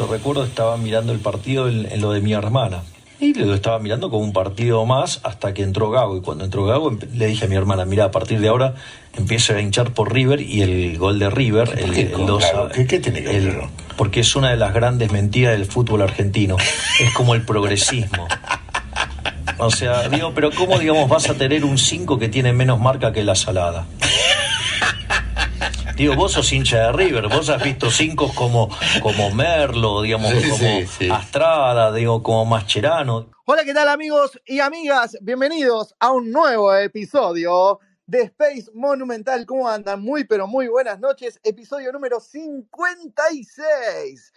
yo recuerdo estaba mirando el partido en, lo de mi hermana. Y lo estaba mirando como un partido más hasta que entró Gago. Y cuando entró Gago le dije a mi hermana, mira, a partir de ahora empieza a hinchar por River y el gol de River, el, ¿Qué, el ¿Qué, tiene que ver? Porque es una de las grandes mentiras del fútbol argentino. Es como el progresismo. O sea, digo, pero ¿cómo, digamos, vas a tener un 5 que tiene menos marca que la salada? Digo, vos sos hincha de River, vos has visto cinco como, como Merlo, digamos, como Astrada, digo, como Mascherano. Hola, ¿qué tal amigos y amigas? Bienvenidos a un nuevo episodio de Space Monumental. ¿Cómo andan? Muy, pero muy buenas noches. Episodio número 56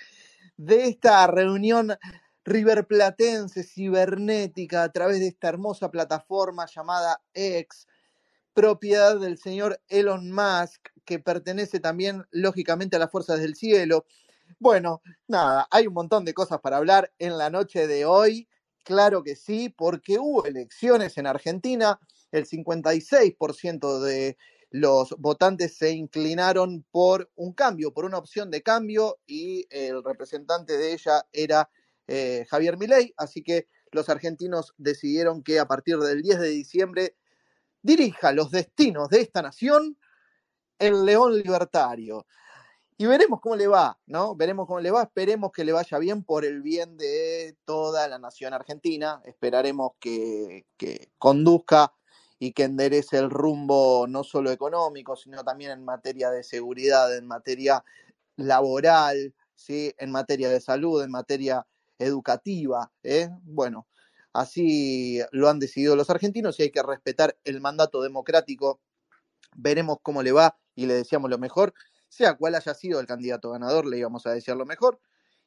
de esta reunión riverplatense cibernética a través de esta hermosa plataforma llamada X, propiedad del señor Elon Musk, que pertenece también lógicamente a las fuerzas del cielo. Bueno, nada, hay un montón de cosas para hablar en la noche de hoy. Claro que sí, porque hubo elecciones en Argentina, el 56% de los votantes se inclinaron por un cambio, por una opción de cambio, y el representante de ella era eh, Javier Milei, así que los argentinos decidieron que a partir del 10 de diciembre dirija los destinos de esta nación el león libertario. Y veremos cómo le va, ¿no? Veremos cómo le va, esperemos que le vaya bien por el bien de toda la nación argentina, esperaremos que, que conduzca y que enderece el rumbo no solo económico, sino también en materia de seguridad, en materia laboral, ¿sí? en materia de salud, en materia educativa. ¿eh? Bueno, así lo han decidido los argentinos y hay que respetar el mandato democrático. Veremos cómo le va y le deseamos lo mejor. Sea cual haya sido el candidato ganador, le íbamos a desear lo mejor.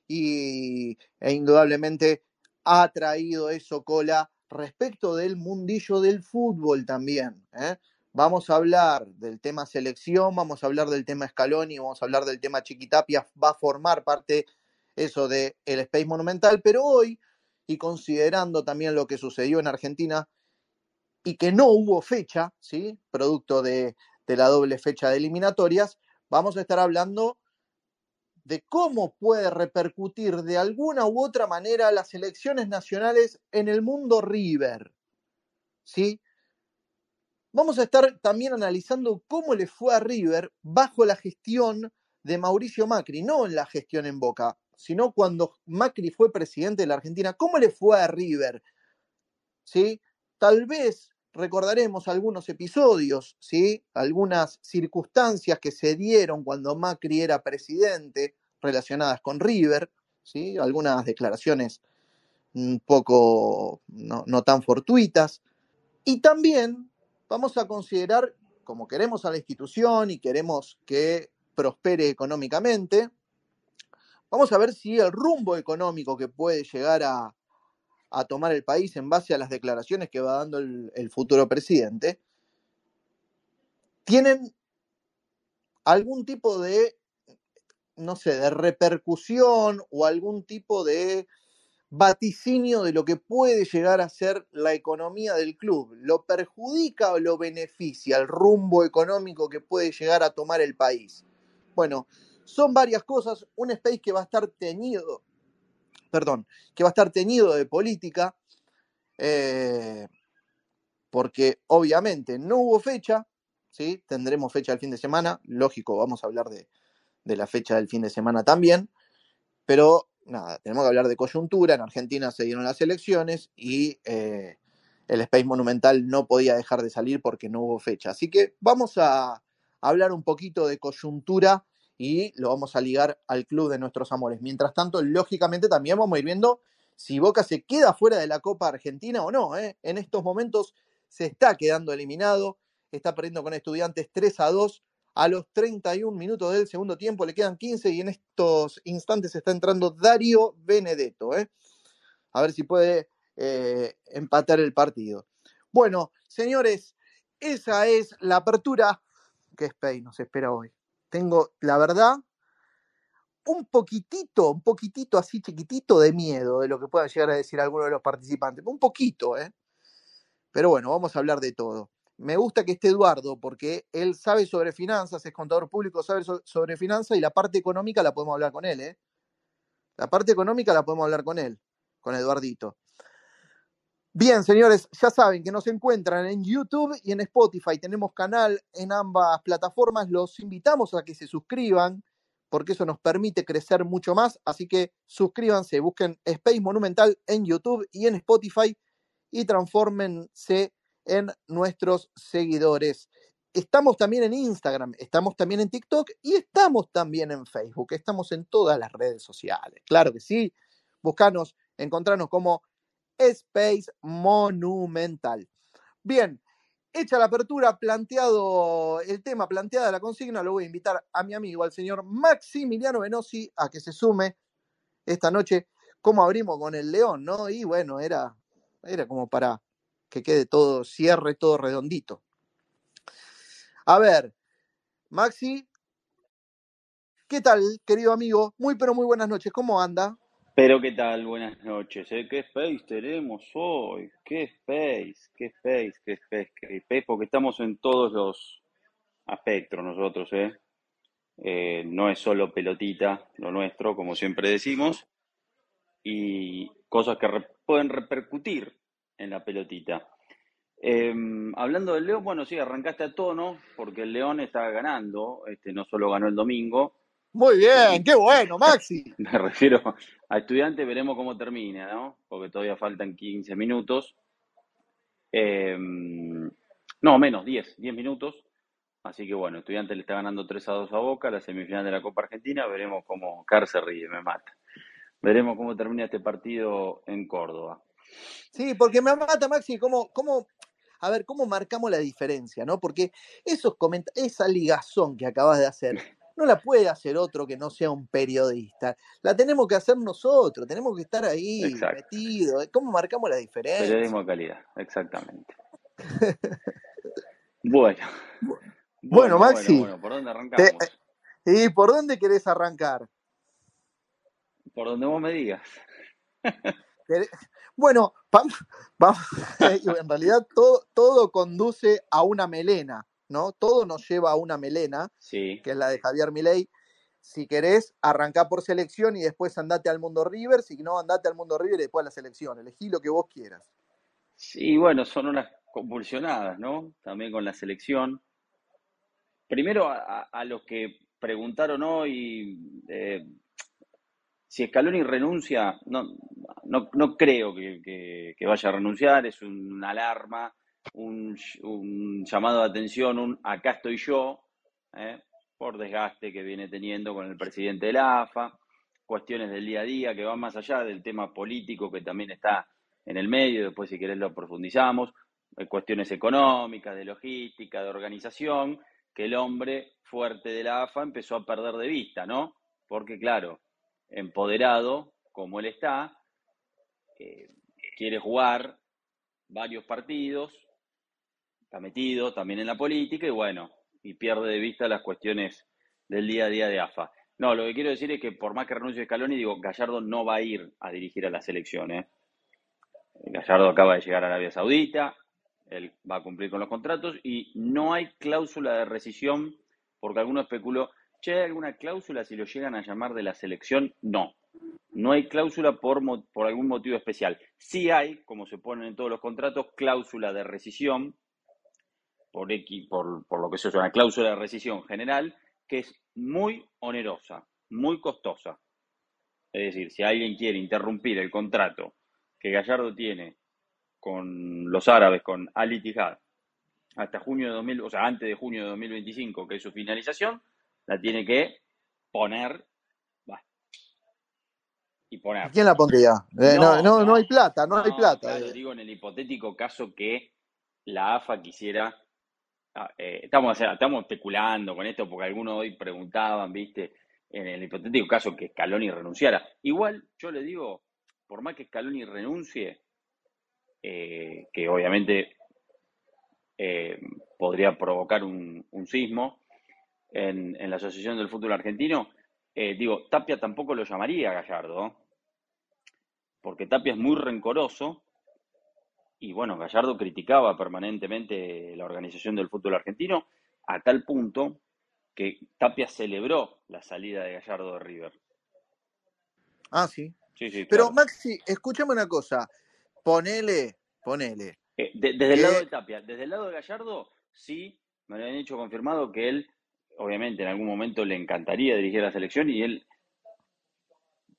Y e indudablemente ha traído eso cola respecto del mundillo del fútbol también. ¿eh? Vamos a hablar del tema selección, vamos a hablar del tema Scaloni, vamos a hablar del tema Chiquitapia, va a formar parte eso del el Space Monumental, pero hoy, y considerando también lo que sucedió en Argentina, y que no hubo fecha, ¿sí? Producto de, la doble fecha de eliminatorias, vamos a estar hablando de cómo puede repercutir de alguna u otra manera las elecciones nacionales en el mundo River. ¿Sí? Vamos a estar también analizando cómo le fue a River bajo la gestión de Mauricio Macri, no en la gestión en Boca sino cuando Macri fue presidente de la Argentina, ¿cómo le fue a River? ¿Sí? Tal vez recordaremos algunos episodios, ¿sí? Algunas circunstancias que se dieron cuando Macri era presidente relacionadas con River, ¿sí? Algunas declaraciones un poco no, no tan fortuitas. Y también vamos a considerar, como queremos a la institución y queremos que prospere económicamente, Vamos a ver si el rumbo económico que puede llegar a, tomar el país en base a las declaraciones que va dando el, el futuro presidente, tienen algún tipo de, no sé, de repercusión o algún tipo de vaticinio de lo que puede llegar a ser la economía del club. ¿Lo perjudica o lo beneficia el rumbo económico que puede llegar a tomar el país? Bueno, son varias cosas, un space que va a estar teñido, perdón, que va a estar teñido de política, eh, porque obviamente no hubo fecha, ¿sí? Tendremos fecha el fin de semana, lógico, vamos a hablar de, la fecha del fin de semana también, pero nada, tenemos que hablar de coyuntura, en Argentina se dieron las elecciones y eh, el Space Monumental no podía dejar de salir porque no hubo fecha. Así que vamos a hablar un poquito de coyuntura y lo vamos a ligar al club de nuestros amores. Mientras tanto, lógicamente también vamos a ir viendo si Boca se queda fuera de la Copa Argentina o no. ¿eh? En estos momentos se está quedando eliminado, está perdiendo con estudiantes 3 a 2 a los 31 minutos del segundo tiempo, le quedan 15 y en estos instantes está entrando Darío Benedetto. ¿eh? A ver si puede eh, empatar el partido. Bueno, señores, esa es la apertura que Spain nos espera hoy tengo, la verdad, un poquitito, un poquitito así chiquitito de miedo de lo que pueda llegar a decir alguno de los participantes. Un poquito, ¿eh? Pero bueno, vamos a hablar de todo. me gusta que esté Eduardo, porque él sabe sobre finanzas, es contador público, sabe sobre finanzas y la parte económica la podemos hablar con él, ¿eh? La parte económica la podemos hablar con él, con Eduardito. Bien, señores, ya saben que nos encuentran en YouTube y en Spotify. Tenemos canal en ambas plataformas. Los invitamos a que se suscriban porque eso nos permite crecer mucho más. Así que suscríbanse, busquen Space Monumental en YouTube y en Spotify y transfórmense en nuestros seguidores. Estamos también en Instagram, estamos también en TikTok y estamos también en Facebook. Estamos en todas las redes sociales. Claro que sí. Buscanos, encontrarnos como Space Monumental. Bien, hecha la apertura, planteado el tema, planteada la consigna, lo voy a invitar a mi amigo, al señor Maximiliano Venosi, a que se sume esta noche. Como abrimos con el León, ¿no? Y bueno, era, era como para que quede todo, cierre todo redondito. A ver, Maxi, ¿qué tal, querido amigo? Muy, pero muy buenas noches, ¿cómo anda? Pero qué tal, buenas noches. ¿eh? ¿Qué space tenemos hoy? ¿Qué space? ¿Qué space? ¿Qué space? ¿Qué space? Porque estamos en todos los aspectos nosotros, ¿eh? ¿eh? no es solo pelotita lo nuestro, como siempre decimos, y cosas que pueden repercutir en la pelotita. Em, hablando del León, bueno, sí, arrancaste a tono, porque el León está ganando, este, no solo ganó el domingo, muy bien, qué bueno, Maxi. Me refiero a estudiante, veremos cómo termina, ¿no? Porque todavía faltan 15 minutos. Em, no, menos, 10, 10 minutos. Así que bueno, estudiante le está ganando 3 a 2 a Boca, la semifinal de la Copa Argentina. Veremos cómo Carce ríe, me mata. Veremos cómo termina este partido en Córdoba. Sí, porque me mata, Maxi, cómo, cómo, a ver, cómo marcamos la diferencia, ¿no? Porque esos esa ligazón que acabas de hacer no la puede hacer otro que no sea un periodista. La tenemos que hacer nosotros, tenemos que estar ahí metidos. ¿Cómo marcamos la diferencia? Periodismo de calidad, exactamente. bueno. Bueno, Maxi. ¿por dónde arrancamos? ¿Y por dónde querés arrancar? Por donde vos me digas. Bueno, vamos, en realidad todo, todo conduce a una melena. ¿No? Todo nos lleva a una melena, que es la de Javier Milei. Si querés, arrancá por selección y después andate al mundo River. Si no, andate al mundo River y después a la selección. Elegí lo que vos quieras. Sí, bueno, son unas convulsionadas, ¿no? También con la selección. Primero, a, los que preguntaron hoy eh, si Scaloni renuncia, no, no, no creo que, que, vaya a renunciar, es una alarma un, llamado de atención, un acá estoy yo, ¿eh? por desgaste que viene teniendo con el presidente de la AFA, cuestiones del día a día que van más allá del tema político que también está en el medio, después si querés lo profundizamos, eh, cuestiones económicas, de logística, de organización, que el hombre fuerte de la AFA empezó a perder de vista, ¿no? Porque claro, empoderado como él está, eh, quiere jugar varios partidos, está metido también en la política y bueno, y pierde de vista las cuestiones del día a día de AFA. No, lo que quiero decir es que por más que renuncie Scaloni, digo, Gallardo no va a ir a dirigir a la selección. ¿eh? Gallardo acaba de llegar a Arabia Saudita, él va a cumplir con los contratos y no hay cláusula de rescisión, porque alguno especuló, che, ¿hay alguna cláusula si lo llegan a llamar de la selección? No, no hay cláusula por, por algún motivo especial. Sí hay, como se ponen en todos los contratos, cláusula de rescisión, por, X, por, por lo que se llama cláusula de rescisión general, que es muy onerosa, muy costosa. Es decir, si alguien quiere interrumpir el contrato que Gallardo tiene con los árabes, con Al Ittihad, hasta junio de 2000, o sea, antes de junio de 2025, que es su finalización, la tiene que poner y poner. ¿Quién la pondría? Eh, no, no, no, hay plata, no, hay plata. Claro, digo en el hipotético caso que la AFA quisiera eh, estamos, estamos especulando con esto porque algunos hoy preguntaban, viste, en el hipotético caso que Scaloni renunciara. Igual, yo le digo, por más que Scaloni renuncie, eh, que obviamente eh, podría provocar un, sismo en, en, la Asociación del Fútbol Argentino, digo, Tapia tampoco lo llamaría Gallardo, porque Tapia es muy rencoroso y bueno, Gallardo criticaba permanentemente la organización del fútbol argentino a tal punto que Tapia celebró la salida de Gallardo de River. Ah, sí. Sí, sí. Pero Maxi, escúchame una cosa. Ponele, ponele. Eh, desde el lado de Tapia, desde el lado de Gallardo, sí, me lo han hecho confirmado que él, obviamente, en algún momento le encantaría dirigir la selección y él,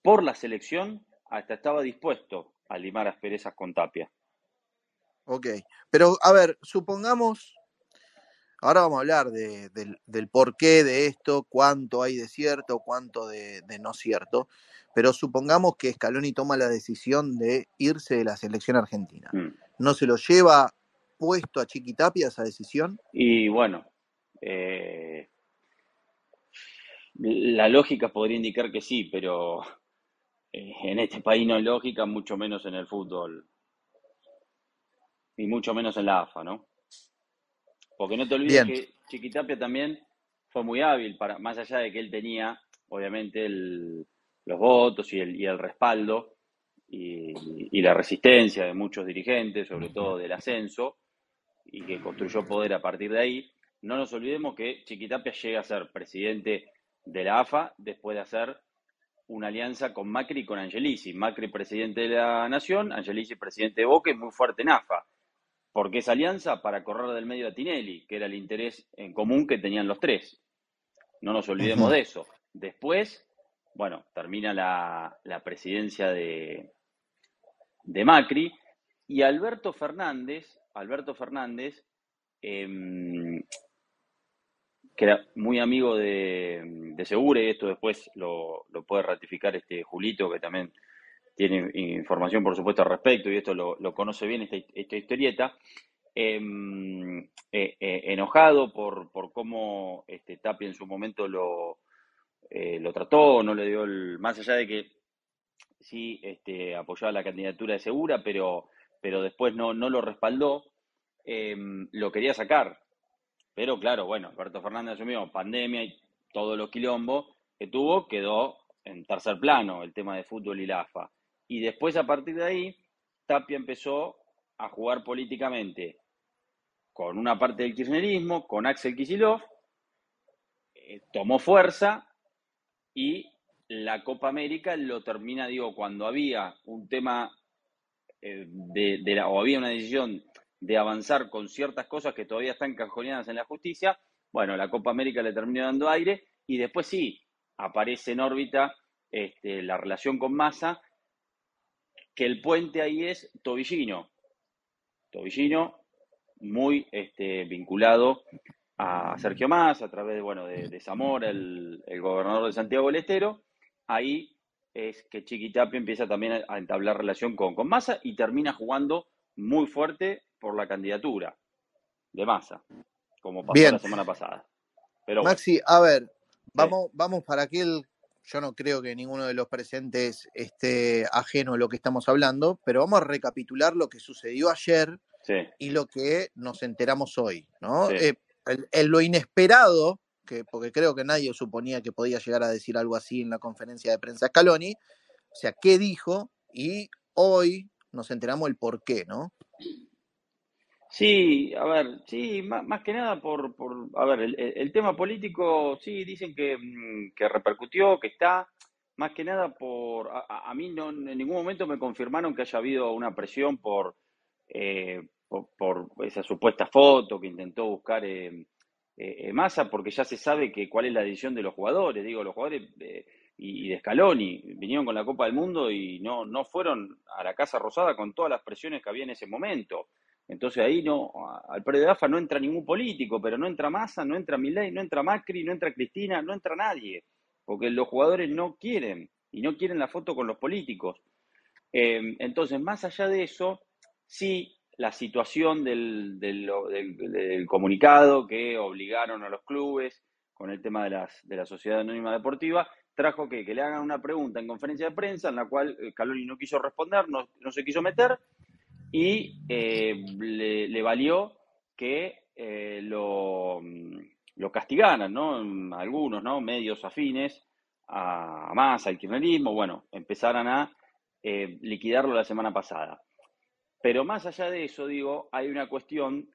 por la selección, hasta estaba dispuesto a limar asperezas con Tapia. Ok, pero a ver, supongamos, ahora vamos a hablar del, del, porqué de esto, cuánto hay de cierto, cuánto de, no cierto, pero supongamos que Scaloni toma la decisión de irse de la selección argentina. Mm. ¿No se lo lleva puesto a Chiquitapia esa decisión? Y bueno, eh, la lógica podría indicar que sí, pero eh, en este país no hay lógica, mucho menos en el fútbol y mucho menos en la AFA, ¿no? Porque no te olvides que Chiquitapia también fue muy hábil, para, más allá de que él tenía, obviamente, los votos y el, y el respaldo y, la resistencia de muchos dirigentes, sobre todo del ascenso, y que construyó poder a partir de ahí. No nos olvidemos que Chiquitapia llega a ser presidente de la AFA después de hacer una alianza con Macri y con Angelici. Macri presidente de la Nación, Angelici presidente de Boca y muy fuerte en AFA. ¿Por qué esa alianza? Para correr del medio a Tinelli, que era el interés en común que tenían los tres. No nos olvidemos de eso. Después, bueno, termina la, presidencia de, de, Macri y Alberto Fernández, Alberto Fernández, em, que era muy amigo de, de Segure, esto después lo, lo, puede ratificar este Julito, que también tiene información, por supuesto, al respecto, y esto lo, conoce bien, esta, esta historieta, em, eh, eh, enojado por, por cómo este, Tapia en su momento lo, eh, lo trató, no le dio el, más allá de que sí este, apoyaba la candidatura de Segura, pero, pero después no, no lo respaldó, em, lo quería sacar. Pero claro, bueno, Alberto Fernández asumió pandemia y todos los quilombos que tuvo, quedó en tercer plano el tema de fútbol y la AFA. Y después, a partir de ahí, Tapia empezó a jugar políticamente con una parte del kirchnerismo, con Axel Kicillof, eh, tomó fuerza y la Copa América lo termina, digo, cuando había un tema eh, de, o había una decisión de avanzar con ciertas cosas que todavía están cajoneadas en la justicia, bueno, la Copa América le terminó dando aire y después sí, aparece en órbita este, la relación con Massa que el puente ahí es Tobillino. Tobillino, muy este, vinculado a Sergio Más, a través de, bueno, de, Zamora, el, gobernador de Santiago del Estero. Ahí es que Chiquitapia empieza también a entablar relación con, con Massa y termina jugando muy fuerte por la candidatura de Massa, como pasó la semana pasada. Pero Maxi, a ver, vamos, vamos para aquel yo no creo que ninguno de los presentes esté ajeno a lo que estamos hablando, pero vamos a recapitular lo que sucedió ayer y lo que nos enteramos hoy, ¿no? Eh, lo inesperado, que, porque creo que nadie suponía que podía llegar a decir algo así en la conferencia de prensa Scaloni, o sea, qué dijo y hoy nos enteramos el por qué, ¿no? Sí, a ver, sí, más, que nada por, por a ver, el, tema político, sí, dicen que, mm, que, repercutió, que está, más que nada por, a, mí no, en ningún momento me confirmaron que haya habido una presión por, eh, por, esa supuesta foto que intentó buscar eh, eh, Massa, porque ya se sabe que cuál es la decisión de los jugadores, digo, los jugadores y, y de Scaloni vinieron con la Copa del Mundo y no, no fueron a la Casa Rosada con todas las presiones que había en ese momento. Entonces ahí no, al predio de AFA no entra ningún político, pero no entra Massa, no entra Milei, no entra Macri, no entra Cristina, no entra nadie, porque los jugadores no quieren y no quieren la foto con los políticos. Eh, entonces, más allá de eso, sí la situación del, del, comunicado que obligaron a los clubes con el tema de, las, de la Sociedad Anónima Deportiva, trajo que, que le hagan una pregunta en conferencia de prensa en la cual eh, Caloni no quiso responder, no, no se quiso meter, y eh, le, valió que eh, lo, lo, castigaran, ¿no? Algunos, ¿no? Medios afines a, más al kirchnerismo, bueno, empezaran a eh, liquidarlo la semana pasada. Pero más allá de eso, digo, hay una cuestión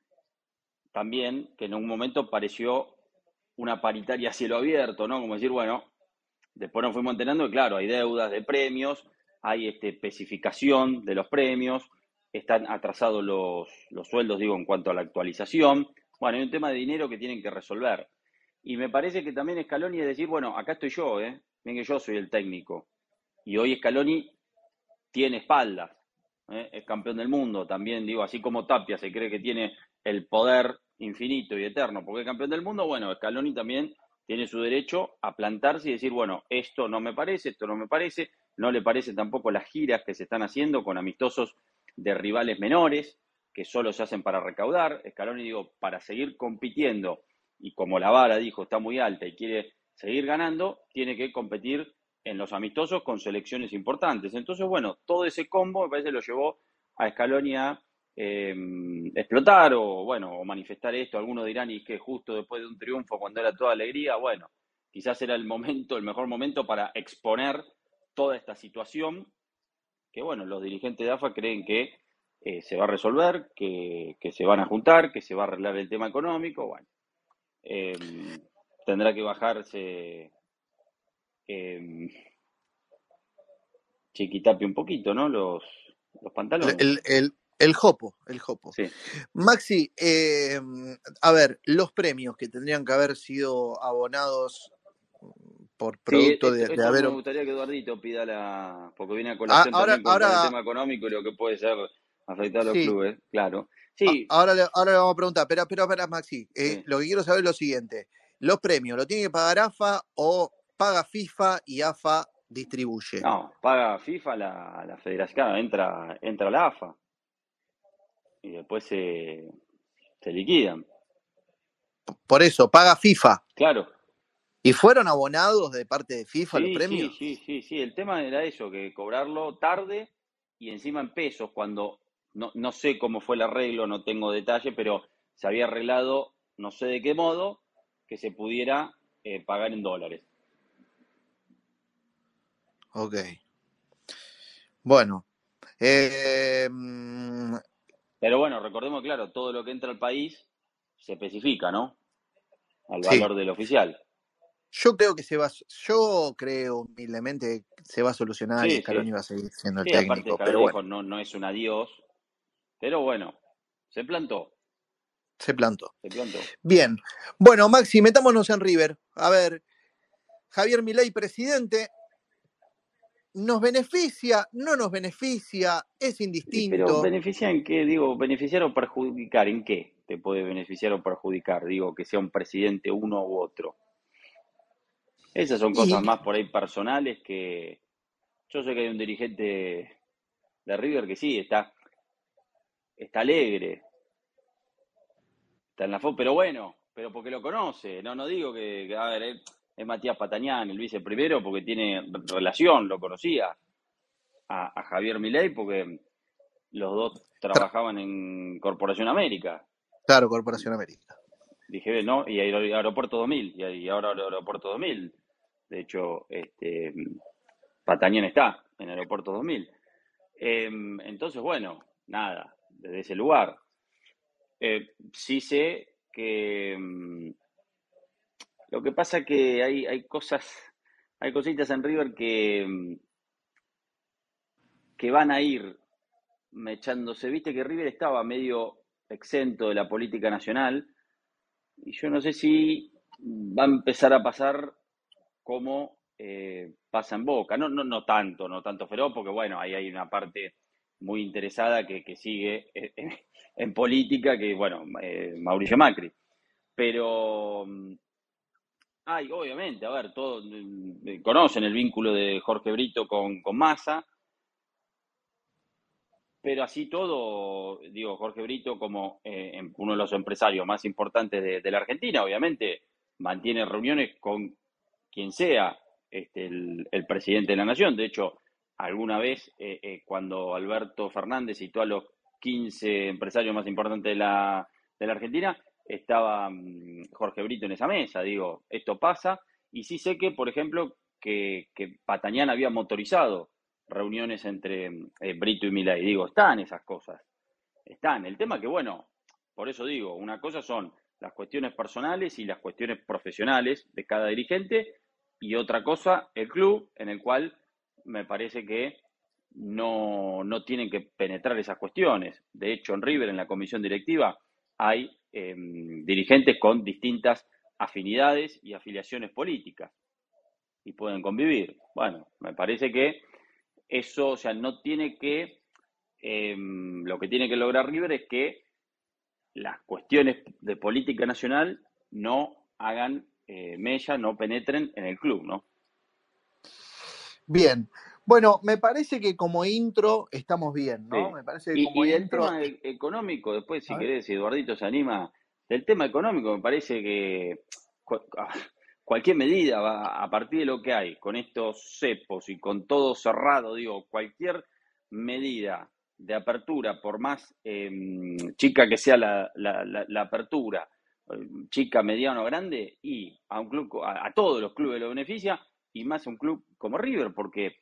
también que en un momento pareció una paritaria a cielo abierto, ¿no? Como decir, bueno, después nos fuimos enterando que, claro, hay deudas de premios, hay este, especificación de los premios, están atrasados los, los sueldos, digo, en cuanto a la actualización. Bueno, hay un tema de dinero que tienen que resolver. Y me parece que también Scaloni es decir, bueno, acá estoy yo, ¿eh? Ven que yo soy el técnico. Y hoy Scaloni tiene espaldas, ¿eh? es campeón del mundo. También digo, así como Tapia se cree que tiene el poder infinito y eterno porque es campeón del mundo, bueno, Scaloni también tiene su derecho a plantarse y decir, bueno, esto no me parece, esto no me parece, no le parece tampoco las giras que se están haciendo con amistosos de rivales menores que solo se hacen para recaudar. Scaloni, digo, para seguir compitiendo y como la vara dijo está muy alta y quiere seguir ganando, tiene que competir en los amistosos con selecciones importantes. Entonces, bueno, todo ese combo me parece lo llevó a Scaloni a eh, explotar o, bueno, o manifestar esto. Algunos dirán, y que justo después de un triunfo, cuando era toda alegría, bueno, quizás era el momento, el mejor momento para exponer toda esta situación que, bueno, los dirigentes de AFA creen que eh, se va a resolver, que, se van a juntar, que se va a arreglar el tema económico, bueno. Eh, tendrá que bajarse eh, Chiquitapi un poquito, ¿no? Los, los pantalones. El, el, el jopo, el jopo. Sí. Maxi, eh, a ver, los premios que tendrían que haber sido abonados por producto de, haber. Me gustaría que Eduardito pida la. Porque viene a colación ahora, también con el tema económico y lo que puede ser afectar a los clubes, claro. Sí. Ahora, ahora le vamos a preguntar, pero, pero, espera, Maxi, eh, lo que quiero saber es lo siguiente: ¿los premios lo tiene que pagar AFA o paga FIFA y AFA distribuye? No, paga FIFA la, la federación, entra, entra la AFA y después se, se liquidan. Por eso, paga FIFA. Claro. ¿Y fueron abonados de parte de FIFA los premios? Sí, sí, sí, sí. El tema era eso, que cobrarlo tarde y encima en pesos, cuando no, no sé cómo fue el arreglo, no tengo detalle, pero se había arreglado, no sé de qué modo, que se pudiera eh, pagar en dólares. Ok. Bueno. Eh, pero bueno, recordemos, claro, todo lo que entra al país se especifica, ¿no? Al valor del oficial. Yo creo que se va, yo creo humildemente se va a solucionar y Scaloni va a seguir siendo el técnico. pero bueno. no, no es un adiós, pero bueno, se plantó. Se plantó. Se plantó. Bien. Bueno, Maxi, metámonos en River. A ver, Javier Milei, presidente, ¿Nos beneficia? ¿No nos beneficia? ¿Es indistinto? pero beneficia en qué, digo, beneficiar o perjudicar, ¿en qué te puede beneficiar o perjudicar? Digo, que sea un presidente uno u otro. Esas son cosas más por ahí personales que yo sé que hay un dirigente de River que sí, está, está alegre, está en la foto, pero bueno, pero porque lo conoce, no, no digo que, a ver, es Matías Patañán, el vice primero, porque tiene relación, lo conocía a, Javier Milei, porque los dos trabajaban en Corporación América. Claro, Corporación América. Dije, ¿no? Y Aeropuerto 2000, y, ahora Aeropuerto 2000. De hecho, este, Patañán está en Aeropuerto 2000. Em, entonces, bueno, nada, desde ese lugar. Eh, sí sé que em, lo que pasa es que hay, hay cosas, hay cositas en River que, que van a ir mechándose. Viste que River estaba medio exento de la política nacional y yo no sé si va a empezar a pasar como eh, pasa en Boca. No, no, no tanto, no tanto feroz, porque bueno, ahí hay una parte muy interesada que, sigue en, política, que bueno, eh, Mauricio Macri. Pero Ay, obviamente, a ver, todos mm, eh, conocen el vínculo de Jorge Brito con, con Massa, pero así todo, digo, Jorge Brito como eh, uno de los empresarios más importantes de, la Argentina, obviamente mantiene reuniones con quien sea este, el, presidente de la nación. De hecho, alguna vez eh, cuando Alberto Fernández citó a los 15 empresarios más importantes de la, Argentina, estaba mm, Jorge Brito en esa mesa, digo, esto pasa, y sí sé que, por ejemplo, que, que Patañán había motorizado reuniones entre eh, Brito y Milay, digo, están esas cosas. están. El tema que, bueno, por eso digo, una cosa son las cuestiones personales y las cuestiones profesionales de cada dirigente y otra cosa el club en el cual me parece que no, no tienen que penetrar esas cuestiones. De hecho, en River, en la comisión directiva, hay em, dirigentes con distintas afinidades y afiliaciones políticas y pueden convivir. Bueno, me parece que eso, o sea, no tiene que, em, lo que tiene que lograr River es que las cuestiones de política nacional no hagan eh, mella, no penetren en el club, ¿no? Bien, bueno, me parece que como intro estamos bien, ¿no? Me parece que como y, el tema e-, económico, después si querés, si Eduardito se anima, del tema económico me parece que ah, cualquier medida va a partir de lo que hay, con estos cepos y con todo cerrado, digo, cualquier medida de apertura, por más em, chica que sea la, la, apertura, chica, mediano, grande, y a un club, a, a todos los clubes lo beneficia, y más a un club como River, porque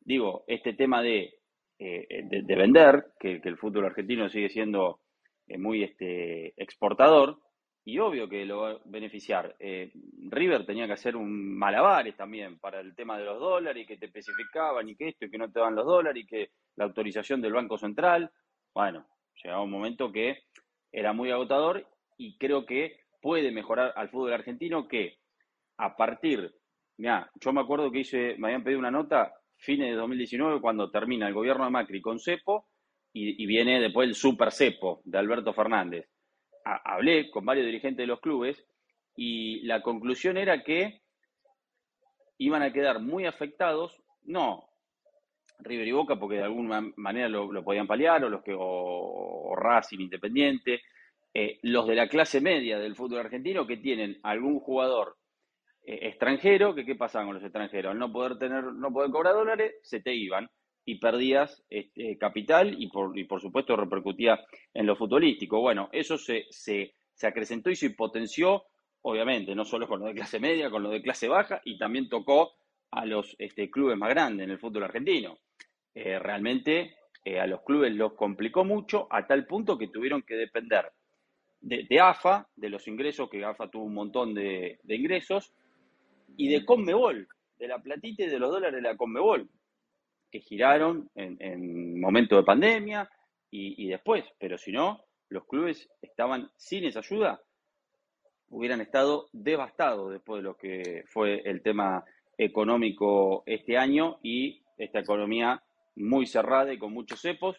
digo, este tema de, eh, de, vender, que, el fútbol argentino sigue siendo eh, muy este, exportador, y obvio que lo va a beneficiar. Eh, River tenía que hacer un malabares también para el tema de los dólares, y que te especificaban, y que esto, y que no te dan los dólares, y que la autorización del Banco Central. Bueno, llegaba un momento que era muy agotador, y creo que puede mejorar al fútbol argentino que a partir, mira, yo me acuerdo que hice, me habían pedido una nota fines de 2019, cuando termina el gobierno de Macri con cepo y, viene después el super cepo de Alberto Fernández. hablé con varios dirigentes de los clubes y la conclusión era que iban a quedar muy afectados, no River y Boca, porque de alguna manera lo, podían paliar, o los que, o, Racing Independiente, eh, los de la clase media del fútbol argentino que tienen algún jugador eh, extranjero, que qué pasaba con los extranjeros, al no poder tener, no poder cobrar dólares, se te iban y perdías este, capital y por, y por supuesto repercutía en lo futbolístico. Bueno, eso se, se, se acrecentó y se potenció, obviamente, no solo con lo de clase media, con lo de clase baja, y también tocó a los este, clubes más grandes en el fútbol argentino. Eh, realmente a los clubes los complicó mucho a tal punto que tuvieron que depender de, AFA, de los ingresos, que AFA tuvo un montón de, de ingresos, y de Conmebol, de la platita y de los dólares de la Conmebol, que giraron en, en momento de pandemia y, después, pero si no, los clubes estaban sin esa ayuda, hubieran estado devastados después de lo que fue el tema económico este año y esta economía muy cerrada y con muchos cepos.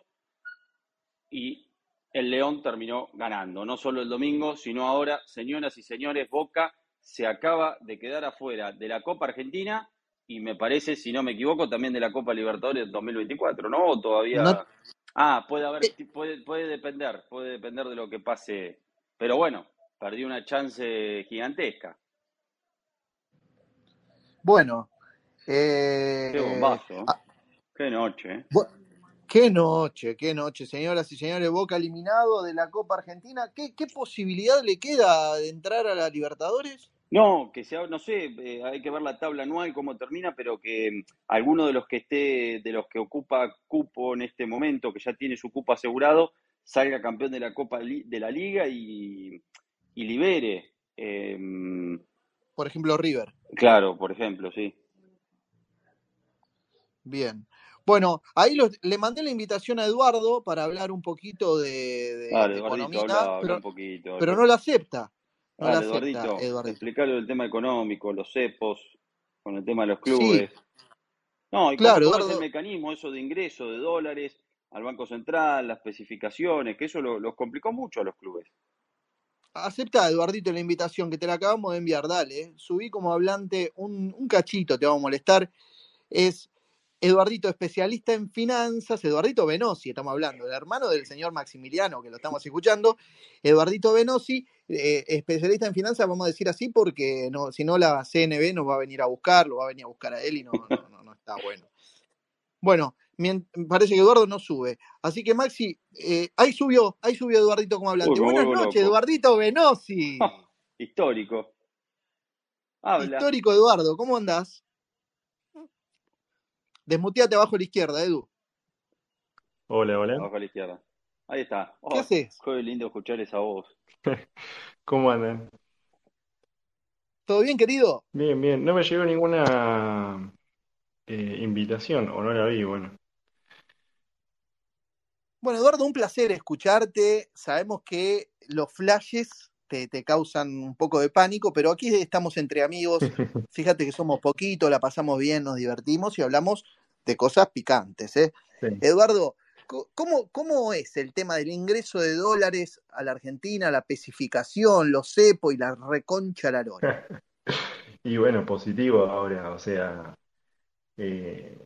Y el León terminó ganando, no solo el domingo, sino ahora, señoras y señores, Boca se acaba de quedar afuera de la Copa Argentina y me parece, si no me equivoco, también de la Copa Libertadores 2024, ¿no? ¿O todavía... Ah, puede haber, eh. puede, puede depender, puede depender de lo que pase. Pero bueno, perdí una chance gigantesca. Bueno. Eh, qué bombazo. Ah. qué noche. ¿eh? Qué noche, qué noche, señoras y señores. Boca eliminado de la Copa Argentina. ¿Qué, qué posibilidad le queda de entrar a la Libertadores? No, que sea, no sé, eh, hay que ver la tabla anual cómo termina, pero que mm, alguno de los que esté, de los que ocupa cupo en este momento, que ya tiene su cupo asegurado, salga campeón de la Copa de la Liga y, libere. Em, por ejemplo, River. Claro, por ejemplo, sí. Bien. Bueno, ahí le mandé la invitación a Eduardo para hablar un poquito de, economía, pero, no la acepta. No la acepta, Eduardo. explicarle el tema económico, los cepos, con el tema de los clubes. No, y claro, es el mecanismo, eso de ingreso de dólares al Banco Central, las especificaciones, que eso los complicó mucho a los clubes. Acepta, Eduardito, la invitación que te la acabamos de enviar, dale. Subí como hablante un, un cachito, te vamos a molestar. Es Eduardito, especialista en finanzas, Eduardito Venosi, estamos hablando, el hermano del señor Maximiliano, que lo estamos escuchando. Eduardito Venosi, eh, especialista en finanzas, vamos a decir así, porque no, si no la CNB nos va a venir a buscar, lo va a venir a buscar a él y no, no, está bueno. Bueno, parece que Eduardo no sube. Así que Maxi, eh, ahí subió, ahí subió Eduardito como hablante. Buenas noches, Eduardito Venosi. histórico. Histórico, Eduardo, ¿cómo andás? Desmuteate abajo a la izquierda, Edu. Hola, hola. Abajo a la izquierda. Ahí está. ¿Qué haces? Qué lindo escuchar esa voz. ¿Cómo andan? ¿Todo bien, querido? Bien, bien. No me llegó ninguna eh, invitación, o no la vi, bueno. Bueno, Eduardo, un placer escucharte. Sabemos que los flashes te, te causan un poco de pánico, pero aquí estamos entre amigos. Fíjate que somos poquitos, la pasamos bien, nos divertimos y hablamos de cosas picantes. ¿eh? Sí. Eduardo, ¿cómo, ¿cómo es el tema del ingreso de dólares a la Argentina, la especificación, los cepo y la reconcha la lora? Y bueno, positivo ahora, o sea, eh,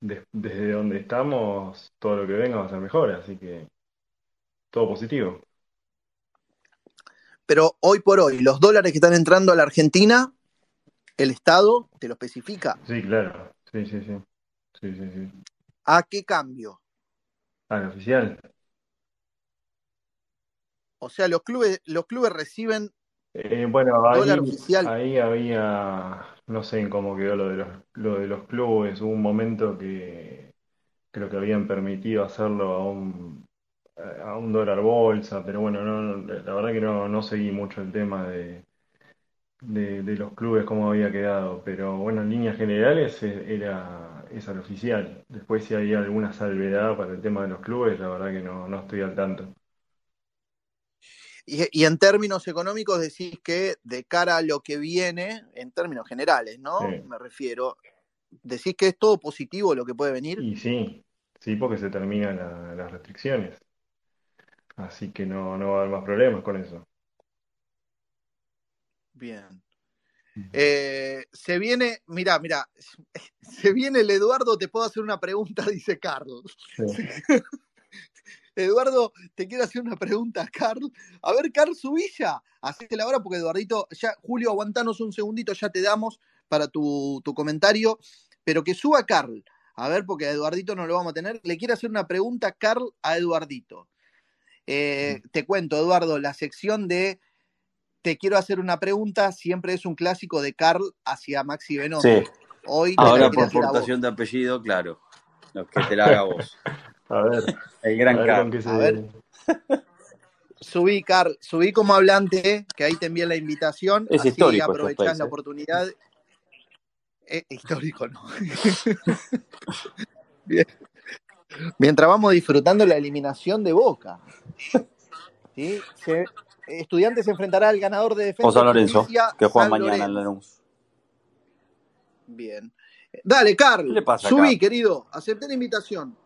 des- desde donde estamos, todo lo que venga va a ser mejor, así que todo positivo. Pero hoy por hoy, los dólares que están entrando a la Argentina, el Estado te lo especifica. Sí, claro. Sí, sí, sí. Sí, sí, sí. ¿A qué cambio? Al oficial. O sea, los clubes, los clubes reciben Eh, bueno, dólar ahí, oficial. ahí había, no sé cómo quedó lo de los, lo de los clubes. Hubo un momento que creo que habían permitido hacerlo a un, a un dólar bolsa, pero bueno, no, no, la verdad que no, no seguí mucho el tema de, de, de los clubes, cómo había quedado. Pero bueno, en líneas generales eh, era, es al oficial. Después si había alguna salvedad para el tema de los clubes, la verdad que no, no estoy al tanto. Y, y en términos económicos decís que de cara a lo que viene, en términos generales, ¿no? Sí. Me refiero, decís que es todo positivo lo que puede venir. Y sí, sí, porque se terminan la- las restricciones. Así que no, no va a haber más problemas con eso. Bien. Eh, se viene, mira, mira, se viene el Eduardo, te puedo hacer una pregunta, dice Carl. Sí. Eduardo, te quiero hacer una pregunta, Carl. A ver, Carl, subí ya. Hacete la hora porque Eduardito, ya, Julio, aguantanos un segundito, ya te damos para tu, tu comentario. Pero que suba Carl. A ver, porque a Eduardito no lo vamos a tener. Le quiero hacer una pregunta, Carl, a Eduardito. Eh, te cuento, Eduardo, la sección de Te quiero hacer una pregunta siempre es un clásico de Carl hacia Maxi Venoso. Sí. Hoy Ahora por portación de apellido, claro. Lo que te la haga vos. A ver, El a gran ver Carl. se... A ver. Subí, Carl, subí como hablante, que ahí te envié la invitación. Es así histórico aprovechás space, la ¿eh? oportunidad. Eh, histórico, no. Bien. Mientras vamos disfrutando la eliminación de Boca. ¿Sí? Se- Estudiantes se enfrentará al ganador de defensa. O San Lorenzo, Justicia, que juega mañana en. Lanús. Bien. Dale, Carl. ¿Qué le pasa a Subí, querido. Acepté la invitación.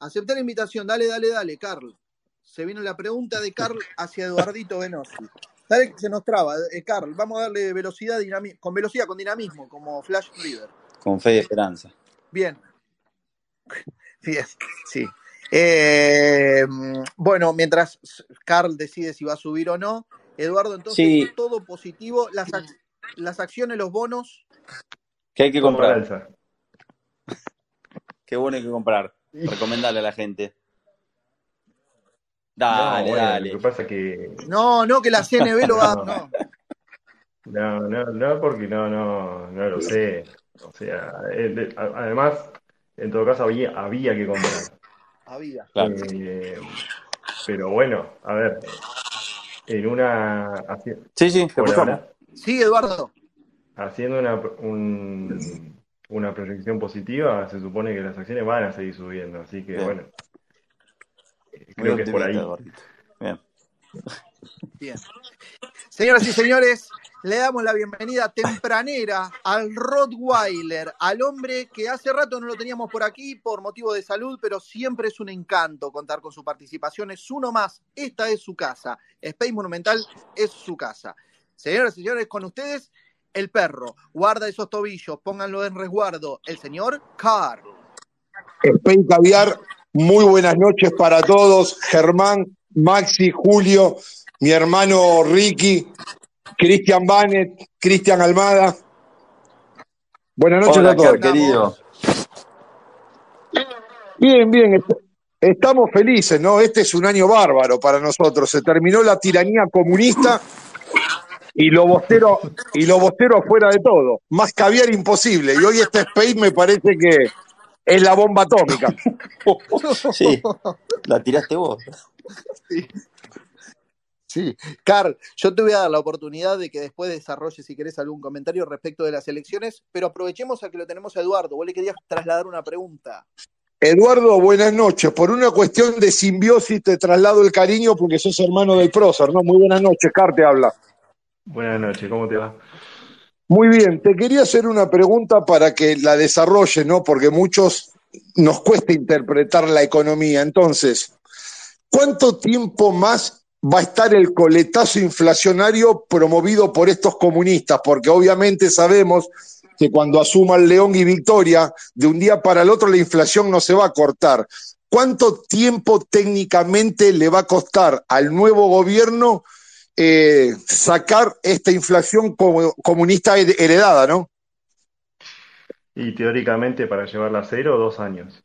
Acepté la invitación. Dale, dale, dale, Carl. Se vino la pregunta de Carl hacia Eduardito Venosi. Dale que se nos traba, eh, Carl. Vamos a darle velocidad, con velocidad, con dinamismo, como Flash River. Con fe y esperanza. Bien. Bien, sí. Eh, bueno, mientras Carl decide si va a subir o no, Eduardo, entonces Sí. todo positivo. Las, ac- las acciones, los bonos, ¿Qué hay que comprar? Qué bueno hay que comprar. Recomendale a la gente. No, Dale, bueno, dale. lo que pasa que... No, no, que la CNB lo va. No. No. No, no, no, porque no, no, no lo sé. O sea, eh, además, en todo caso había, había que comprar. Había. Claro. Eh, pero bueno, a ver, en una, Sí, sí, te ahora, Sí, Eduardo. haciendo una, un- una proyección positiva, se supone que las acciones van a seguir subiendo. Así que Bien. bueno, Muy creo que es por ahí. Bien. Señoras y señores, le damos la bienvenida tempranera al Rottweiler, al hombre que hace rato no lo teníamos por aquí por motivo de salud, pero siempre es un encanto contar con su participación. Es uno más. Esta es su casa. Space Monumental es su casa. Señoras y señores, con ustedes, el perro. Guarda esos tobillos, pónganlo en resguardo. El señor Carl. Spain Caviar, muy buenas noches para todos. Germán, Maxi, Julio, mi hermano Ricky, Cristian Banet, Cristian Almada. Buenas noches Hola, a todos. Querido. Bien, bien. est- Estamos felices, ¿no? Este es un año bárbaro para nosotros. Se terminó la tiranía comunista y lo bostero, y lo bostero afuera de todo. Más caviar imposible. Y hoy este Spain me parece que es la bomba atómica. Sí, la tiraste vos. Sí. Sí, Carl, yo te voy a dar la oportunidad de que después desarrolles, si querés, algún comentario respecto de las elecciones, pero aprovechemos a que lo tenemos a Eduardo. Vos le querías trasladar una pregunta. Eduardo, buenas noches. Por una cuestión de simbiosis te traslado el cariño porque sos hermano del prócer, ¿no? Muy buenas noches, Car te habla. Buenas noches, ¿cómo te va? Muy bien, te quería hacer una pregunta para que la desarrolle, ¿no? Porque muchos nos cuesta interpretar la economía. Entonces, ¿cuánto tiempo más va a estar el coletazo inflacionario promovido por estos comunistas? Porque obviamente sabemos que cuando asuman León y Victoria, de un día para el otro la inflación no se va a cortar. ¿Cuánto tiempo técnicamente le va a costar al nuevo gobierno eh, sacar esta inflación comunista heredada, no? Y teóricamente para llevarla a cero, dos años.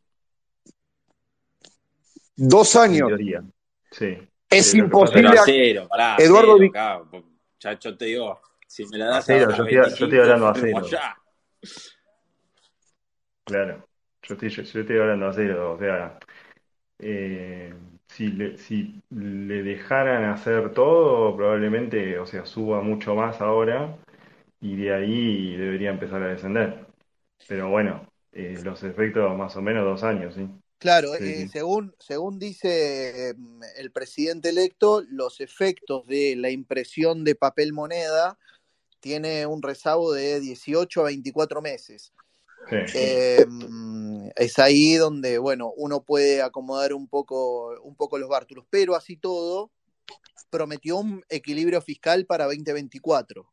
Dos años. En teoría, sí. Es imposible. A cero, pará, Eduardo cero, acá, te digo, si me la das A cero, ahora yo estoy- yo estoy 25, hablando a cero. Claro, yo estoy, yo, yo estoy hablando a cero, o sea, eh, si le, si le dejaran hacer todo, probablemente, o sea, suba mucho más ahora y de ahí debería empezar a descender. Pero bueno, eh, los efectos más o menos dos años, ¿sí? Claro, Sí, eh, según, según dice eh, el presidente electo, los efectos de la impresión de papel moneda tiene un rezago de 18 a 24 meses. Sí. Eh, es ahí donde, bueno, uno puede acomodar un poco, un poco los bártulos, pero así todo, prometió un equilibrio fiscal para 2024.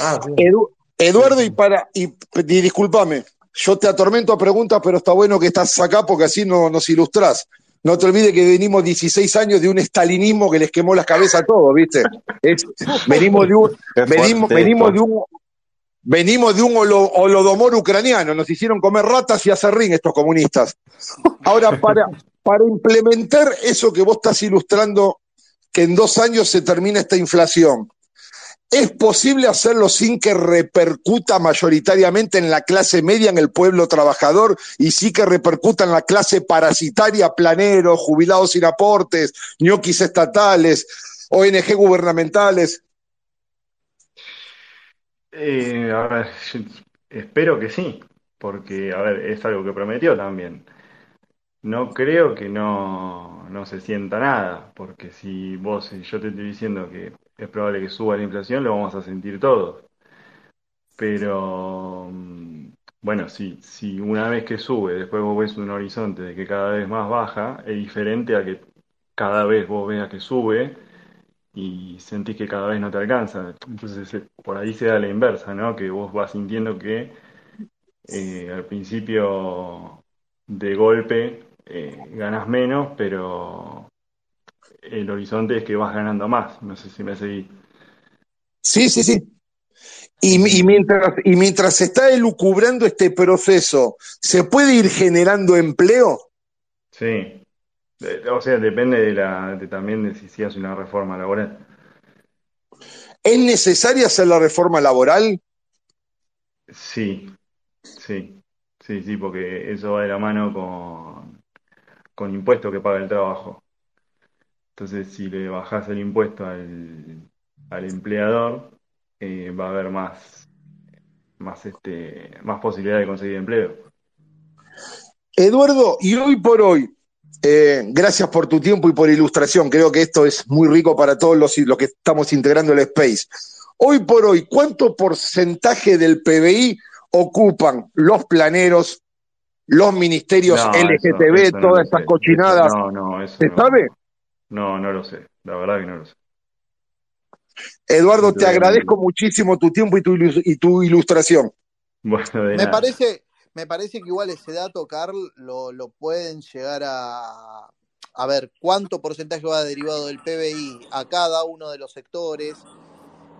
Ah, sí. Edu- Eduardo, y para, y, y discúlpame, yo te atormento a preguntas, pero está bueno que estás acá porque así no, nos ilustrás. No te olvides que venimos 16 años de un estalinismo que les quemó las cabezas a todos, ¿viste? Es- venimos de un, venimos, venimos de un, venimos de un holo- holodomor ucraniano, nos hicieron comer ratas y acerrín estos comunistas. Ahora, para, para implementar eso que vos estás ilustrando, que en dos años se termina esta inflación, ¿es posible hacerlo sin que repercuta mayoritariamente en la clase media, en el pueblo trabajador, y sí que repercuta en la clase parasitaria, planeros, jubilados sin aportes, ñoquis estatales, ONG gubernamentales? Eh, a ver, espero que sí, porque, a ver, es algo que prometió también. No creo que no, no se sienta nada, porque si vos, si yo te estoy diciendo que es probable que suba la inflación, lo vamos a sentir todos. Pero, mm, bueno, si, si una vez que sube, después vos ves un horizonte de que cada vez más baja, es diferente a que cada vez vos veas que sube y sentís que cada vez no te alcanza. Entonces, eh, por ahí se da la inversa, ¿no? Que vos vas sintiendo que eh, al principio de golpe eh, ganas menos, pero el horizonte es que vas ganando más. No sé si me seguí. Sí, sí, sí. Y, y mientras, y mientras se está elucubrando este proceso, ¿se puede ir generando empleo? Sí. O sea, depende de la, de también de si se hace una reforma laboral. ¿Es necesaria hacer la reforma laboral? Sí, sí, sí, sí, porque eso va de la mano con, con impuestos que paga el trabajo. Entonces, si le bajás el impuesto al, al empleador, eh, va a haber más, más, este, más posibilidad de conseguir empleo. Eduardo, y hoy por hoy, eh, gracias por tu tiempo y por ilustración, creo que esto es muy rico para todos los, los que estamos integrando el Space. Hoy por hoy, ¿cuánto porcentaje del PBI ocupan los planeros, los ministerios No, LGTB, eso no todas estas sé. cochinadas? No, no, eso ¿Se no, sabe? no, no lo sé. La verdad que no lo sé. Eduardo, No te agradezco muchísimo tu tiempo y tu, ilus- y tu ilustración. Bueno, de Me nada. parece, me parece que igual ese dato, Carl, lo, lo pueden llegar a, a ver cuánto porcentaje va derivado del PBI a cada uno de los sectores.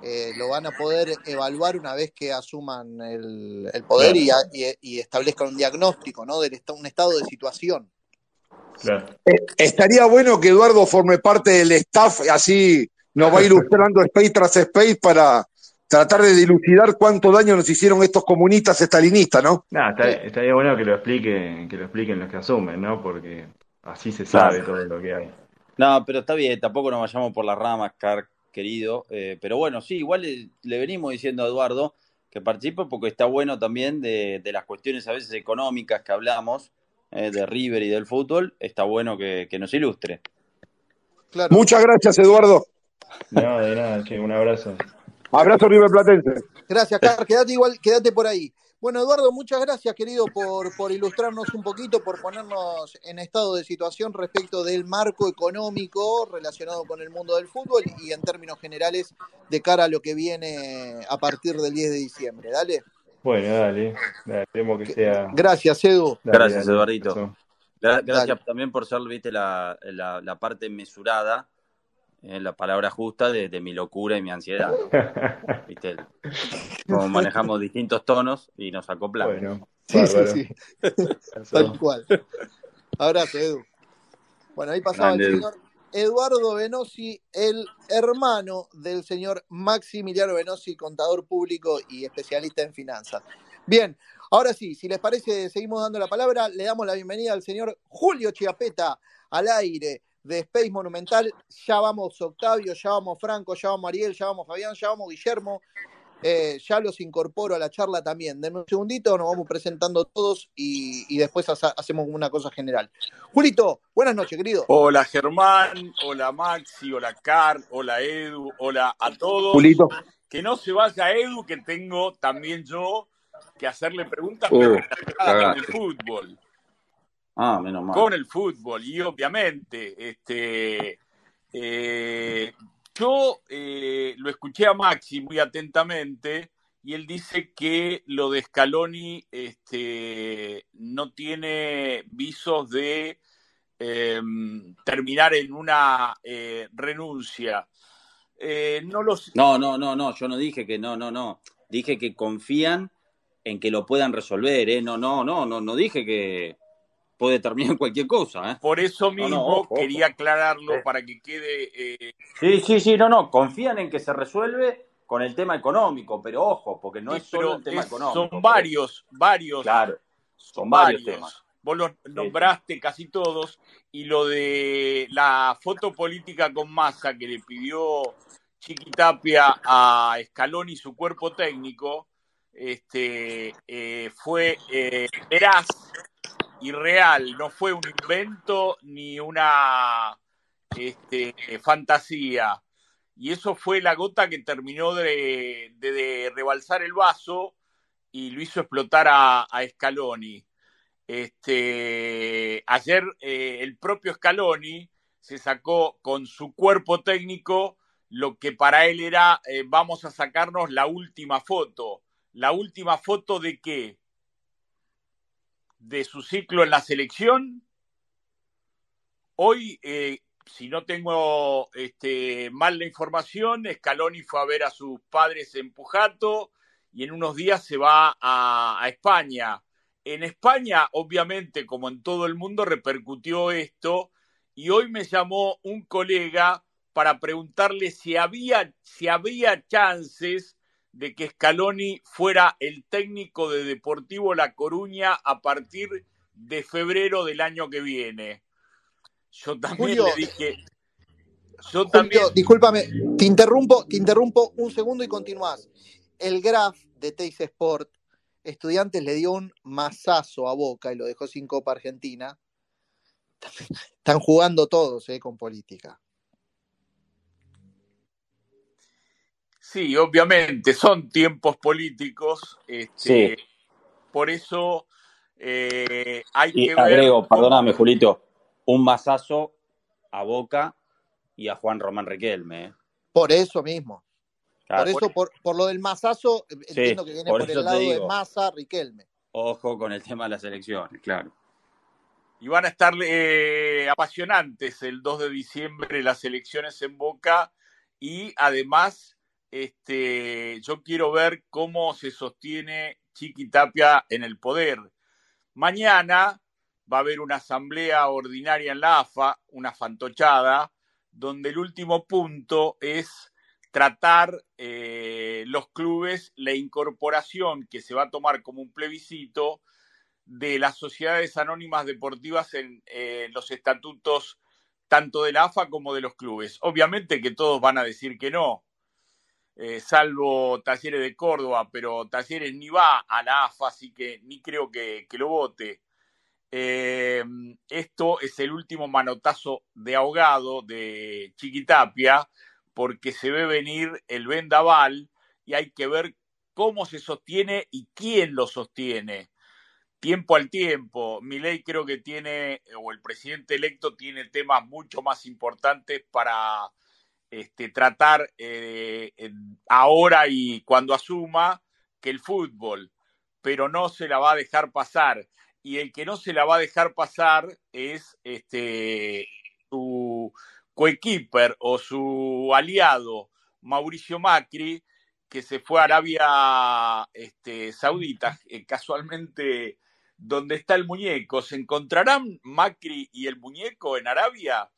Eh, lo van a poder evaluar una vez que asuman el, el poder y, Claro, y- y establezcan un diagnóstico, ¿no? Del un estado de situación. claro. Eh, estaría bueno que Eduardo forme parte del staff, así nos va ilustrando Space tras Space para, tratar de dilucidar cuánto daño nos hicieron estos comunistas estalinistas, ¿no? Nada, está, estaría bueno que lo expliquen, que lo expliquen los que asumen, ¿no? Porque así se sabe todo lo que hay. No, pero está bien, tampoco nos vayamos por las ramas, Car, querido. Eh, pero bueno, sí, igual le, le, venimos diciendo a Eduardo que participe porque está bueno también de, de las cuestiones a veces económicas que hablamos, eh, de River y del fútbol, está bueno que, que nos ilustre. Claro. Muchas gracias, Eduardo. No, de nada, che, un abrazo. Abrazo River Platense. Gracias, Car, quédate igual, quédate por ahí. Bueno, Eduardo, muchas gracias, querido, por, por ilustrarnos un poquito, por ponernos en estado de situación respecto del marco económico relacionado con el mundo del fútbol y en términos generales de cara a lo que viene a partir del 10 de diciembre. Dale. Bueno, dale, dale esperemos que sea. Gracias, Edu. Dale, gracias, dale, Eduardito. Gracias dale. también por ser, viste, la, la, la parte mesurada eh, la palabra justa de, de, mi locura y mi ansiedad. ¿Viste? Como manejamos distintos tonos y nos acoplamos. Bueno, sí, sí, sí. Tal cual. Abrazo, Edu. Bueno, ahí pasaba Grande, el señor Eduardo Venosi, el hermano del señor Maximiliano Venosi, contador público y especialista en finanzas. Bien, ahora sí, si les parece, seguimos dando la palabra. Le damos la bienvenida al señor Julio Chiapeta al aire de Space Monumental. Ya vamos Octavio, ya vamos Franco, ya vamos Ariel, ya vamos Fabián, ya vamos Guillermo. Eh, ya los incorporo a la charla también. Denme un segundito, nos vamos presentando todos y, y después ha hacemos una cosa general. Julito, buenas noches, querido. Hola Germán, hola Maxi, hola Car, hola Edu, hola a todos. Julito. Que no se vaya Edu, que tengo también yo que hacerle preguntas uh, relacionadas con el fútbol. Ah, menos mal. Con el fútbol. Y obviamente, este, eh, yo eh, lo escuché a Maxi muy atentamente y él dice que lo de Scaloni este, no tiene visos de eh, terminar en una eh, renuncia. no, los... no, no, no, no, yo no dije que no, no, no. Dije que confían en que lo puedan resolver, ¿eh? No, no, no, no, no dije que, puede terminar cualquier cosa. ¿eh? Por eso mismo no, no, ojo, quería aclararlo para que quede. Eh... Sí, sí, sí, no, no. Confían en que se resuelve con el tema económico, pero ojo, porque no sí, es solo el tema es, económico. Son varios, varios. Claro, son, varios, varios, temas. Vos los nombraste sí. casi todos, y lo de la foto política con masa que le pidió Chiquitapia a Scaloni y su cuerpo técnico, este, eh, fue eh, veraz y real, no fue un invento ni una este, fantasía. Y eso fue la gota que terminó de, rebalsar el vaso y lo hizo explotar a, a Scaloni. Este, ayer eh, el propio Scaloni se sacó con su cuerpo técnico lo que para él era eh, vamos a sacarnos la última foto. ¿La última foto de qué? De su ciclo en la selección. Hoy, eh, si no tengo este, mal la información, Scaloni fue a ver a sus padres en Pujato y en unos días se va a, a España. En España, obviamente, como en todo el mundo, repercutió esto y hoy me llamó un colega para preguntarle si había, si había chances de que Scaloni fuera el técnico de Deportivo La Coruña a partir de febrero del año que viene. Yo también Julio, le dije. Yo Julio, también. Discúlpame, te interrumpo, te interrumpo un segundo y continúas. El Graf de Teis Sport, Estudiantes le dio un masazo a Boca y lo dejó sin Copa Argentina. Están jugando todos eh, con política. Sí, obviamente, son tiempos políticos. Este, sí. Por eso eh, hay y que agrego, ver. perdóname, Julito, un masazo a Boca y a Juan Román Riquelme. ¿eh? Por eso mismo. Claro, por eso, por, por, lo del masazo, sí, entiendo que viene por, por el lado digo, de Massa, Riquelme. Ojo con el tema de las elecciones, claro. Y van a estar eh, apasionantes el 2 de diciembre las elecciones en Boca y además este, yo quiero ver cómo se sostiene Chiqui Tapia en el poder. Mañana va a haber una asamblea ordinaria en la AFA, una fantochada, donde el último punto es tratar eh, los clubes la incorporación que se va a tomar como un plebiscito de las sociedades anónimas deportivas en eh, los estatutos tanto de la AFA como de los clubes. Obviamente que todos van a decir que no, eh, salvo Talleres de Córdoba, pero Talleres ni va a la AFA, así que ni creo que, lo vote. Eh, esto es el último manotazo de ahogado de Chiquitapia, porque se ve venir el vendaval y hay que ver cómo se sostiene y quién lo sostiene tiempo al tiempo. Mi ley creo que tiene, o el presidente electo tiene temas mucho más importantes para este, tratar eh, ahora y cuando asuma que el fútbol, pero no se la va a dejar pasar. Y el que no se la va a dejar pasar es este, su coequiper o su aliado, Mauricio Macri, que se fue a Arabia este, Saudita, eh, casualmente donde está el muñeco. ¿Se encontrarán Macri y el muñeco en Arabia?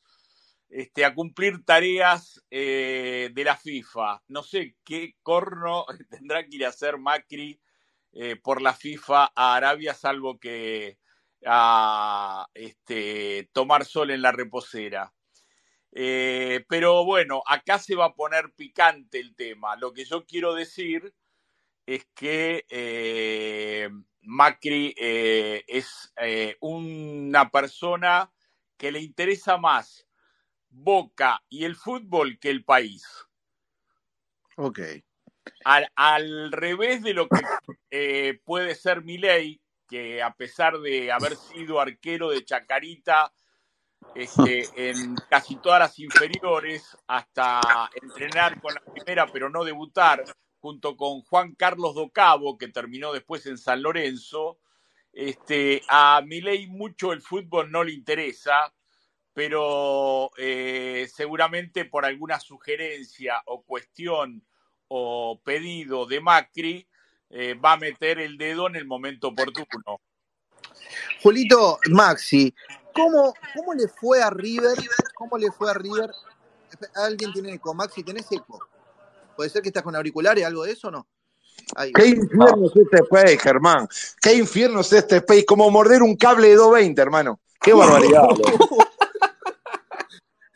Este, a cumplir tareas eh, de la FIFA. No sé qué corno tendrá que ir a hacer Macri eh, por la FIFA a Arabia, salvo que a este, tomar sol en la reposera. Eh, pero bueno, acá se va a poner picante el tema. Lo que yo quiero decir es que Macri es una persona que le interesa más Boca y el fútbol que el país. Ok. Al, revés de lo que eh, puede ser Milei, que a pesar de haber sido arquero de Chacarita este, en casi todas las inferiores, hasta entrenar con la primera, pero no debutar, junto con Juan Carlos Docabo, que terminó después en San Lorenzo. Este, a Milei mucho el fútbol no le interesa, pero eh, seguramente por alguna sugerencia o cuestión o pedido de Macri, eh, va a meter el dedo en el momento oportuno. Julito, Maxi, ¿cómo, ¿cómo le fue a River? ¿Cómo le fue a River? ¿Alguien tiene eco? Maxi, ¿tenés eco? ¿Puede ser que estás con auriculares, algo de eso o no? ¿Qué infierno es este país, Germán? ¿Qué infierno es este país? Como morder un cable de 220, hermano. ¡Qué barbaridad!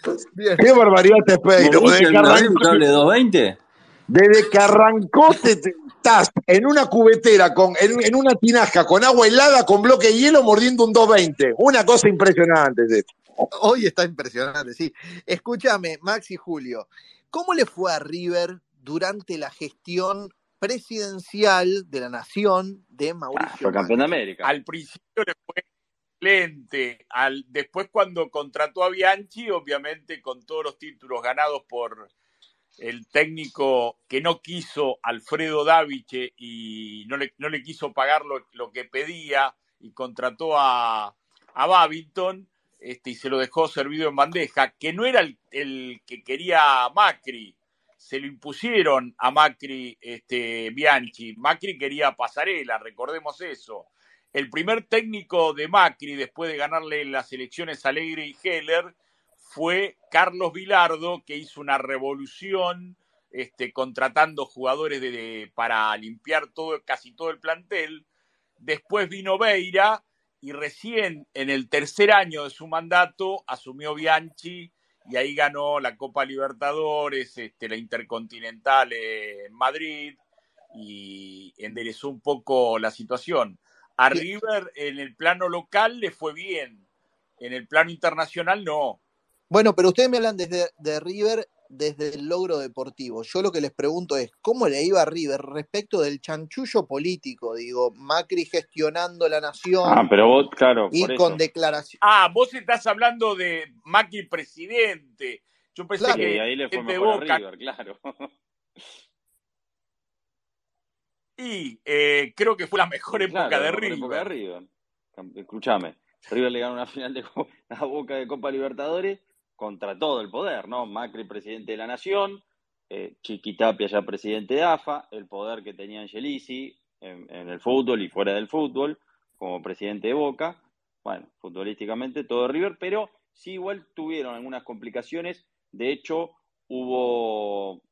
¡Qué barbaridad este país! Desde que arrancó, un cable de 220? Desde que arrancó te, estás en una cubetera, con, en, en, una tinaja con agua helada, con bloque de hielo, mordiendo un 220. Una cosa impresionante. Hoy está impresionante, sí. Escúchame, Max y Julio. ¿Cómo le fue a River durante la gestión presidencial de la nación de Mauricio. Ah, fue campeón de América. Al principio le fue excelente. Al, después cuando contrató a Bianchi, obviamente con todos los títulos ganados por el técnico que no quiso Alfredo Daviche y no le, no le quiso pagar lo, que pedía y contrató a, a Babington este, y se lo dejó servido en bandeja, que no era el, el que quería Macri se lo impusieron a Macri este, Bianchi. Macri quería pasarela, recordemos eso. El primer técnico de Macri, después de ganarle las elecciones a Alegre y Heller, fue Carlos Vilardo, que hizo una revolución este, contratando jugadores de, para limpiar todo, casi todo el plantel. Después vino Beira y recién en el tercer año de su mandato asumió Bianchi y ahí ganó la Copa Libertadores, este, la Intercontinental en Madrid y enderezó un poco la situación. A River en el plano local le fue bien, en el plano internacional no. Bueno, pero ustedes me hablan desde de River desde el logro deportivo. Yo lo que les pregunto es, ¿cómo le iba a River respecto del chanchullo político? Digo, Macri gestionando la nación. Ah, pero vos, claro. Y con declaración. Ah, vos estás hablando de Macri presidente. Yo pensé que ahí le fue mejor a River, claro. Y eh, creo que fue la mejor época de River. Época de River. Escúchame, River le ganó una final de la Boca de Copa Libertadores contra todo el poder, ¿no? Macri presidente de la Nación, eh, Chiquitapia ya presidente de AFA, el poder que tenía Angelici en, el fútbol y fuera del fútbol, como presidente de Boca, bueno, futbolísticamente todo River, pero sí igual tuvieron algunas complicaciones, de hecho hubo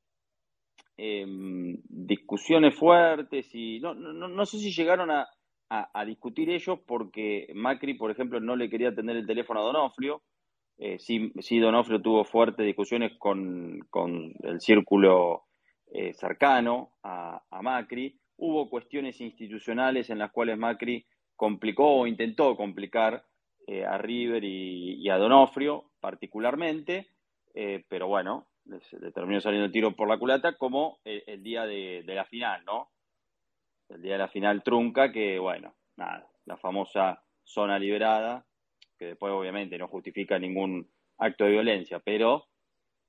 em, discusiones fuertes y no, no, no sé si llegaron a, a, discutir ellos porque Macri, por ejemplo, no le quería atender el teléfono a Donofrio. Eh, sí, Donofrio tuvo fuertes discusiones con, con el círculo eh, cercano a, Macri. Hubo cuestiones institucionales en las cuales Macri complicó o intentó complicar eh, a River y, a Donofrio particularmente, eh, pero bueno, le terminó saliendo el tiro por la culata como el, día de, la final, ¿no? El día de la final trunca, que bueno, nada, la famosa zona liberada, que después obviamente no justifica ningún acto de violencia, pero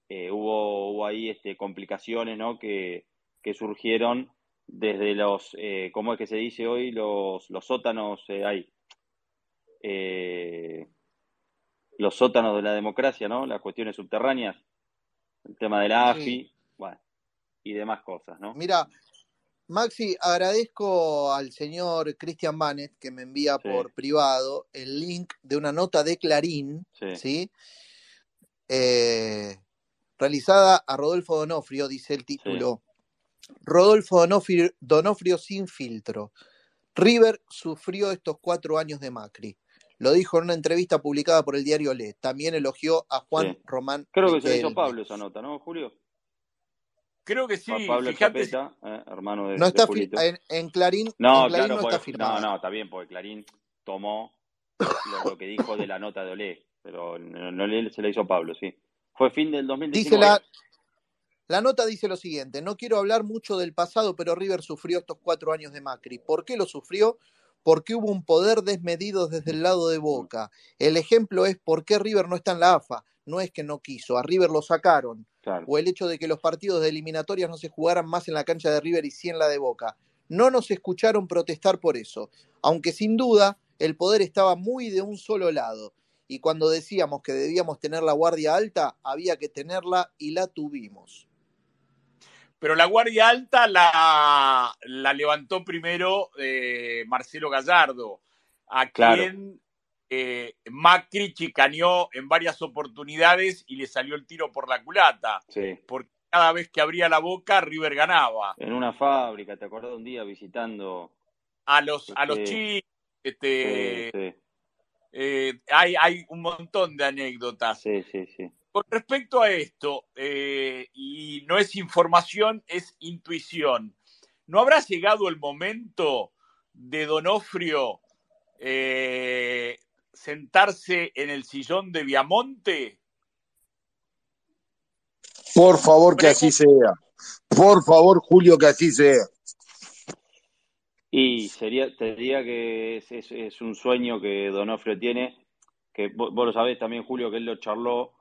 eh, hubo, hubo, ahí este, complicaciones ¿no? que, que surgieron desde los, eh, ¿cómo es que se dice hoy? Los, los sótanos eh, ahí. Eh, los sótanos de la democracia, ¿no? Las cuestiones subterráneas, el tema de la AFI, bueno, y demás cosas, ¿no? Mira, Maxi, agradezco al señor Christian Manet que me envía por privado el link de una nota de Clarín, ¿sí? ¿sí? Eh, realizada a Rodolfo Donofrio, dice el título. Rodolfo Donofrio, sin filtro. River sufrió estos cuatro años de Macri. Lo dijo en una entrevista publicada por el diario Le. También elogió a Juan Román. Creo que se hizo Pablo esa nota, ¿no, Julio? Creo que sí. Pablo Chapeta, eh, hermano de. No está en, Clarín. No, no está firmado. No, no, está bien, porque Clarín tomó lo, que dijo de la nota de Olé, pero no, no se la hizo Pablo, sí. Fue fin del 2019. Dice la, la nota dice lo siguiente, no quiero hablar mucho del pasado, pero River sufrió estos cuatro años de Macri. ¿Por qué lo sufrió? Porque hubo un poder desmedido desde el lado de Boca. El ejemplo es por qué River no está en la AFA. No es que no quiso, a River lo sacaron. O el hecho de que los partidos de eliminatorias no se jugaran más en la cancha de River y sí en la de Boca. No nos escucharon protestar por eso, aunque sin duda el poder estaba muy de un solo lado y cuando decíamos que debíamos tener la guardia alta, había que tenerla y la tuvimos. Pero la guardia alta la, la levantó primero eh, Marcelo Gallardo, a quien eh, Macri chicaneó en varias oportunidades y le salió el tiro por la culata. Porque cada vez que abría la boca, River ganaba. En una fábrica, ¿te acordás un día visitando? A los, a los este, chicos, este, eh, hay, hay un montón de anécdotas. Sí, sí, sí. Con respecto a esto, eh, y no es información, es intuición, ¿no habrá llegado el momento de Donofrio eh, sentarse en el sillón de Viamonte? Por favor, que así sea. Por favor, Julio, que así sea. Y sería, te diría que es, es, un sueño que Donofrio tiene, que vos, lo sabés también, Julio, que él lo charló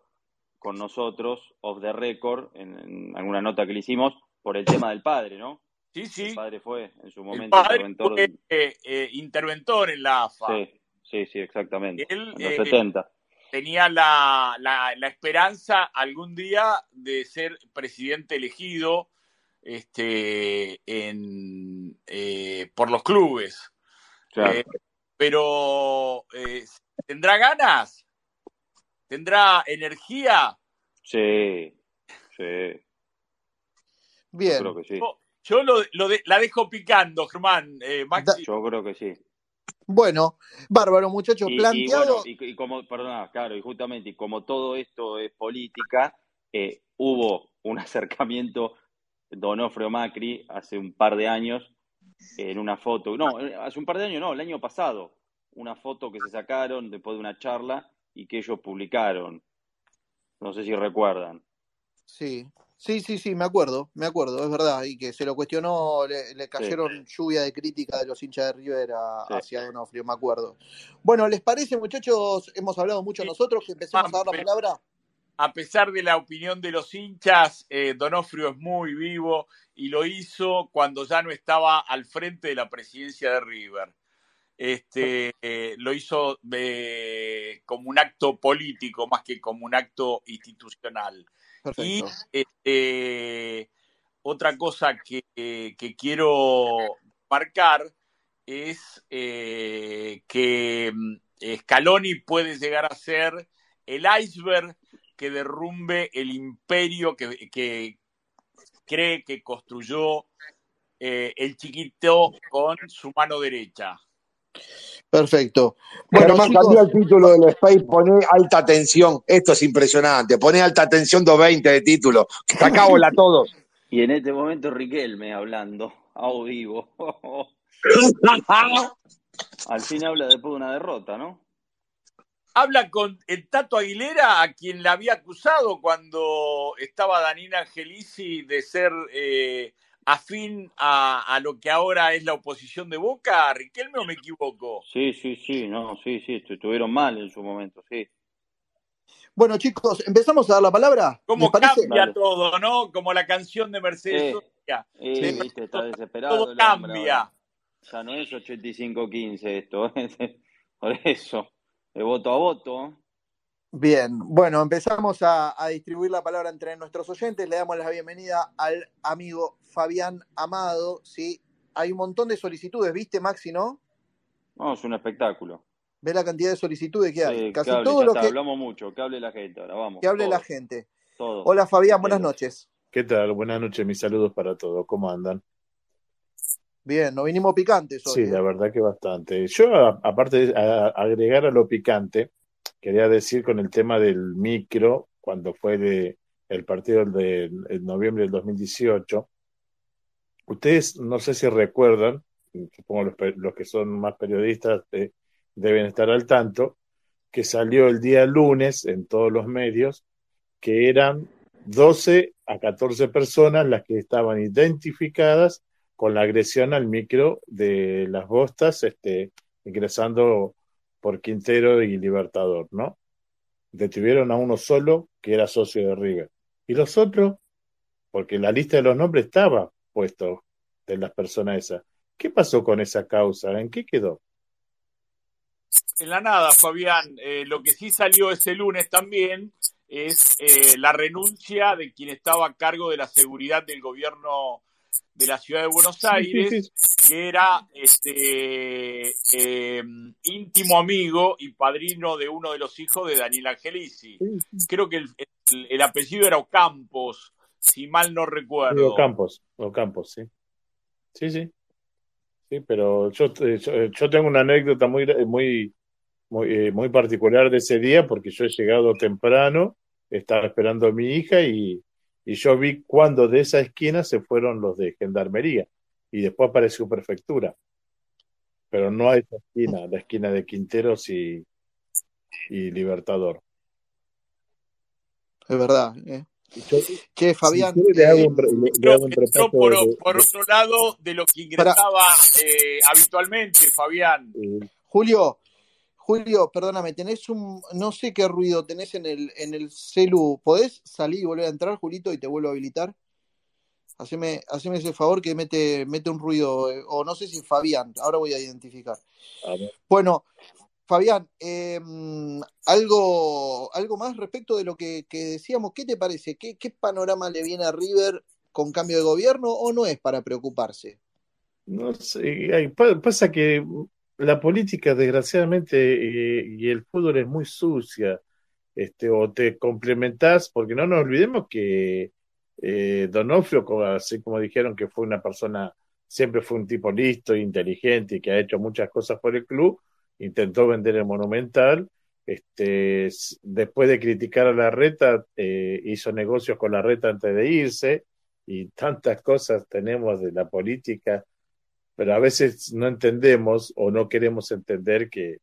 con nosotros, off the record, en, alguna nota que le hicimos, por el tema del padre, ¿no? Sí, sí. El padre fue en su momento interventor. Fue, eh, eh, interventor en la AFA. Sí, sí, sí, exactamente. en los 70. Eh, tenía la, la, la esperanza algún día de ser presidente elegido este, en, eh, por los clubes. Eh, pero, eh, ¿tendrá ganas? ¿Tendrá energía? Sí, sí. Bien. Yo creo que sí. Yo, lo, la dejo picando, Germán. Maxi. Yo creo que sí. Bueno, bárbaro, muchachos, planteado. Y, como, perdona, claro, y justamente, y como todo esto es política, hubo un acercamiento Donofrio Macri hace un par de años en una foto, no, hace un par de años no, el año pasado, una foto que se sacaron después de una charla y que ellos publicaron. No sé si recuerdan. Sí, sí, sí, sí, me acuerdo, me acuerdo, es verdad, y que se lo cuestionó, le, cayeron lluvia de crítica de los hinchas de Rivera hacia Donofrio, me acuerdo. Bueno, ¿les parece, muchachos? Hemos hablado mucho nosotros, que empecemos a dar la palabra a pesar de la opinión de los hinchas, eh, Donofrio es muy vivo y lo hizo cuando ya no estaba al frente de la presidencia de River. Este, eh, lo hizo eh, como un acto político más que como un acto institucional. Y este, otra cosa que, que, quiero marcar es que mm, Scaloni puede llegar a ser el iceberg que derrumbe el imperio que, cree que construyó eh, el chiquito con su mano derecha. Perfecto. Bueno, Germán, cambió el título del Space, pone alta tensión. Esto es impresionante. Pone alta tensión 220 de título. Sacámosla todos. Y en este momento Riquelme hablando, a vivo. Al fin habla después de una derrota, ¿no? Habla con el Tato Aguilera, a quien la había acusado cuando estaba Danina Angelici de ser eh, afín a, a lo que ahora es la oposición de Boca. ¿Riquelme o me equivoco? Sí, sí, sí, no, sí, sí, estu- estuvieron mal en su momento, sí. bueno, chicos, empezamos a dar la palabra. ¿Les ¿Cómo cambia todo, no? Como la canción de Mercedes Eh. Eh, Sí. viste, está desesperado Todo hombre cambia. Ya no es 85-15 esto, por eso, de voto a voto. Bien, bueno, empezamos a, a distribuir la palabra entre nuestros oyentes. Le damos la bienvenida al amigo Fabián Amado. ¿sí? Hay un montón de solicitudes, ¿viste, Maxi, no? No, es un espectáculo. Ve la cantidad de solicitudes que hay. Sí, Casi que hable, todo ya lo está, que, hablamos mucho, que hable la gente ahora, vamos. que hable la gente. todos. Hola, Fabián, buenas noches. ¿Qué tal? Buenas noches, mis saludos para todos. ¿Cómo andan? Bien, nos vinimos picantes hoy. Sí, ¿eh? la verdad que bastante. Yo, aparte de agregar a lo picante, quería decir con el tema del micro, cuando fue de, el partido de en noviembre del 2018, ustedes no sé si recuerdan, supongo los, los que son más periodistas eh, deben estar al tanto, que salió el día lunes en todos los medios que eran 12 a 14 personas las que estaban identificadas con la agresión al micro de las Bostas, este, ingresando por Quintero y Libertador, ¿no? Detuvieron a uno solo que era socio de River. Y los otros, porque la lista de los nombres estaba puesto de las personas esas. ¿Qué pasó con esa causa? ¿En qué quedó? En la nada, Fabián. Eh, lo que sí salió ese lunes también es eh, la renuncia de quien estaba a cargo de la seguridad del gobierno de la ciudad de Buenos Aires, que era este eh, íntimo amigo y padrino de uno de los hijos de Daniel Angelici. Creo que el, el- el apellido era Ocampos, si mal no recuerdo. Ocampos, Ocampos, sí. Sí, sí. Sí, pero yo, eh, yo, eh, yo tengo una anécdota muy, muy, muy, eh, muy particular de ese día porque yo he llegado temprano, estaba esperando a mi hija y, y yo vi cuando de esa esquina se fueron los de Gendarmería y después apareció Prefectura, pero no a esa esquina, la esquina de Quinteros y, y Libertador. Es verdad. ¿eh? Yo, Che, si Fabián, le hago eh, un, le, le hago un entró repaso por, de, por de- otro lado de lo que para, ingresaba eh, habitualmente, Fabián. eh, Julio, Julio, perdóname, tenés un, no sé qué ruido tenés en el, en el celu. ¿Podés salir y volver a entrar, Julito, y te vuelvo a habilitar? Haceme, haceme ese favor que mete, mete un ruido, eh, o no sé si Fabián, ahora voy a identificar. a. Bueno, Fabián, eh, algo, algo más respecto de lo que, que decíamos, ¿qué te parece? ¿Qué, qué panorama le viene a River con cambio de gobierno o no es para preocuparse? No sé, pasa que la política, desgraciadamente, eh, y el fútbol es muy sucia, este, o te complementás, porque no nos olvidemos que eh, Donofrio, así como dijeron que fue una persona, siempre fue un tipo listo, inteligente y que ha hecho muchas cosas por el club, intentó vender el Monumental, este, después de criticar a la Reta, eh, hizo negocios con la Reta antes de irse, y tantas cosas tenemos de la política pero a veces no entendemos o no queremos entender que,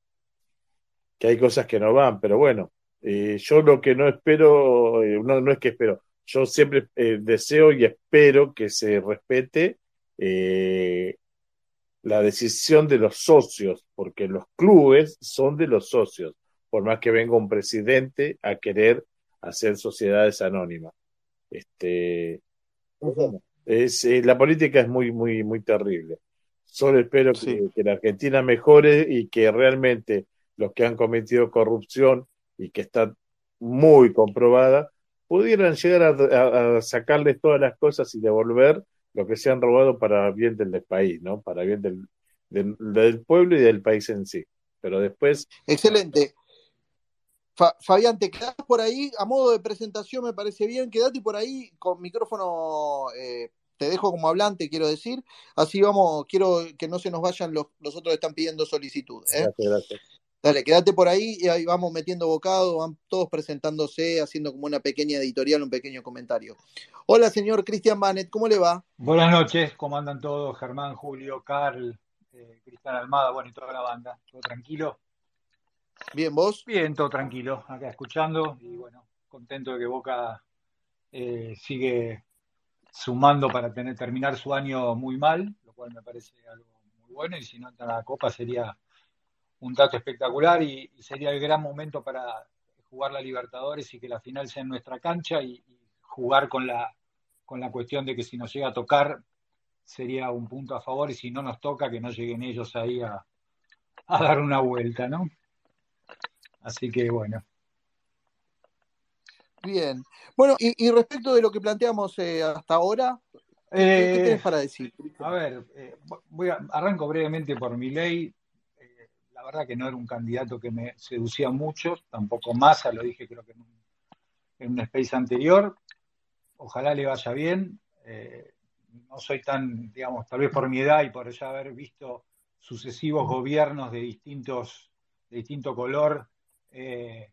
que hay cosas que no van, pero bueno, eh, yo lo que no espero, eh, no, no es que espero, yo siempre eh, deseo y espero que se respete la decisión de los socios, porque los clubes son de los socios, por más que venga un presidente a querer hacer sociedades anónimas. Este, es, la política es muy, muy, muy terrible. Solo espero Sí, que, la Argentina mejore y que realmente los que han cometido corrupción y que está muy comprobada, pudieran llegar a, a- a sacarles todas las cosas y devolver lo que se han robado para bien del país, ¿no? Para bien del, del, del pueblo y del país en sí. Pero después, excelente. Fabián, te quedás por ahí, a modo de presentación me parece bien, quedate por ahí con micrófono, eh, te dejo como hablante, quiero decir, así vamos, quiero que no se nos vayan los, los otros que están pidiendo solicitud. ¿eh? Gracias, gracias. Dale, quédate por ahí y ahí vamos metiendo bocado, van todos presentándose, haciendo como una pequeña editorial, un pequeño comentario. Hola, señor Cristian Banet, ¿cómo le va? Buenas noches, ¿cómo andan todos? Germán, Julio, Carl, eh, Cristian Almada, bueno, y toda la banda. ¿Todo tranquilo? Bien, ¿vos? Bien, todo tranquilo, acá escuchando y bueno, contento de que Boca eh, sigue sumando para tener, terminar su año muy mal, lo cual me parece algo muy bueno y si no entra la Copa sería un dato espectacular y, sería el gran momento para jugar la Libertadores y que la final sea en nuestra cancha y, jugar con la, con la cuestión de que si nos llega a tocar sería un punto a favor y si no nos toca que no lleguen ellos ahí a, a dar una vuelta, ¿no? Así que bueno. Bien. Bueno, y, respecto de lo que planteamos eh, hasta ahora, ¿qué, eh, tienes para decir? A ver, eh, voy a, arranco brevemente por mi ley. la verdad que no era un candidato que me seducía mucho, tampoco Massa, lo dije creo que en un, en un space anterior. Ojalá le vaya bien. no soy tan, digamos, tal vez por mi edad y por ya haber visto sucesivos gobiernos de distintos de distinto color eh,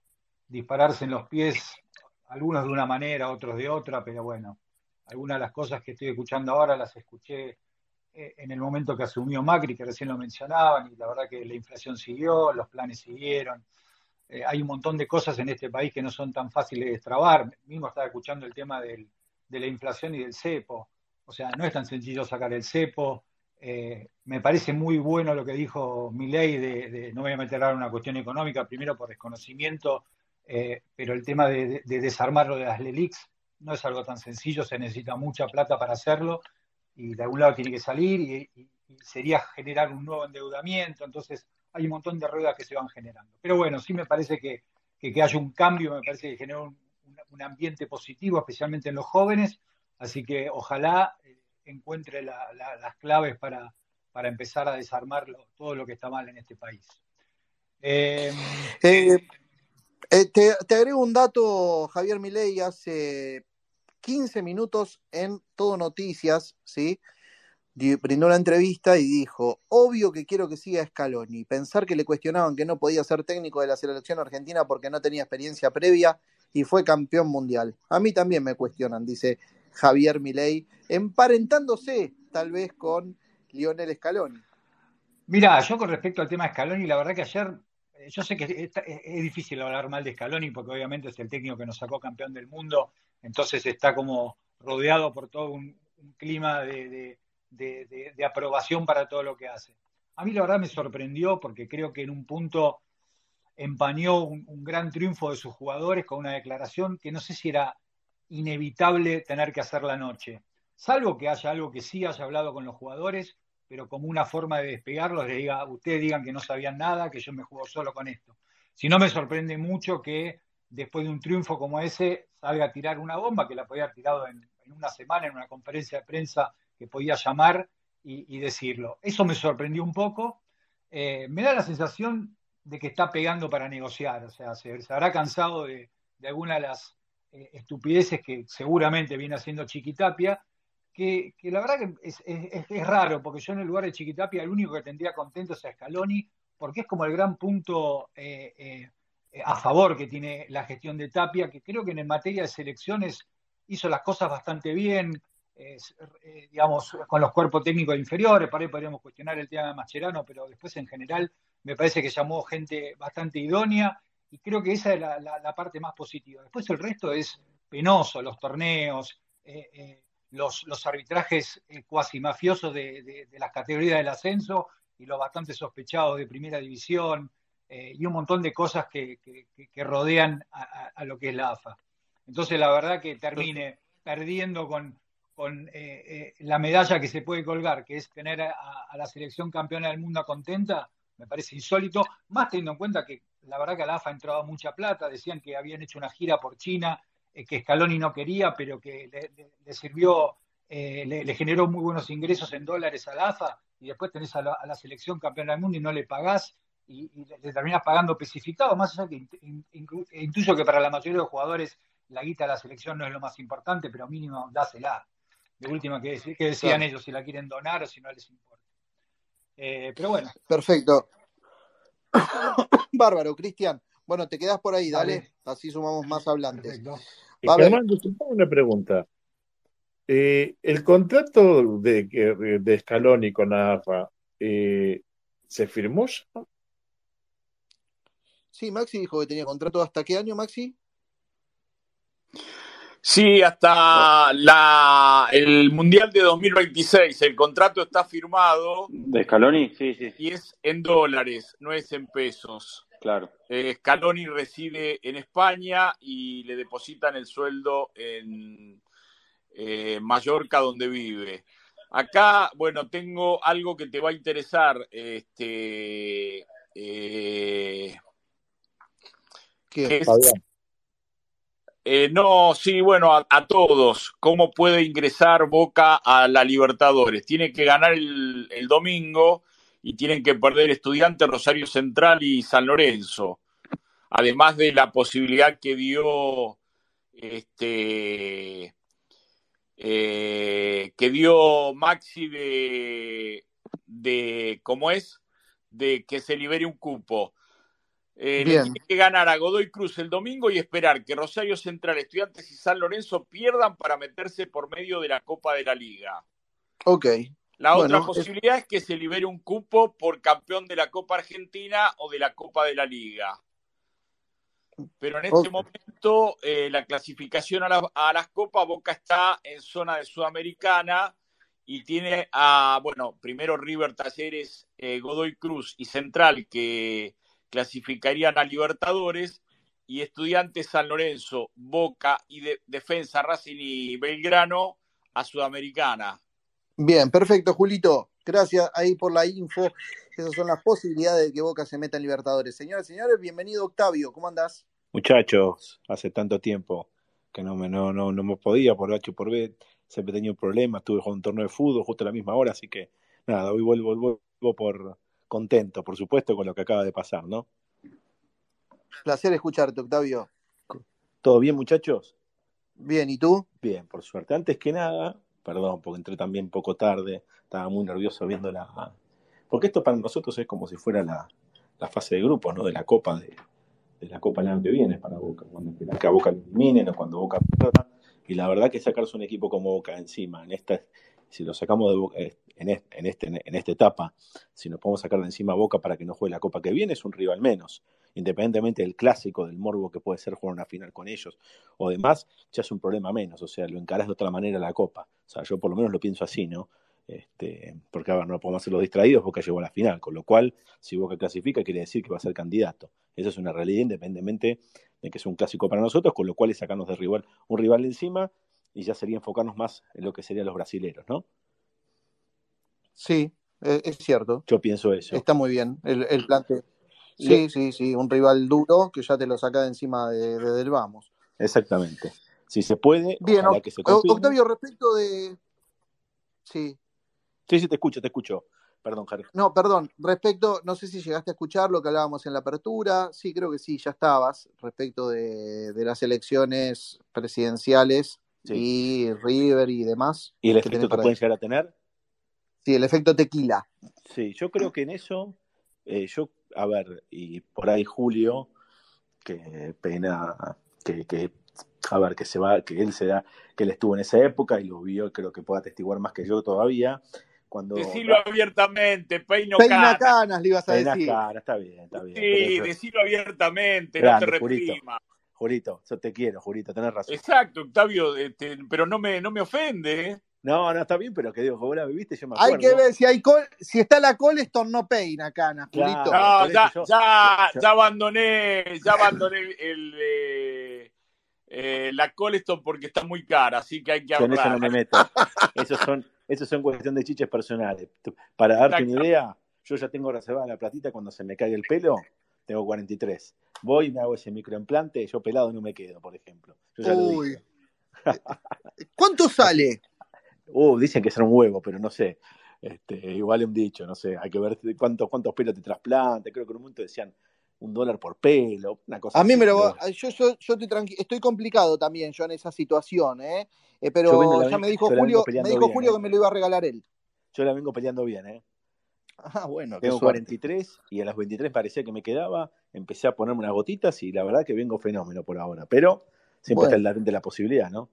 dispararse en los pies, algunos de una manera, otros de otra, pero bueno, algunas de las cosas que estoy escuchando ahora las escuché eh, en el momento que asumió Macri, que recién lo mencionaban, y la verdad que la inflación siguió, los planes siguieron. Eh, hay un montón de cosas en este país que no son tan fáciles de destrabar. Mismo estaba escuchando el tema del, de la inflación y del cepo. O sea, no es tan sencillo sacar el cepo, eh, me parece muy bueno lo que dijo Milei de, no voy a meter ahora una cuestión económica, primero por desconocimiento, eh, pero el tema de, desarmarlo de las LELIX no es algo tan sencillo, se necesita mucha plata para hacerlo y de algún lado tiene que salir y, sería generar un nuevo endeudamiento, entonces hay un montón de ruedas que se van generando. Pero bueno, sí me parece que, que, haya un cambio, me parece que genera un, ambiente positivo, especialmente en los jóvenes, así que ojalá encuentre las claves para, para, empezar a desarmar todo lo que está mal en este país. Em, eh, eh, te, agrego un dato, Javier Milei, hace 15 minutos en Todo Noticias, ¿sí? brindó una entrevista y dijo, obvio que quiero que siga Scaloni. Pensar que le cuestionaban que no podía ser técnico de la selección argentina porque no tenía experiencia previa y fue campeón mundial. A mí también me cuestionan, dice Javier Milei, emparentándose tal vez con Lionel Scaloni. Mira, yo con respecto al tema de Scaloni, la verdad que ayer, yo sé que es, difícil hablar mal de Scaloni porque obviamente es el técnico que nos sacó campeón del mundo, entonces está como rodeado por todo un, clima de, aprobación para todo lo que hace. A mí la verdad me sorprendió porque creo que en un punto empañó un gran triunfo de sus jugadores con una declaración que no sé si era inevitable tener que hacer la noche. Salvo que haya algo que sí haya hablado con los jugadores, pero como una forma de despegarlos, le diga, ustedes digan que no sabían nada, que yo me juego solo con esto. Si no me sorprende mucho que después de un triunfo como ese salga a tirar una bomba que la podía haber tirado en, una semana en una conferencia de prensa que podía llamar y, decirlo. Eso me sorprendió un poco. Eh, me da la sensación de que está pegando para negociar, o sea, se, habrá cansado de, de alguna de las eh, estupideces que seguramente viene haciendo Chiquitapia, que, la verdad que es, es, raro, porque yo en el lugar de Chiquitapia el único que tendría contento es a Scaloni, porque es como el gran punto eh, eh, a favor que tiene la gestión de Tapia, que creo que en materia de selecciones hizo las cosas bastante bien, digamos, con los cuerpos técnicos inferiores, para ahí podríamos cuestionar el tema de Mascherano, pero después en general me parece que llamó gente bastante idónea y creo que esa es la, parte más positiva. Después el resto es penoso, los torneos, eh, eh, los, arbitrajes eh, cuasi mafiosos de, las categorías del ascenso y los bastante sospechados de primera división y un montón de cosas que, rodean a, lo que es la AFA. Entonces la verdad que termine perdiendo con, la medalla que se puede colgar, que es tener a, la selección campeona del mundo contenta, me parece insólito, más teniendo en cuenta que la verdad que la AFA entraba mucha plata, decían que habían hecho una gira por China, eh, que Scaloni no quería, pero que le, sirvió, eh, le, generó muy buenos ingresos en dólares a la AFA, y después tenés a la, selección campeona del mundo y no le pagás, y, y le terminás pagando especificado, más allá que intuyo que para la mayoría de los jugadores la guita de la selección no es lo más importante, pero mínimo dásela. De última que, que decían Claro. ellos, si la quieren donar o si no les importa. Eh, pero bueno, Perfecto. Bárbaro, Cristian. Bueno, te quedás por ahí, dale. dale, Así sumamos más hablantes. perfecto. Y Va a haber. Germán, yo tengo una pregunta. Eh, el contrato de, que- de Scaloni con AFA, eh, ¿se firmó ya? Sí, Maxi dijo que tenía contrato hasta qué año, Maxi? Sí, hasta la, el Mundial de 2026. El contrato está firmado ¿De Scaloni? Sí, sí, y es en dólares, no es en pesos. Claro. Eh, Scaloni reside en España y le depositan el sueldo en eh, Mallorca, donde vive. Acá, bueno, tengo algo que te va a interesar. Este, eh, ¿Qué? que es Fabián. Eh, no, sí, bueno, a, a todos. ¿Cómo puede ingresar Boca a la Libertadores? Tiene que ganar el, el domingo y tienen que perder Estudiantes, Rosario Central y San Lorenzo. Además de la posibilidad que dio este eh, que dio Maxi de, de ¿cómo es? De que se libere un cupo. Eh, le tiene que ganar a Godoy Cruz el domingo y esperar que Rosario Central, Estudiantes y San Lorenzo pierdan para meterse por medio de la Copa de la Liga. Ok. La otra Bueno, posibilidad es que se libere un cupo por campeón de la Copa Argentina o de la Copa de la Liga. Pero en este momento eh, la clasificación a, la- a las copas, Boca está en zona de Sudamericana y tiene a, bueno, primero River Talleres, eh, Godoy Cruz y Central que clasificarían a Libertadores y Estudiantes San Lorenzo, Boca y de- Defensa Racing y Belgrano a Sudamericana. Bien, perfecto, Julito. Gracias ahí por la info. Esas son las posibilidades de que Boca se meta en Libertadores. Señoras y señores, bienvenido Octavio. ¿Cómo andás? Muchachos, hace tanto tiempo que no me, no, no, no me podía por H por B, siempre he tenido problemas, estuve jugando un torneo de fútbol justo a la misma hora, así que nada, hoy vuelvo, vuelvo por contento, por supuesto, con lo que acaba de pasar, ¿no? Placer escucharte, Octavio. ¿Todo bien, muchachos? Bien, ¿y tú? Bien, por suerte. Antes que nada, perdón, porque entré también poco tarde, estaba muy nervioso viendo la... Porque esto para nosotros es como si fuera la, la fase de grupos, ¿no? De la Copa de, de la Copa el año que viene para Boca, cuando que a Boca lo eliminen o cuando Boca pierda. Y la verdad que sacarse un equipo como Boca encima, en esta, si lo sacamos de Boca, eh, en, este, en, este, en esta etapa, si nos podemos sacar de encima Boca para que no juegue la Copa que viene, es un rival menos. Independientemente del clásico, del morbo que puede ser jugar una final con ellos o demás, ya es un problema menos. O sea, lo encarás de otra manera la Copa. O sea, yo por lo menos lo pienso así, ¿no? Este, porque a ver, no podemos ser los distraídos, Boca llegó a la final, con lo cual, si Boca clasifica, quiere decir que va a ser candidato. Esa es una realidad independientemente de que es un clásico para nosotros, con lo cual es sacarnos de rival, un rival encima y ya sería enfocarnos más en lo que serían los brasileros, ¿no? Sí, eh, es cierto. Yo pienso eso. Está muy bien el, el plante. Sí, sí, sí, un rival duro que ya te lo saca de encima de, de- del vamos. Exactamente. Si se puede, Bien, ojalá Oc- que se O- confirme. Octavio, respecto de... Sí, Sí, sí, te escucho, te escucho. Perdón, Jaro. no, perdón, respecto, no sé si llegaste a escuchar lo que hablábamos en la apertura, sí, creo que sí, ya estabas, respecto de, de las elecciones presidenciales Sí. y River y demás. ¿Y el ¿Qué efecto que pueden llegar a tener? Sí, el efecto tequila. Sí, yo creo que en eso, eh, yo, a ver, y por ahí Julio, que pena, que, que, a ver, que se va, que él se da, que él estuvo en esa época y lo vio, creo que pueda atestiguar más que yo todavía, cuando Decilo abiertamente, peino Peina cana. canas, le ibas a Peinas decir. cara, está bien, está bien. Sí, eso- decilo abiertamente, no te Grande, Jurito. reprima. Jurito, yo te quiero, Jurito, tenés razón. Exacto, Octavio, este, pero no me, no me ofende. No, no, está bien, pero que digo, vos la viviste, yo me Hay acuerdo. que ver si hay col, si está la Coleston no peina canas, Claro. Julito. No, ya, yo- ya, yo- ya abandoné, ya abandoné el, eh, eh, la Coleston porque está muy cara, así que hay que Yo en eso no me meto. Esos son, esos son cuestión de chiches personales. Para darte una idea, yo ya tengo reservada la platita cuando se me cae el pelo, tengo 43. Voy y me hago ese microimplante, yo pelado no me quedo, por ejemplo. Yo ya lo Uy. dije. ¿Cuánto sale? Uh, dicen que será un huevo, pero no sé. Este, igual un dicho, no sé, hay que ver cuántos, cuántos pelos te trasplante. Creo que en un momento decían un dólar por pelo, una cosa A mí me lo yo, yo, yo estoy, tranqui- estoy complicado también yo en esa situación, ¿eh? Eh, pero ya me dijo Julio, me dijo bien, Julio ¿eh? que me lo iba a regalar él. Yo la vengo peleando bien, ¿eh? Ah, bueno, Tengo suerte. 43 y a las 23 parecía que me quedaba, empecé a ponerme unas gotitas y la verdad que vengo fenómeno por ahora, pero siempre está Bueno, latente la posibilidad, ¿no?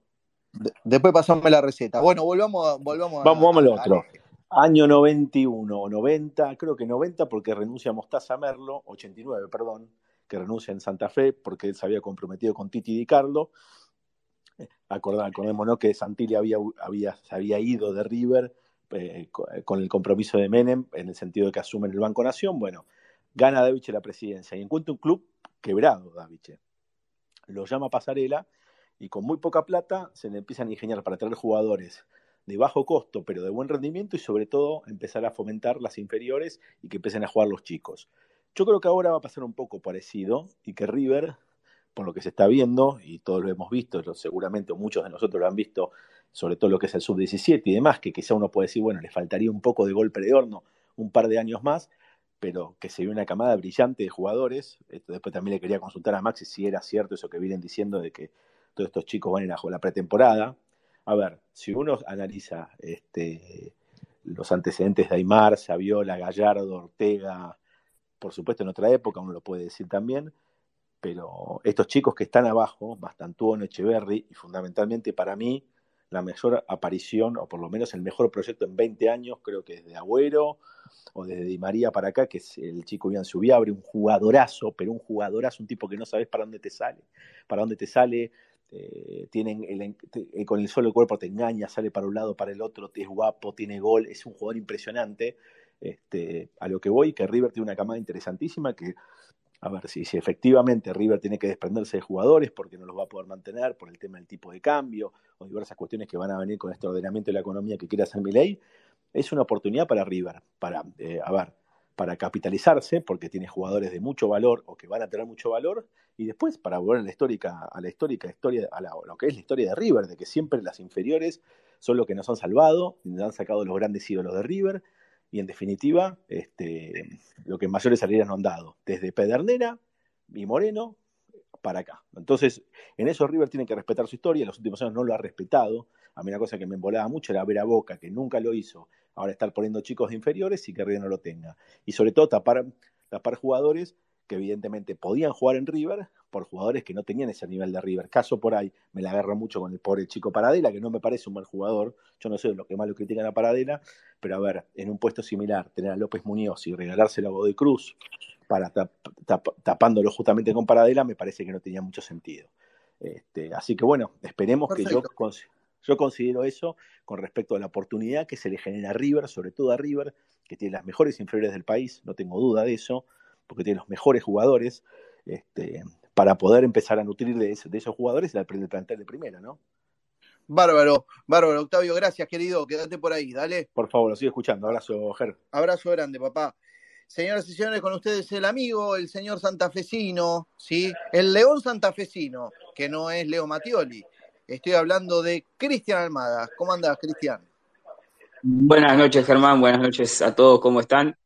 De- después pasame la receta. Bueno, volvamos, a- volvamos a- Vamos, vamos al otro. Año 91 o 90, creo que 90 porque renuncia Mostaza Merlo, 89, perdón, que renuncia en Santa Fe porque él se había comprometido con Titi Di Carlo. Acordá- acordémonos que Santilli había, había, se había ido de River eh, eh, con el compromiso de Menem en el sentido de que asumen el Banco Nación. Bueno, gana Daviche la presidencia y encuentra un club quebrado, Daviche. Lo llama Pasarela y con muy poca plata se le empiezan a ingeniar para traer jugadores de bajo costo, pero de buen rendimiento y sobre todo empezar a fomentar las inferiores y que empiecen a jugar los chicos. Yo creo que ahora va a pasar un poco parecido y que River, por lo que se está viendo, y todos lo hemos visto, seguramente muchos de nosotros lo han visto, sobre todo lo que es el sub-17 y demás, que quizá uno puede decir, bueno, le faltaría un poco de golpe de horno, un par de años más, pero que se ve una camada brillante de jugadores. Esto después también le quería consultar a Maxi si era cierto eso que vienen diciendo de que todos estos chicos van a ir a la pretemporada. A ver, si uno analiza este, los antecedentes de Aymar, Saviola, Gallardo, Ortega, por supuesto en otra época, uno lo puede decir también, pero estos chicos que están abajo, Bastantuono, Echeverry, y fundamentalmente para mí, la mejor aparición, o por lo menos el mejor proyecto en 20 años, creo que desde Agüero o desde Di María para acá, que es el chico Ian Subiabre, un jugadorazo, pero un jugadorazo, un tipo que no sabes para dónde te sale, para dónde te sale, eh, tienen el- te- eh, con el solo cuerpo te engaña, sale para un lado, para el otro, es guapo, tiene gol, es un jugador impresionante. Este, a lo que voy, que River tiene una camada interesantísima que, a ver, si, si efectivamente River tiene que desprenderse de jugadores porque no los va a poder mantener por el tema del tipo de cambio o diversas cuestiones que van a venir con este ordenamiento de la economía que quiere hacer Milei, es una oportunidad para River, para, eh, a ver, para capitalizarse, porque tiene jugadores de mucho valor o que van a tener mucho valor, y después para volver a la histórica, a la histórica historia, a, la- lo que es la historia de River, de que siempre las inferiores son los que nos han salvado, nos han sacado los grandes ídolos de River, y en definitiva, este, lo que mayores salidas no han dado, desde Pedernera y Moreno para acá. Entonces, en eso River tiene que respetar su historia, en los últimos años no lo ha respetado. A mí una cosa que me embolaba mucho era ver a Boca, que nunca lo hizo, ahora estar poniendo chicos de inferiores y que River no lo tenga. Y sobre todo tapar, tapar jugadores que evidentemente podían jugar en River por jugadores que no tenían ese nivel de River. Caso por ahí, me la agarro mucho con el pobre chico Paradela, que no me parece un mal jugador. Yo no sé lo que más lo critican a Paradela, pero a ver, en un puesto similar, tener a López Muñoz y regalárselo a Godoy Cruz para tap- tap- tapándolo justamente con Paradela, me parece que no tenía mucho sentido. Este, así que bueno, esperemos que yo, yo considero eso con respecto a la oportunidad que se le genera a River, sobre todo a River, que tiene las mejores inferiores del país, no tengo duda de eso, porque tiene los mejores jugadores, este, para poder empezar a nutrir de, de esos jugadores del plantel de primera, ¿no? Bárbaro, bárbaro, Octavio, gracias, querido. Quédate por ahí, dale. Por favor, lo sigo escuchando. Abrazo, Ger. Abrazo grande, papá. Señoras y señores, con ustedes el amigo, el señor santafesino, ¿sí? El león santafesino, que no es Leo Matioli. Estoy hablando de Cristian Almada. ¿Cómo andás, Cristian? Buenas noches, Germán. Buenas noches a todos. ¿Cómo están?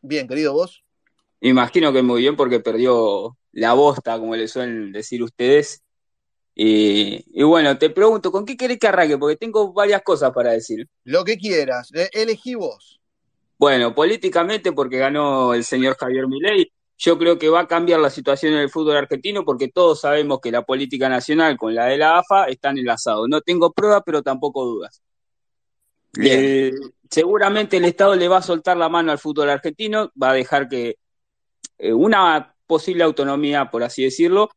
Bien, querido, ¿vos? Imagino que muy bien porque perdió la bosta, como le suelen decir ustedes. Y, y bueno, te pregunto, ¿con qué querés que arranque? Porque tengo varias cosas para decir. Lo que quieras. Eh, Elegí vos. Bueno, políticamente porque ganó el señor Javier Milei, yo creo que va a cambiar la situación en el fútbol argentino porque todos sabemos que la política nacional con la de la AFA están enlazados. No tengo pruebas, pero tampoco dudas. El- seguramente el Estado le va a soltar la mano al fútbol argentino, va a dejar que eh, una posible autonomía, por así decirlo,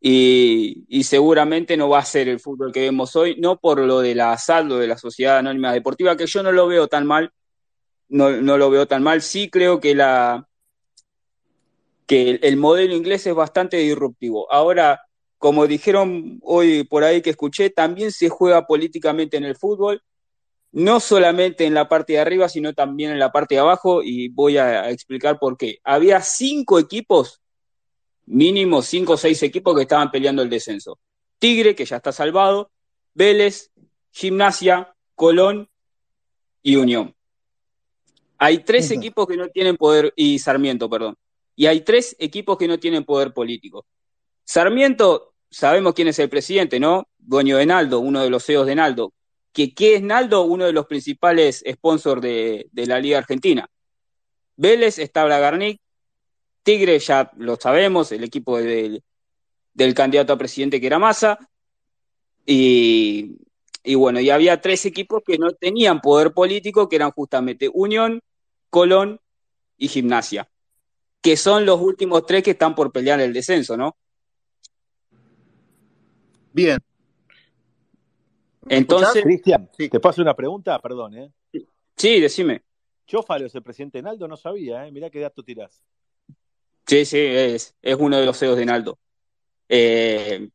y, y seguramente no va a ser el fútbol que vemos hoy, no por lo de la saldo de la Sociedad Anónima Deportiva, que yo no lo veo tan mal, no, no lo veo tan mal, sí creo que la que el, el modelo inglés es bastante disruptivo. Ahora, como dijeron hoy por ahí que escuché, también se juega políticamente en el fútbol, no solamente en la parte de arriba, sino también en la parte de abajo, y voy a, a explicar por qué. Había cinco equipos, mínimo cinco o seis equipos que estaban peleando el descenso. Tigre, que ya está salvado, Vélez, Gimnasia, Colón y Unión. Hay tres equipos que no tienen poder, y Sarmiento, perdón. Y hay tres equipos que no tienen poder político. Sarmiento, sabemos quién es el presidente, ¿no? Dueño de Naldo, uno de los CEOs de Naldo. ¿Que, ¿Qué es Naldo? Uno de los principales sponsors de, de la Liga Argentina. Vélez está Bragarnik, Tigre ya lo sabemos, el equipo del, del candidato a presidente que era Massa, y, y bueno, y había tres equipos que no tenían poder político, que eran justamente Unión, Colón y Gimnasia, que son los últimos tres que están por pelear el descenso, ¿no? Bien. Entonces, Cristian, Sí. te paso una pregunta, perdón, ¿eh? sí, decime. Chófalo es el presidente de Naldo, no sabía, ¿eh? Mirá qué dato tirás. Sí, sí, es, es uno de los CEOs de Naldo. Eh,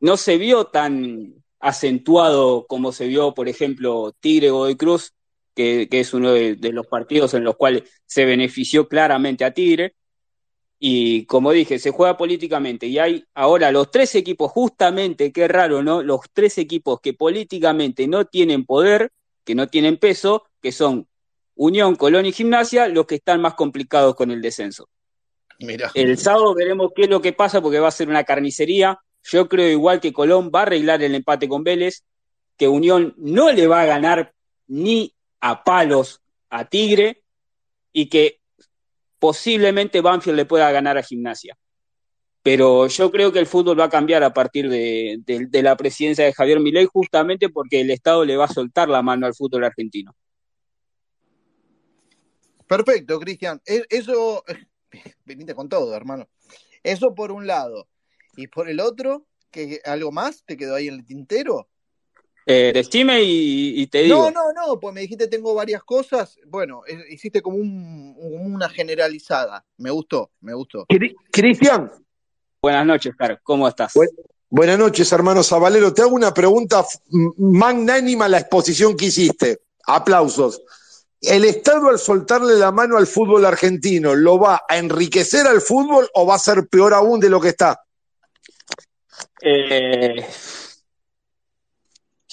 no se vio tan acentuado como se vio, por ejemplo, Tigre Godoy Cruz, que, que es uno de, de los partidos en los cuales se benefició claramente a Tigre. Y como dije, se juega políticamente. Y hay ahora los tres equipos, justamente, qué raro, ¿no? Los tres equipos que políticamente no tienen poder, que no tienen peso, que son Unión, Colón y Gimnasia, los que están más complicados con el descenso. Mira. El sábado veremos qué es lo que pasa porque va a ser una carnicería. Yo creo igual que Colón va a arreglar el empate con Vélez, que Unión no le va a ganar ni a palos a Tigre y que posiblemente Banfield le pueda ganar a Gimnasia. Pero yo creo que el fútbol va a cambiar a partir de, la presidencia de Javier Milei justamente porque el Estado le va a soltar la mano al fútbol argentino. Perfecto, Cristian. E- Eso, venite con todo, hermano. Eso por un lado. Y por el otro, que algo más te quedó ahí en el tintero. Eh, decime y, y te digo. No, no, no, pues me dijiste tengo varias cosas. Bueno, eh, hiciste como un- un- una generalizada. Me gustó, me gustó. Cri- Cristian, Buenas noches, Car. ¿Cómo estás? Bu- buenas noches, hermano Zabalero. Te hago una pregunta magnánima la exposición que hiciste. Aplausos. ¿El Estado al soltarle la mano al fútbol argentino lo va a enriquecer al fútbol o va a ser peor aún de lo que está? Eh,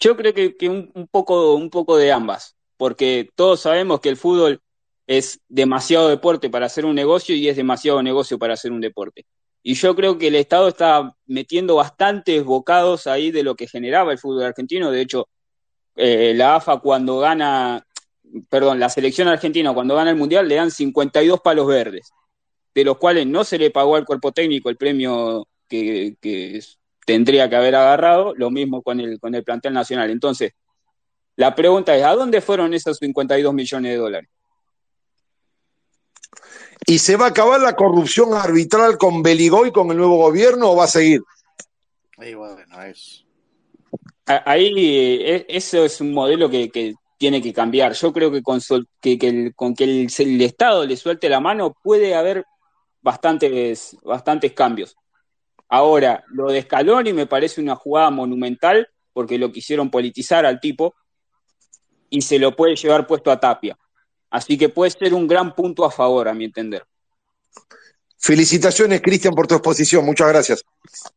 yo creo que, un poco, un poco de ambas, porque todos sabemos que el fútbol es demasiado deporte para hacer un negocio y es demasiado negocio para hacer un deporte. Y yo creo que el Estado está metiendo bastantes bocados ahí de lo que generaba el fútbol argentino. De hecho, eh, la AFA cuando gana, perdón, la selección argentina cuando gana el Mundial le dan 52 palos verdes, de los cuales no se le pagó al cuerpo técnico el premio que, que tendría que haber agarrado, lo mismo con el, con el plantel nacional. Entonces, la pregunta es, ¿a dónde fueron esos 52 millones de dólares? ¿Y se va a acabar la corrupción arbitral con Beligoy, con el nuevo gobierno o va a seguir? Y bueno, es. Ahí eh, eso es un modelo que, que tiene que cambiar. Yo creo que con, sol- que, que el, con que el, el Estado le suelte la mano puede haber bastantes, bastantes cambios. Ahora, lo de Scaloni me parece una jugada monumental porque lo quisieron politizar al tipo y se lo puede llevar puesto a Tapia. Así que puede ser un gran punto a favor, a mi entender. Felicitaciones, Cristian, por tu exposición. Muchas gracias.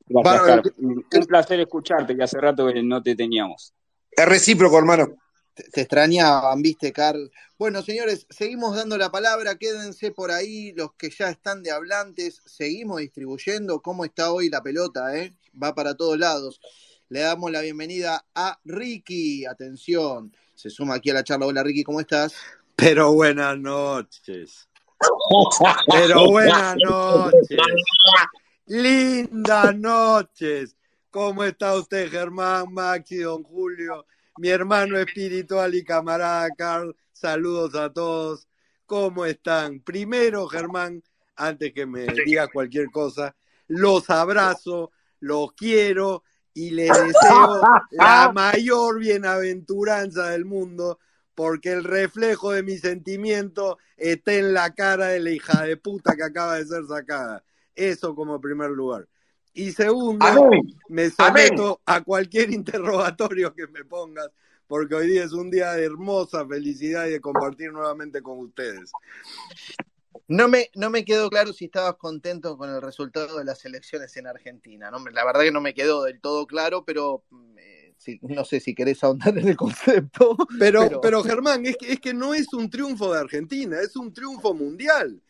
Un placer escucharte, que hace rato que no te teníamos. Es recíproco, hermano. Te, extrañaban, viste, Carl. Bueno, señores, seguimos dando la palabra. Quédense por ahí los que ya están de hablantes. Seguimos distribuyendo. ¿Cómo está hoy la pelota? Eh? Va para todos lados. Le damos la bienvenida a Ricky. Atención. Se suma aquí a la charla. Hola, Ricky, ¿cómo estás? Pero buenas noches. Pero buenas noches. Lindas noches. ¿Cómo está usted, Germán, Maxi, don Julio? Mi hermano espiritual y camarada Carl. Saludos a todos. ¿Cómo están? Primero, Germán, antes que me diga cualquier cosa, los abrazo, los quiero y les deseo la mayor bienaventuranza del mundo porque el reflejo de mi sentimiento está en la cara de la hija de puta que acaba de ser sacada. Eso como primer lugar. Y segundo, Amén. me someto a cualquier interrogatorio que me pongas, porque hoy día es un día de hermosa felicidad y de compartir nuevamente con ustedes. No me, no me quedó claro si estabas contento con el resultado de las elecciones en Argentina. ¿no? La verdad que no me quedó del todo claro, pero mm, eh, si- no sé si querés ahondar en el concepto, Pero, pero pero Germán, es que, es que no es un triunfo de Argentina, es un triunfo mundial.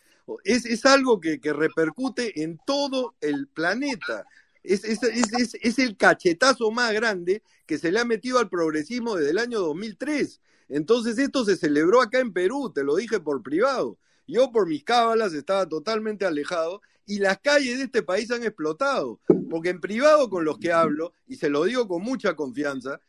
Es, es algo que, que repercute en todo el planeta. Es, es, es, el cachetazo más grande que se le ha metido al progresismo desde el año 2003. Entonces esto se celebró acá en Perú, te lo dije por privado. Yo por mis cábalas estaba totalmente alejado y las calles de este país han explotado. Porque en privado con los que hablo, y se lo digo con mucha confianza,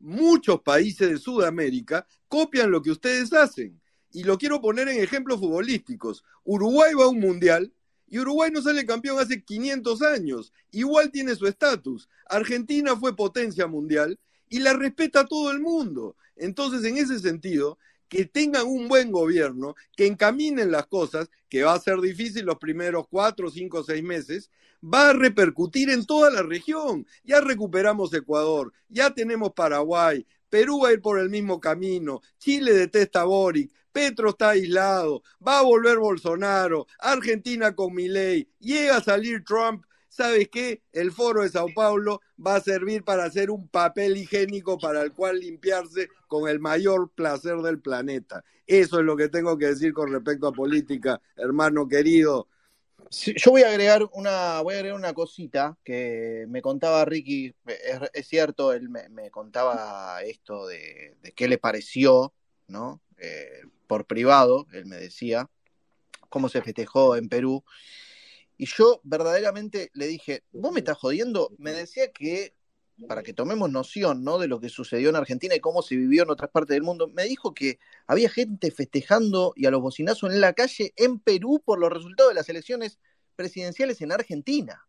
muchos países de Sudamérica copian lo que ustedes hacen. Y lo quiero poner en ejemplos futbolísticos. Uruguay va a un mundial y Uruguay no sale campeón hace 500 años. Igual tiene su estatus. Argentina fue potencia mundial y la respeta todo el mundo. Entonces, en ese sentido, que tengan un buen gobierno, que encaminen las cosas, que va a ser difícil los primeros cuatro, cinco, seis meses, va a repercutir en toda la región. Ya recuperamos Ecuador, ya tenemos Paraguay, Perú va a ir por el mismo camino, Chile detesta a Boric, Petro está aislado, va a volver Bolsonaro, Argentina con Milei, llega a salir Trump. ¿Sabes qué? El foro de Sao Paulo va a servir para hacer un papel higiénico para el cual limpiarse con el mayor placer del planeta. Eso es lo que tengo que decir con respecto a política, hermano querido. Yo voy a agregar una, voy a agregar una cosita que me contaba Ricky, es, cierto, él me, contaba esto de, de qué le pareció, ¿no? Eh, por privado, él me decía, cómo se festejó en Perú. Y yo verdaderamente le dije, ¿vos me estás jodiendo? Me decía que, para que tomemos noción, ¿no? De lo que sucedió en Argentina y cómo se vivió en otras partes del mundo, me dijo que había gente festejando y a los bocinazos en la calle en Perú por los resultados de las elecciones presidenciales en Argentina.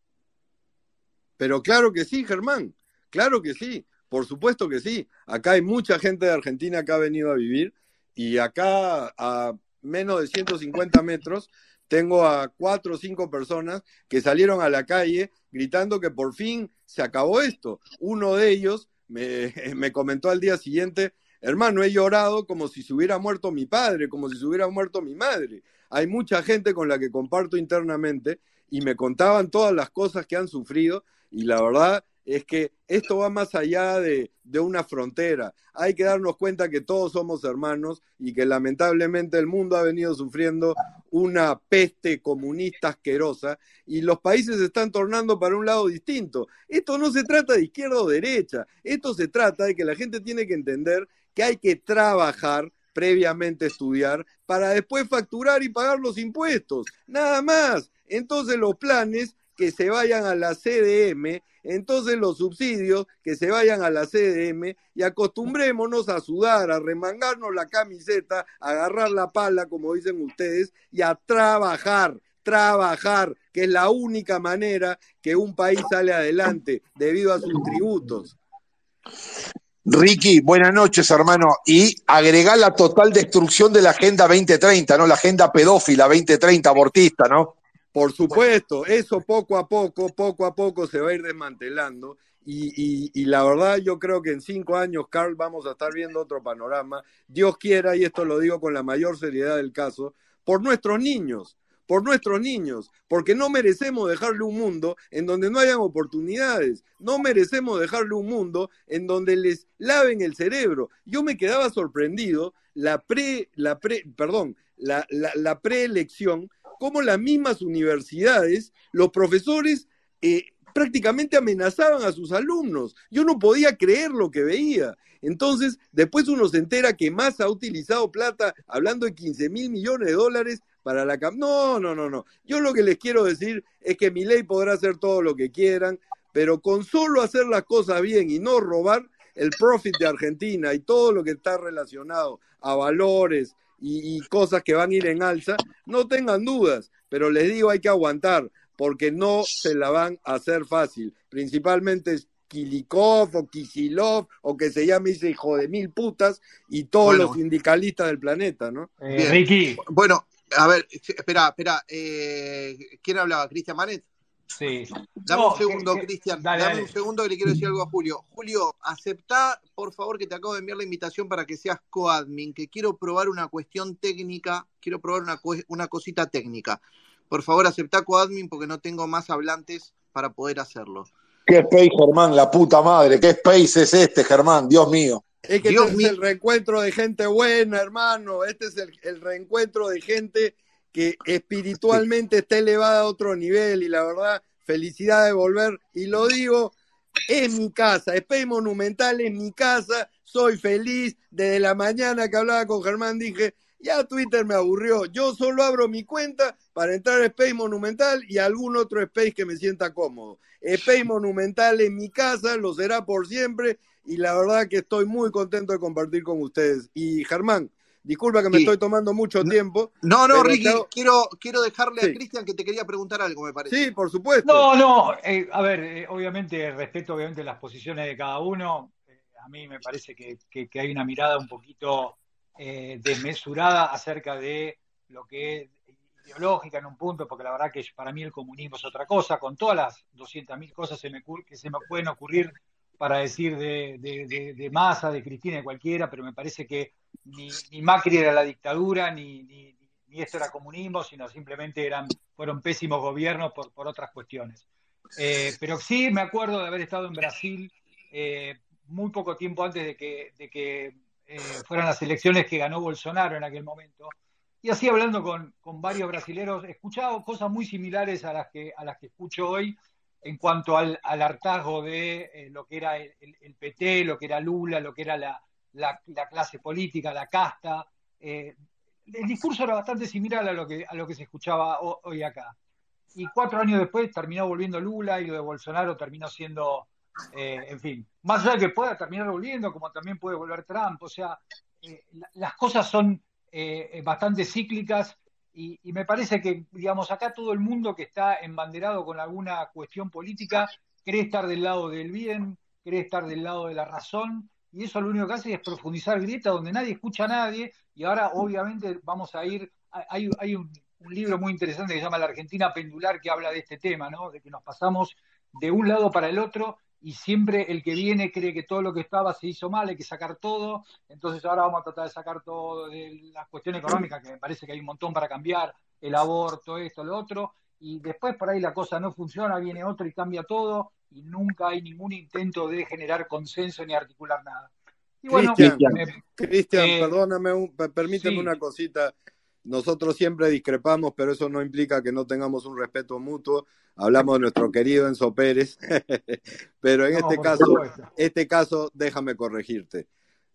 Pero claro que sí, Germán, claro que sí, por supuesto que sí. Acá hay mucha gente de Argentina que ha venido a vivir y acá a menos de 150 metros tengo a cuatro o cinco personas que salieron a la calle gritando que por fin se acabó esto. Uno de ellos me, me comentó al día siguiente, hermano, he llorado como si se hubiera muerto mi padre, como si se hubiera muerto mi madre. Hay mucha gente con la que comparto internamente y me contaban todas las cosas que han sufrido y la verdad es que esto va más allá de, de, una frontera. Hay que darnos cuenta que todos somos hermanos y que lamentablemente el mundo ha venido sufriendo una peste comunista asquerosa y los países se están tornando para un lado distinto. Esto no se trata de izquierda o derecha, esto se trata de que la gente tiene que entender que hay que trabajar previamente estudiar para después facturar y pagar los impuestos. Nada más. Entonces los planes que se vayan a la CDM, entonces los subsidios que se vayan a la CDM y acostumbrémonos a sudar, a remangarnos la camiseta, a agarrar la pala, como dicen ustedes, y a trabajar, trabajar, que es la única manera que un país sale adelante debido a sus tributos. Ricky, buenas noches, hermano. Y agregar la total destrucción de la Agenda 2030, ¿no? La Agenda pedófila 2030 abortista, ¿no? Por supuesto, eso poco a poco, poco a poco se va a ir desmantelando. Y, y, y, la verdad, yo creo que en cinco años, Carl, vamos a estar viendo otro panorama. Dios quiera, y esto lo digo con la mayor seriedad del caso, por nuestros niños, por nuestros niños, porque no merecemos dejarle un mundo en donde no hayan oportunidades, no merecemos dejarle un mundo en donde les laven el cerebro. Yo me quedaba sorprendido la pre, la pre, perdón, la, la, la preelección cómo las mismas universidades, los profesores eh, prácticamente amenazaban a sus alumnos. Yo no podía creer lo que veía. Entonces, después uno se entera que más ha utilizado plata, hablando de 15 mil millones de dólares para la... No, no, no, no. Yo lo que les quiero decir es que mi ley podrá hacer todo lo que quieran, pero con solo hacer las cosas bien y no robar, el profit de Argentina y todo lo que está relacionado a valores, y, y, cosas que van a ir en alza, no tengan dudas, pero les digo hay que aguantar, porque no se la van a hacer fácil, principalmente Kilikov o Kisilov o que se llame ese hijo de mil putas y todos bueno. los sindicalistas del planeta, ¿no? Eh, Ricky. Bueno, a ver, espera, espera, eh, ¿quién hablaba? ¿Cristian Manet? Sí. Dame no, un segundo, Cristian. Dame dale. un segundo que le quiero decir algo a Julio. Julio, aceptá, por favor, que te acabo de enviar la invitación para que seas coadmin, que quiero probar una cuestión técnica, quiero probar una, una cosita técnica. Por favor, aceptá coadmin porque no tengo más hablantes para poder hacerlo. ¿Qué space, Germán? La puta madre. ¿Qué space es este, Germán? Dios mío. Es que Dios este mío. es el reencuentro de gente buena, hermano. Este es el, el reencuentro de gente que espiritualmente está elevada a otro nivel. Y la verdad, felicidad de volver. Y lo digo, es mi casa. Space Monumental es mi casa. Soy feliz. Desde la mañana que hablaba con Germán dije, ya Twitter me aburrió. Yo solo abro mi cuenta para entrar a Space Monumental y algún otro Space que me sienta cómodo. Space Monumental es mi casa, lo será por siempre y la verdad que estoy muy contento de compartir con ustedes. Y Germán, disculpa que me Sí. estoy tomando mucho tiempo. No, no, Ricky, quiero, quiero dejarle a. Cristian que te quería preguntar algo, me parece. Sí, por supuesto. No, no, eh, a ver, eh, obviamente respeto obviamente las posiciones de cada uno. Eh, a mí me parece que, que- que hay una mirada un poquito eh, desmesurada acerca de lo que es ideológica en un punto, porque la verdad que para mí el comunismo es otra cosa, con todas las 200.000 cosas se me ocur- que se me pueden ocurrir para decir de, de, de, Massa, de Cristina, de cualquiera, pero me parece que ni, Macri era la dictadura, ni, esto era comunismo, sino simplemente eran, fueron pésimos gobiernos por, otras cuestiones. Eh, pero sí me acuerdo de haber estado en Brasil eh, muy poco tiempo antes de que, eh, fueran las elecciones que ganó Bolsonaro en aquel momento. Y así hablando con, varios brasileros, he escuchado cosas muy similares a las que, a las que escucho hoy en cuanto al, al hartazgo de eh, lo que era el, PT, lo que era Lula, lo que era la, la- la clase política, la casta. Eh, el discurso era bastante similar a lo que, a lo que se escuchaba ho- hoy acá. Y cuatro años después terminó volviendo Lula y lo de Bolsonaro terminó siendo, eh, en fin, más allá de que pueda terminar volviendo, como también puede volver Trump. O sea, la- las cosas son bastante cíclicas y, y me parece que, digamos, acá todo el mundo que está embanderado con alguna cuestión política cree estar del lado del bien, cree estar del lado de la razón, y eso lo único que hace es profundizar grietas donde nadie escucha a nadie, y ahora obviamente vamos a ir, hay, hay un, un libro muy interesante que se llama La Argentina Pendular que habla de este tema, ¿no? De que nos pasamos de un lado para el otro y siempre el que viene cree que todo lo que estaba se hizo mal, hay que sacar todo, entonces ahora vamos a tratar de sacar todo de la cuestión económica, que me parece que hay un montón para cambiar, el aborto, esto, lo otro, y después por ahí la cosa no funciona, viene otro y cambia todo, y nunca hay ningún intento de generar consenso ni articular nada. Y bueno, Cristian, eh, perdóname, un- per- permíteme sí. una cosita. Nosotros siempre discrepamos, pero eso no implica que no tengamos un respeto mutuo. Hablamos de nuestro querido Enzo Pérez, pero en No, este caso, supuesto. este caso, déjame corregirte.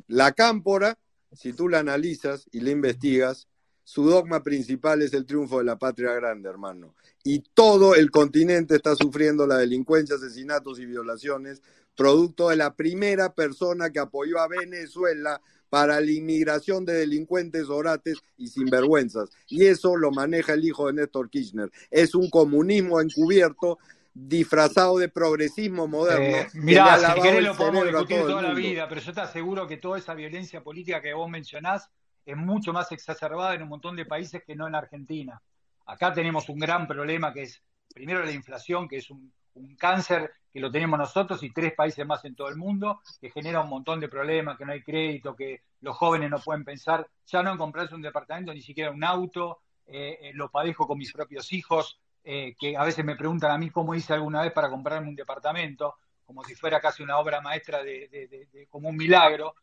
La cámpora, si tú la analizas y la investigas, su dogma principal es el triunfo de la patria grande, hermano. Y todo el continente está sufriendo la delincuencia, asesinatos y violaciones, producto de la primera persona que apoyó a Venezuela para la inmigración de delincuentes, orates y sinvergüenzas. Y eso lo maneja el hijo de Néstor Kirchner. Es un comunismo encubierto disfrazado de progresismo moderno. Eh, mirá, si querés lo podemos discutir toda la vida, pero yo te aseguro que toda esa violencia política que vos mencionás es mucho más exacerbada en un montón de países que no en Argentina. Acá tenemos un gran problema que es, primero, la inflación, que es un, un cáncer que lo tenemos nosotros y tres países más en todo el mundo, que genera un montón de problemas, que no hay crédito, que los jóvenes no pueden pensar ya no en comprarse un departamento, ni siquiera un auto, eh, eh, lo padezco con mis propios hijos, eh, que a veces me preguntan a mí cómo hice alguna vez para comprarme un departamento, como si fuera casi una obra maestra de, de- como un milagro,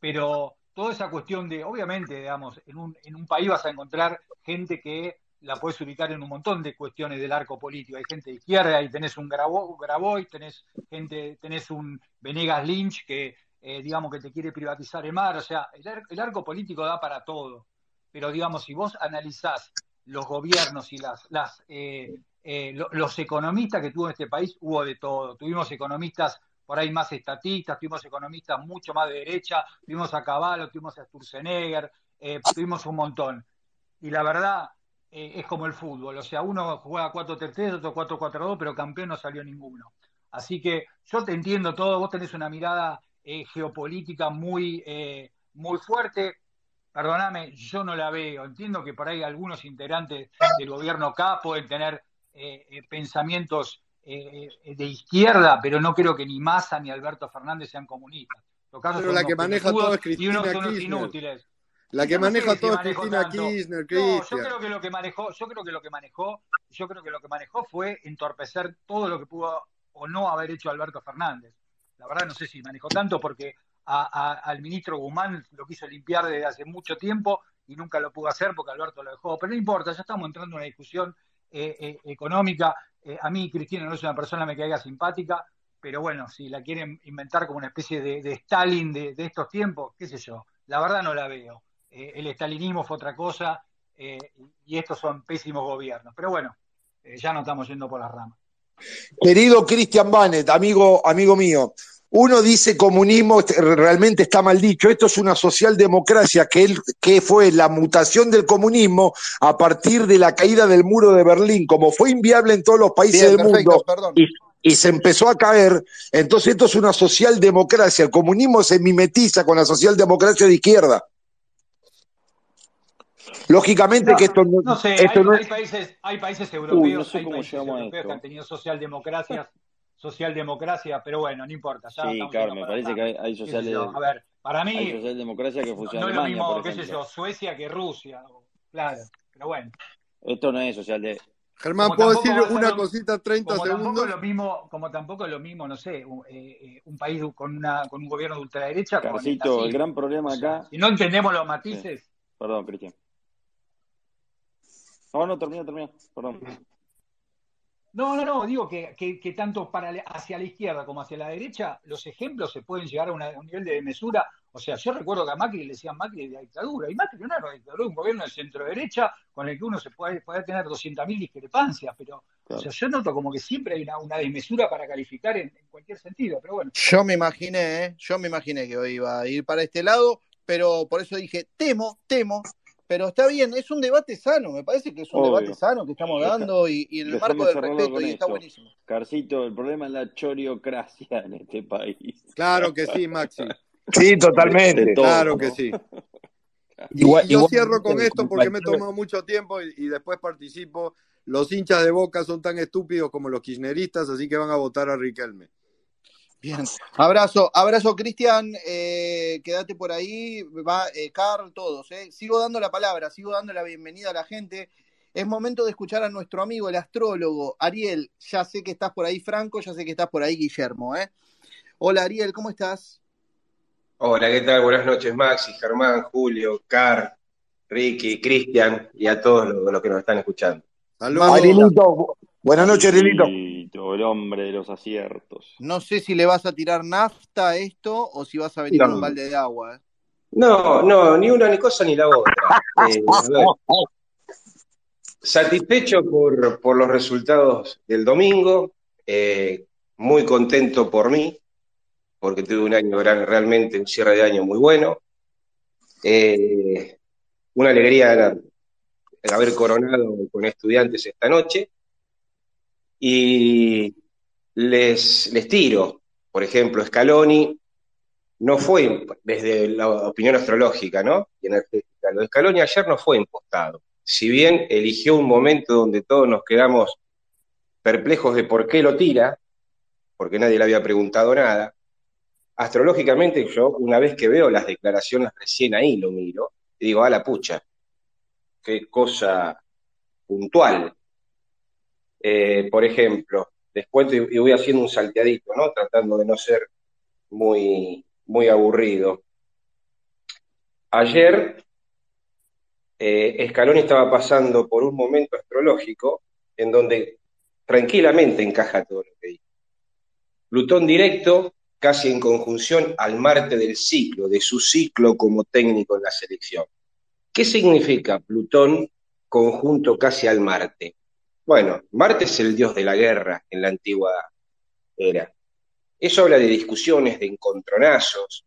pero toda esa cuestión de, obviamente, digamos, en un, en un país vas a encontrar gente que la puedes ubicar en un montón de cuestiones del arco político. Hay gente de izquierda, ahí tenés un Grabo- Grabois, tenés gente, tenés un Venegas Lynch que, eh, digamos, que te quiere privatizar el mar. O sea, el, ar- el arco político da para todo. Pero, digamos, si vos analizás los gobiernos y las, las eh, eh, lo- los economistas que tuvo este país, hubo de todo. Tuvimos economistas por ahí más estatistas, tuvimos economistas mucho más de derecha, tuvimos a Caballo, tuvimos a Sturzenegger, eh, tuvimos un montón. Y la verdad eh, es como el fútbol, o sea, uno juega 4-3-3, otro 4-4-2, pero campeón no salió ninguno. Así que yo te entiendo todo, vos tenés una mirada eh, geopolítica muy, eh, muy fuerte, perdóname, yo no la veo. Entiendo que por ahí algunos integrantes del gobierno acá pueden tener eh, eh, pensamientos eh, eh, de izquierda, pero no creo que ni Massa ni Alberto Fernández sean comunistas. En todo caso, Pero son la que maneja todo es y Cristina unos son Kirchner. inútiles. La que no maneja todo es Cristina. Kirchner, No, yo creo que lo que manejó, yo creo que lo que manejó, yo creo que lo que manejó fue entorpecer todo lo que pudo o no haber hecho Alberto Fernández. La verdad no sé si manejó tanto porque al ministro Guzmán lo quiso limpiar desde hace mucho tiempo y nunca lo pudo hacer porque Alberto lo dejó. Pero no importa, ya estamos entrando en una discusión eh, eh, económica. Eh, a mí Cristina no es una persona que me caiga simpática, pero bueno, si la quieren inventar como una especie de, Stalin de, estos tiempos, qué sé yo, la verdad no la veo. El estalinismo fue otra cosa y estos son pésimos gobiernos. Pero bueno, ya no estamos yendo por las ramas. Querido Cristian Banet, amigo, amigo mío, uno dice comunismo, realmente está mal dicho, esto es una socialdemocracia que, que fue la mutación del comunismo a partir de la caída del muro de Berlín, como fue inviable en todos los países del mundo y, y, se empezó a caer, entonces esto es una socialdemocracia, el comunismo se mimetiza con la socialdemocracia de izquierda. Lógicamente que esto no, no sé, hay, países, hay países europeos, hay países europeos que han tenido socialdemocracias socialdemocracia, pero bueno, no importa. sí, claro, me parece que hay, social... A ver, para mí. Hay socialdemocracia que funciona no, no es lo mismo, qué sé yo, Suecia que Rusia, claro, pero bueno. Esto no es social de. Germán, ¿puedo decir una cosita 30 como segundos? Tampoco lo mismo, como tampoco es lo mismo, no sé, un, eh, un país con, una, con un gobierno de ultraderecha. Carcito, el, gran problema acá. si no entendemos los matices. Perdón, Cristian. No, no, termina, termina. Perdón. No, no, no, digo que, que, tanto para hacia la izquierda como hacia la derecha, los ejemplos se pueden llegar a, un nivel de mesura. O sea, yo recuerdo que a Macri le decían Macri de la dictadura, y Macri no era una dictadura, un gobierno de centro-derecha con el que uno se puede, puede tener 200.000 discrepancias, pero o sea, yo noto como que siempre hay una, desmesura para calificar en, cualquier sentido, pero bueno. Yo me imaginé, ¿eh? yo me imaginé que hoy iba a ir para este lado, pero por eso dije, temo, temo pero está bien, es un debate sano, me parece que es un debate sano que estamos dando y, en el marco del respeto y está buenísimo. Carcito, el problema es la choriocracia en este país. Claro que sí, Maxi. Sí, totalmente. claro que sí. Y, yo cierro con esto porque me he tomado mucho tiempo y, y, después participo. Los hinchas de Boca son tan estúpidos como los kirchneristas, así que van a votar a Riquelme. Bien, abrazo, abrazo Cristian, eh, quédate por ahí, va eh, Carl, todos. Eh. Sigo dando la palabra, sigo dando la bienvenida a la gente. Es momento de escuchar a nuestro amigo, el astrólogo Ariel. Ya sé que estás por ahí, Franco, ya sé que estás por ahí, Guillermo. ¿eh? Hola Ariel, ¿cómo estás? Hola, ¿qué tal? Buenas noches, Maxi, Germán, Julio, Carl, Ricky, Cristian y a todos los, que nos están escuchando. Saludos. Buenas noches, Arielito el hombre de los aciertos. No sé si le vas a tirar nafta a esto o si vas a venir con un balde de agua. ¿eh? No, no, ni una ni cosa ni la otra. Eh, satisfecho por, por, los resultados del domingo, eh, muy contento por mí, porque tuve un año realmente, un cierre de año muy bueno. una alegría haber coronado con estudiantes esta noche. Y les, les tiro, por ejemplo, Scaloni no fue desde la opinión astrológica, ¿no? Y energética. Lo de Scaloni ayer no fue impostado. Si bien eligió un momento donde todos nos quedamos perplejos de por qué lo tira, porque nadie le había preguntado nada, astrológicamente yo, una vez que veo las declaraciones recién ahí lo miro, y digo, a la pucha, qué cosa puntual. Eh, por ejemplo, les cuento y, voy haciendo un salteadito, ¿no? Tratando de no ser muy, aburrido. Ayer, eh, Scaloni estaba pasando por un momento astrológico en donde tranquilamente encaja todo lo que dice. Plutón directo, casi en conjunción al Marte del ciclo, de su ciclo como técnico en la selección. ¿Qué significa Plutón conjunto casi al Marte? Bueno, Marte es el dios de la guerra en la antigua era. Eso habla de discusiones, de encontronazos,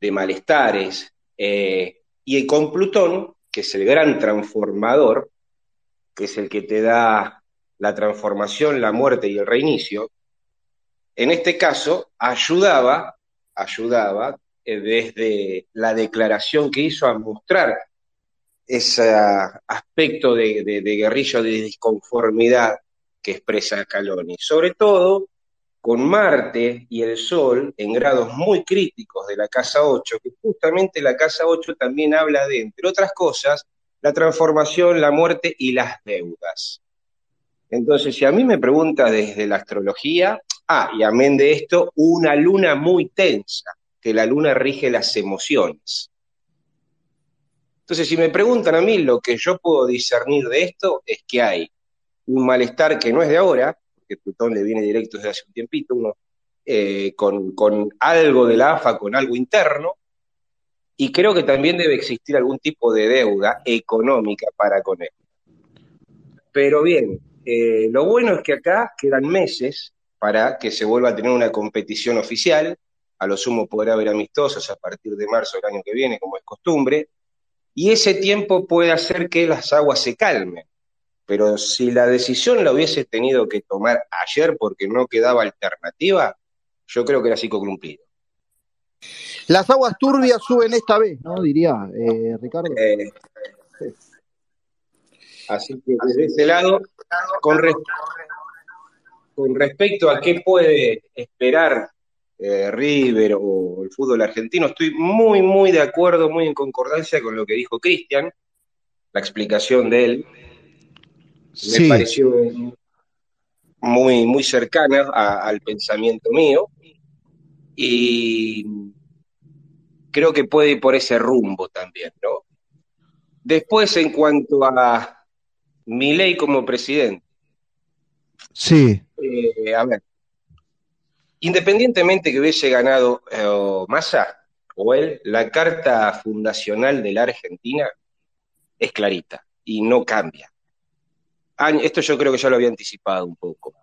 de malestares, eh, y con Plutón, que es el gran transformador, que es el que te da la transformación, la muerte y el reinicio, en este caso ayudaba, ayudaba eh, desde la declaración que hizo a mostrar ese aspecto de, de, guerrilla de disconformidad que expresa Caloni, sobre todo con Marte y el Sol en grados muy críticos de la casa 8, que justamente la casa 8 también habla de, entre otras cosas, la transformación, la muerte y las deudas. Entonces, si a mí me pregunta desde la astrología, Ah, y amén de esto, una luna muy tensa, que la luna rige las emociones. Entonces, si me preguntan a mí, lo que yo puedo discernir de esto es que hay un malestar que no es de ahora, porque Plutón le viene directo desde hace un tiempito, uno eh, con, con algo de la AFA, con algo interno, y creo que también debe existir algún tipo de deuda económica para con él. Pero bien, eh, lo bueno es que acá quedan meses para que se vuelva a tener una competición oficial, a lo sumo podrá haber amistosos a partir de marzo del año que viene, como es costumbre, y ese tiempo puede hacer que las aguas se calmen. Pero si la decisión la hubiese tenido que tomar ayer porque no quedaba alternativa, yo creo que era ciclo cumplido. Las aguas turbias suben esta vez, ¿no? Diría eh, Ricardo. Eh, así que desde ese lado, con, res- con respecto a qué puede esperar eh, River o el fútbol argentino, estoy muy, muy de acuerdo, muy en concordancia con lo que dijo Cristian, la explicación de él. Me pareció muy, muy cercana a- al pensamiento mío y creo que puede ir por ese rumbo también, ¿no? Después, en cuanto a Milei como presidente, Sí. eh, a ver, independientemente que hubiese ganado eh, Massa o él, la carta fundacional de la Argentina es clarita y no cambia. Esto yo creo que ya lo había anticipado un poco.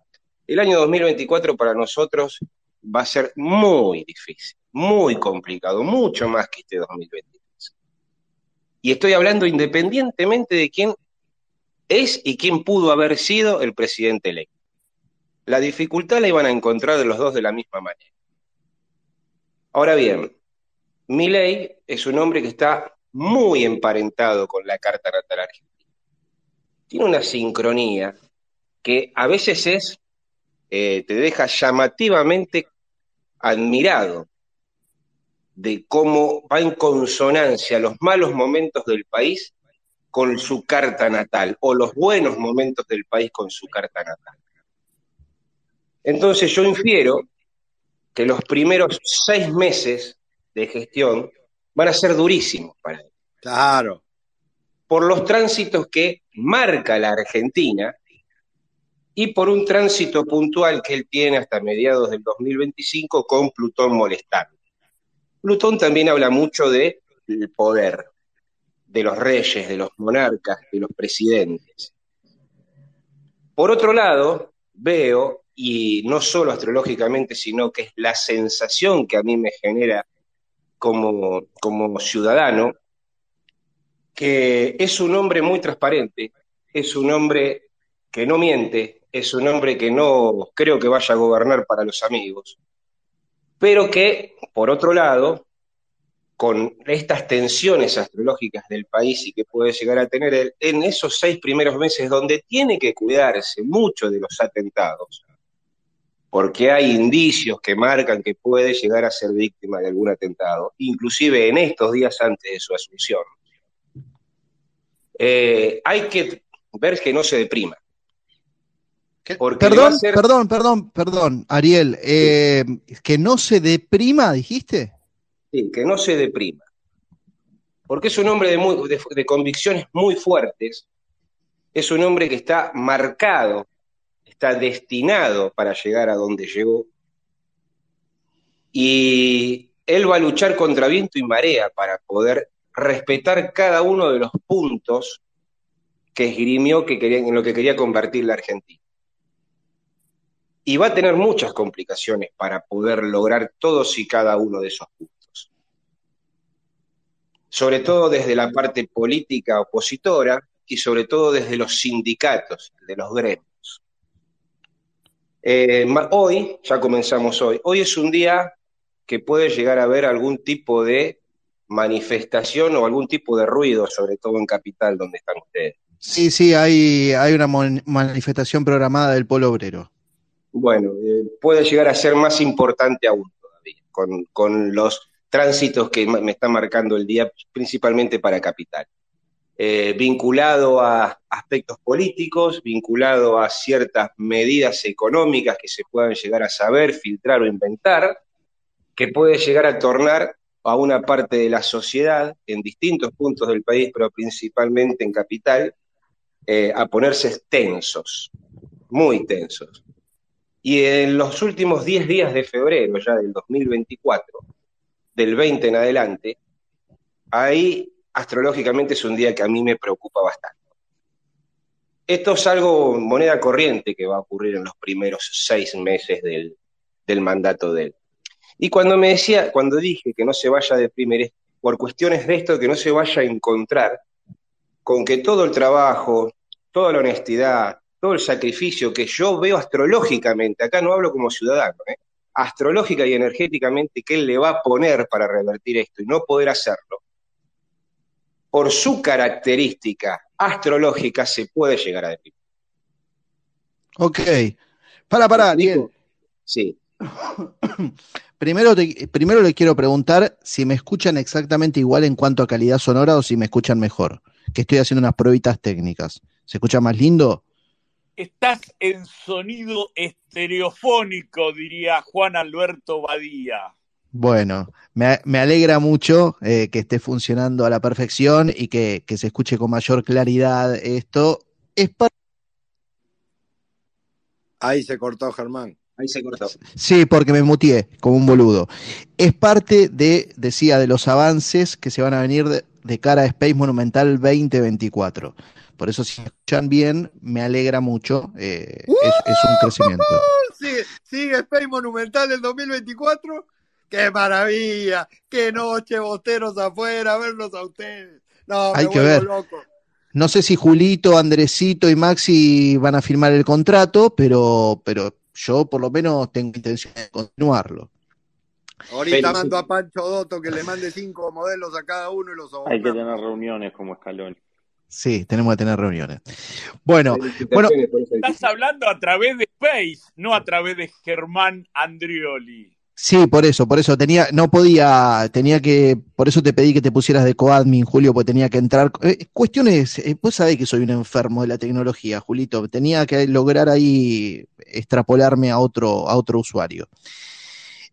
El año 2024 para nosotros va a ser muy difícil, muy complicado, mucho más que este 2023. Y estoy hablando independientemente de quién es y quién pudo haber sido el presidente electo. La dificultad la iban a encontrar los dos de la misma manera. Ahora bien, Milei es un hombre que está muy emparentado con la carta natal argentina. Tiene una sincronía que a veces es, eh, te deja llamativamente admirado de cómo va en consonancia los malos momentos del país con su carta natal o los buenos momentos del país con su carta natal. Entonces yo infiero que los primeros seis meses de gestión van a ser durísimos para él. Claro. Por los tránsitos que marca la Argentina y por un tránsito puntual que él tiene hasta mediados del 2025 con Plutón molestando. Plutón también habla mucho del poder, de los reyes, de los monarcas, de los presidentes. Por otro lado, veo, y no solo astrológicamente, sino que es la sensación que a mí me genera como, como ciudadano, que es un hombre muy transparente, es un hombre que no miente, es un hombre que no creo que vaya a gobernar para los amigos, pero que, por otro lado, con estas tensiones astrológicas del país y que puede llegar a tener en esos seis primeros meses donde tiene que cuidarse mucho de los atentados, porque hay indicios que marcan que puede llegar a ser víctima de algún atentado, inclusive en estos días antes de su asunción. Eh, hay que ver que no se deprima. Perdón, perdón, perdón, perdón, Ariel, eh, que no se deprima, dijiste. Sí, que no se deprima. Porque es un hombre de, muy- de- de convicciones muy fuertes, es un hombre que está marcado, está destinado para llegar a donde llegó, y él va a luchar contra viento y marea para poder respetar cada uno de los puntos que esgrimió que quería, en lo que quería convertir la Argentina. Y va a tener muchas complicaciones para poder lograr todos y cada uno de esos puntos. Sobre todo desde la parte política opositora y sobre todo desde los sindicatos, de los gremios. Eh, hoy, ya comenzamos hoy, hoy es un día que puede llegar a haber algún tipo de manifestación o algún tipo de ruido, sobre todo en Capital, donde están ustedes. Sí, sí, hay, hay una manifestación programada del Polo Obrero. Bueno, eh, puede llegar a ser más importante aún todavía, con, con los tránsitos que me está marcando el día, principalmente para Capital. Eh, vinculado a aspectos políticos, vinculado a ciertas medidas económicas que se puedan llegar a saber, filtrar o inventar, que puede llegar a tornar a una parte de la sociedad en distintos puntos del país, pero principalmente en capital, eh, a ponerse tensos, muy tensos. Y en los últimos 10 días de febrero, ya del 2024, del 20 en adelante, ahí astrológicamente es un día que a mí me preocupa bastante. Esto es algo, moneda corriente, que va a ocurrir en los primeros seis meses del, del mandato de él. Y cuando me decía, cuando dije que no se vaya a deprimir, por cuestiones de esto, que no se vaya a encontrar con que todo el trabajo, toda la honestidad, todo el sacrificio que yo veo astrológicamente, acá no hablo como ciudadano, ¿eh? astrológica y energéticamente que él le va a poner para revertir esto y no poder hacerlo, por su característica astrológica se puede llegar a deprimir. Ok. Para, para, Daniel. Sí. Primero, te- primero le quiero preguntar si me escuchan exactamente igual en cuanto a calidad sonora o si me escuchan mejor. Que estoy haciendo unas pruebitas técnicas. ¿Se escucha más lindo? Estás en sonido estereofónico, diría Juan Alberto Badía. Bueno, me, me alegra mucho eh, que esté funcionando a la perfección y que, que se escuche con mayor claridad esto. Es par- Ahí se cortó Germán. Ahí se cortó. Sí, porque me mutié como un boludo. Es parte de, decía, de los avances que se van a venir de, de cara a Space Monumental 2024. Por eso, si escuchan bien, me alegra mucho. eh, es, es un crecimiento. Sigue, sigue Space Monumental del 2024. ¡Qué maravilla! ¡Qué noche, boteros afuera! Verlos a ustedes. No, me Hay que vuelvo ver. loco. No sé si Julito, Andresito y Maxi van a firmar el contrato, pero, pero yo por lo menos tengo intención de continuarlo. Ahorita Pero- mando a Pancho Dotto que le mande cinco modelos a cada uno y los Hay que tener reuniones como Escalón. Sí, tenemos que tener reuniones. Bueno, bueno, Estás hablando a través de Space, no a través de Germán Andrioli. Sí, por eso, por eso tenía, no podía, tenía que, por eso te pedí que te pusieras de coadmin, Julio, porque tenía que entrar. eh, cuestiones, eh, vos sabés que soy un enfermo de la tecnología, Julito, tenía que lograr ahí extrapolarme a otro, a otro usuario.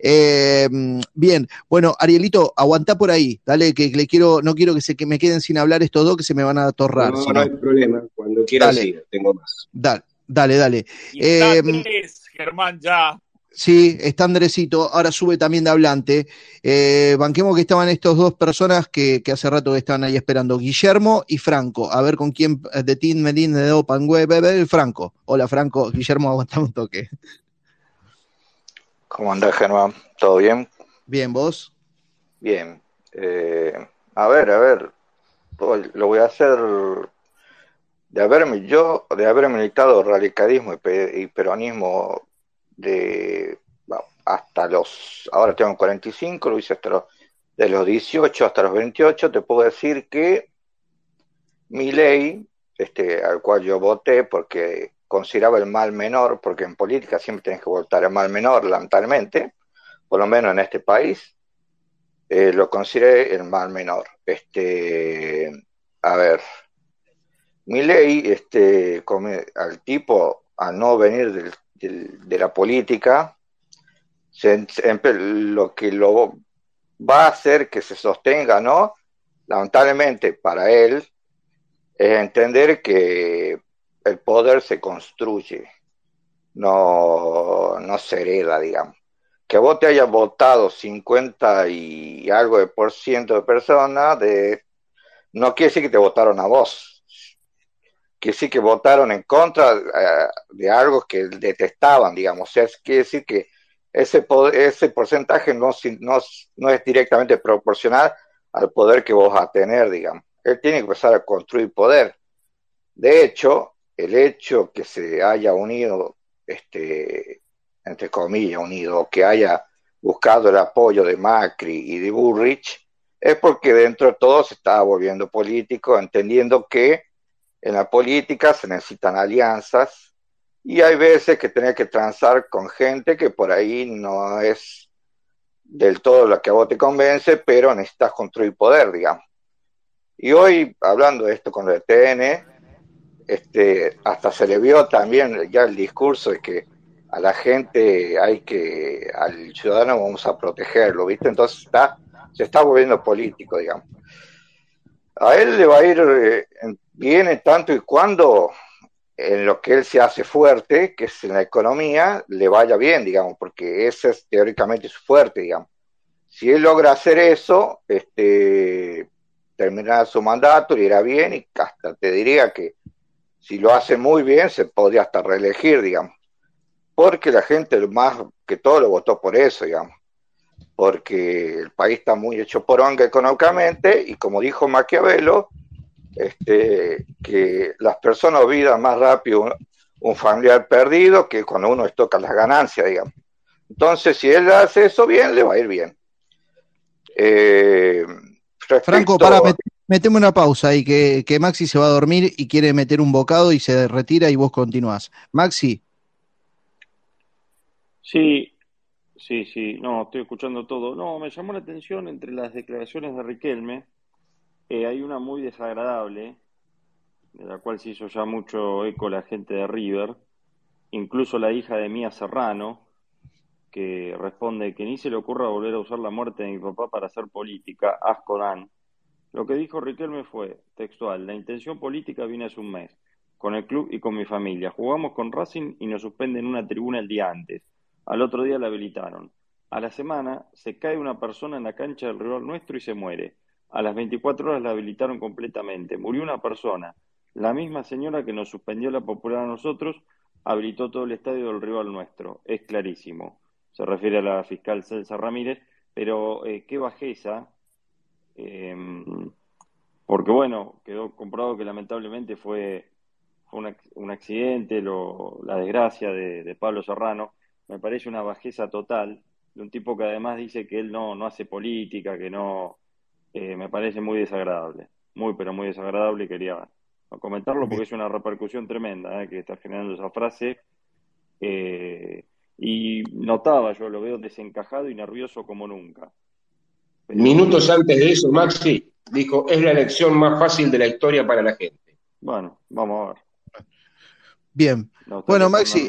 Eh, bien, bueno, Arielito, aguantá por ahí, dale, que le quiero, no quiero que se que me queden sin hablar estos dos, que se me van a atorrar. No, no hay problema. Cuando quieras, Dale. siga. Tengo más. Dale, dale, dale. Y está tres, Germán, ya. Sí, está Andresito, ahora sube también de hablante. Eh, banquemos que estaban estas dos personas que, que hace rato estaban ahí esperando, Guillermo y Franco. A ver con quién eh, de Tin Medin de Opangue, bebé, Franco. Hola Franco, Guillermo, aguantame un toque. ¿Cómo andás, Germán? ¿Todo bien? Bien, vos. Bien. Eh, a ver, a ver. Lo voy a hacer de haberme yo, de haber militado radicalismo y peronismo de hasta los, ahora tengo 45, lo hice hasta los, de los 18 hasta los 28, te puedo decir que mi ley, este, al cual yo voté porque consideraba el mal menor, porque en política siempre tienes que votar el mal menor, lamentablemente, por lo menos en este país, eh, lo consideré el mal menor. Este, a ver, mi ley, este, al tipo, a no venir del- de la política, empe- lo que lo va a hacer que se sostenga, ¿no? Lamentablemente para él, es entender que el poder se construye, no, no se hereda, digamos. Que vos te hayas votado 50 y algo de por ciento de personas, de, no quiere decir que te votaron a vos, que sí que votaron en contra eh, de algo que detestaban, digamos. O sea, es- quiere decir que ese, ese porcentaje no, no, no es directamente proporcional al poder que vos vas a tener, digamos. Él tiene que empezar a construir poder. De hecho, el hecho que se haya unido, este, entre comillas, unido, que haya buscado el apoyo de Macri y de Burrich, es porque dentro de todo se estaba volviendo político, entendiendo que en la política se necesitan alianzas y hay veces que tenés que transar con gente que por ahí no es del todo la que a vos te convence, pero necesitas construir poder, digamos. Y hoy, hablando de esto con el TN, este, hasta se le vio también ya el discurso de que a la gente hay que, al ciudadano vamos a protegerlo, ¿viste? Entonces está, se está volviendo político, digamos. A él le va a ir eh, en tanto y cuando en lo que él se hace fuerte, que es en la economía, le vaya bien, digamos, porque ese es teóricamente su fuerte, digamos. Si él logra hacer eso, este, terminará su mandato, le irá bien y hasta te diría que si lo hace muy bien, se podría hasta reelegir, digamos. Porque la gente más que todo lo votó por eso, digamos. Porque el país está muy hecho por onga económicamente y como dijo Maquiavelo, este, que las personas olvidan más rápido un, familiar perdido que cuando uno les toca las ganancias, digamos. Entonces, si él hace eso bien, le va a ir bien. Eh, Franco, para, meteme una pausa ahí, que, que, Maxi se va a dormir y quiere meter un bocado y se retira y vos continuás. Maxi. Sí, sí, sí, no, estoy escuchando todo. No, me llamó la atención entre las declaraciones de Riquelme, eh, hay una muy desagradable, de la cual se hizo ya mucho eco la gente de River, incluso la hija de Mía Serrano, que responde que ni se le ocurra volver a usar la muerte de mi papá para hacer política, asco dan. Lo que dijo Riquelme fue, textual, la intención política viene hace un mes, con el club y con mi familia. Jugamos con Racing y nos suspenden una tribuna el día antes. Al otro día la habilitaron. A la semana se cae una persona en la cancha del rival nuestro y se muere. A las 24 horas la habilitaron completamente. Murió una persona. La misma señora que nos suspendió la popular a nosotros habilitó todo el estadio del rival nuestro. Es clarísimo. Se refiere a la fiscal Celsa Ramírez. Pero eh, qué bajeza. Eh, porque bueno, quedó comprobado que lamentablemente fue, un, accidente, lo, la desgracia de, de Pablo Serrano. Me parece una bajeza total de un tipo que además dice que él no, no hace política, que no, eh, me parece muy desagradable, muy pero muy desagradable y quería comentarlo porque es una repercusión tremenda eh, que está generando esa frase. Eh, y notaba, yo lo veo desencajado y nervioso como nunca. Minutos antes de eso, Maxi dijo, es la elección más fácil de la historia para la gente. Bueno, vamos a ver. Bien. bueno, Maxi.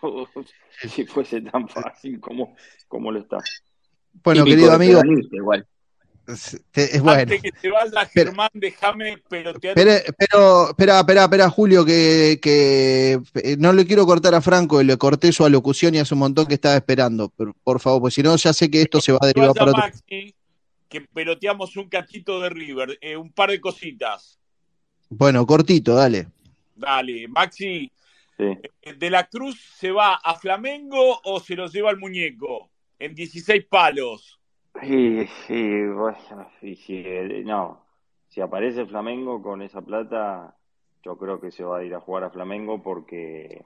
si fuese tan fácil como, como lo está. Bueno, querido amigo. Igual. Es bueno. Antes que te vaya, Germán, déjame pelotear. Pero, pero, espera, espera, espera, Julio, que, que eh, no le quiero cortar a Franco, y le corté su alocución y hace un montón que estaba esperando. Pero, por favor, pues si no, ya sé que esto se va a derivar para otro. Maxi, que peloteamos un cachito de River, eh, un par de cositas. Bueno, cortito, dale. Dale, Maxi. Eh, ¿De la Cruz se va a Flamengo o se lo lleva al muñeco? En 16 palos. Sí, sí, bueno, y si, no, si aparece Flamengo con esa plata, yo creo que se va a ir a jugar a Flamengo porque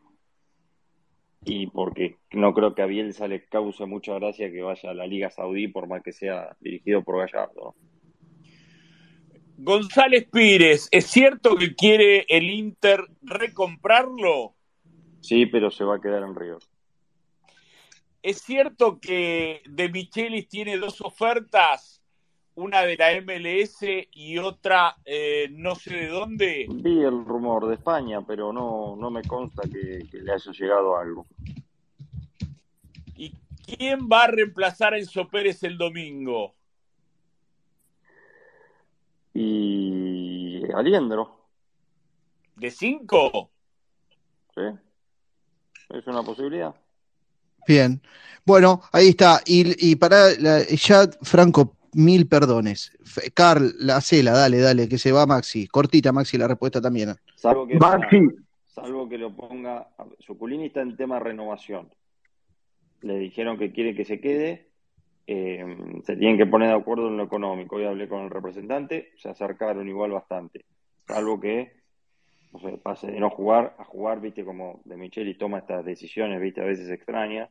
y porque no creo que a Bielsa le cause mucha gracia que vaya a la Liga Saudí por más que sea dirigido por Gallardo. González Pires, ¿es cierto que quiere el Inter recomprarlo? Sí, pero se va a quedar en Río. ¿Es cierto que De Michelis tiene dos ofertas? Una de la MLS y otra eh, no sé de dónde. Vi el rumor de España, pero no, no me consta que, le haya llegado algo. ¿Y quién va a reemplazar a Enzo Pérez el domingo? Y Aliendro. ¿De cinco? Sí. Es una posibilidad. Bien. Bueno, ahí está. Y, y para ya, Franco, mil perdones. Carl, la cela, dale, dale, que se va Maxi. Cortita, Maxi, la respuesta también. Salvo que, Maxi. salvo que lo ponga. Suculini está en tema renovación. Le dijeron que quiere que se quede. Eh, se tienen que poner de acuerdo en lo económico. Hoy hablé con el representante, se acercaron igual bastante. Salvo que no sé, pase de no jugar a jugar, viste, como de Micheli toma estas decisiones, viste, a veces extrañas,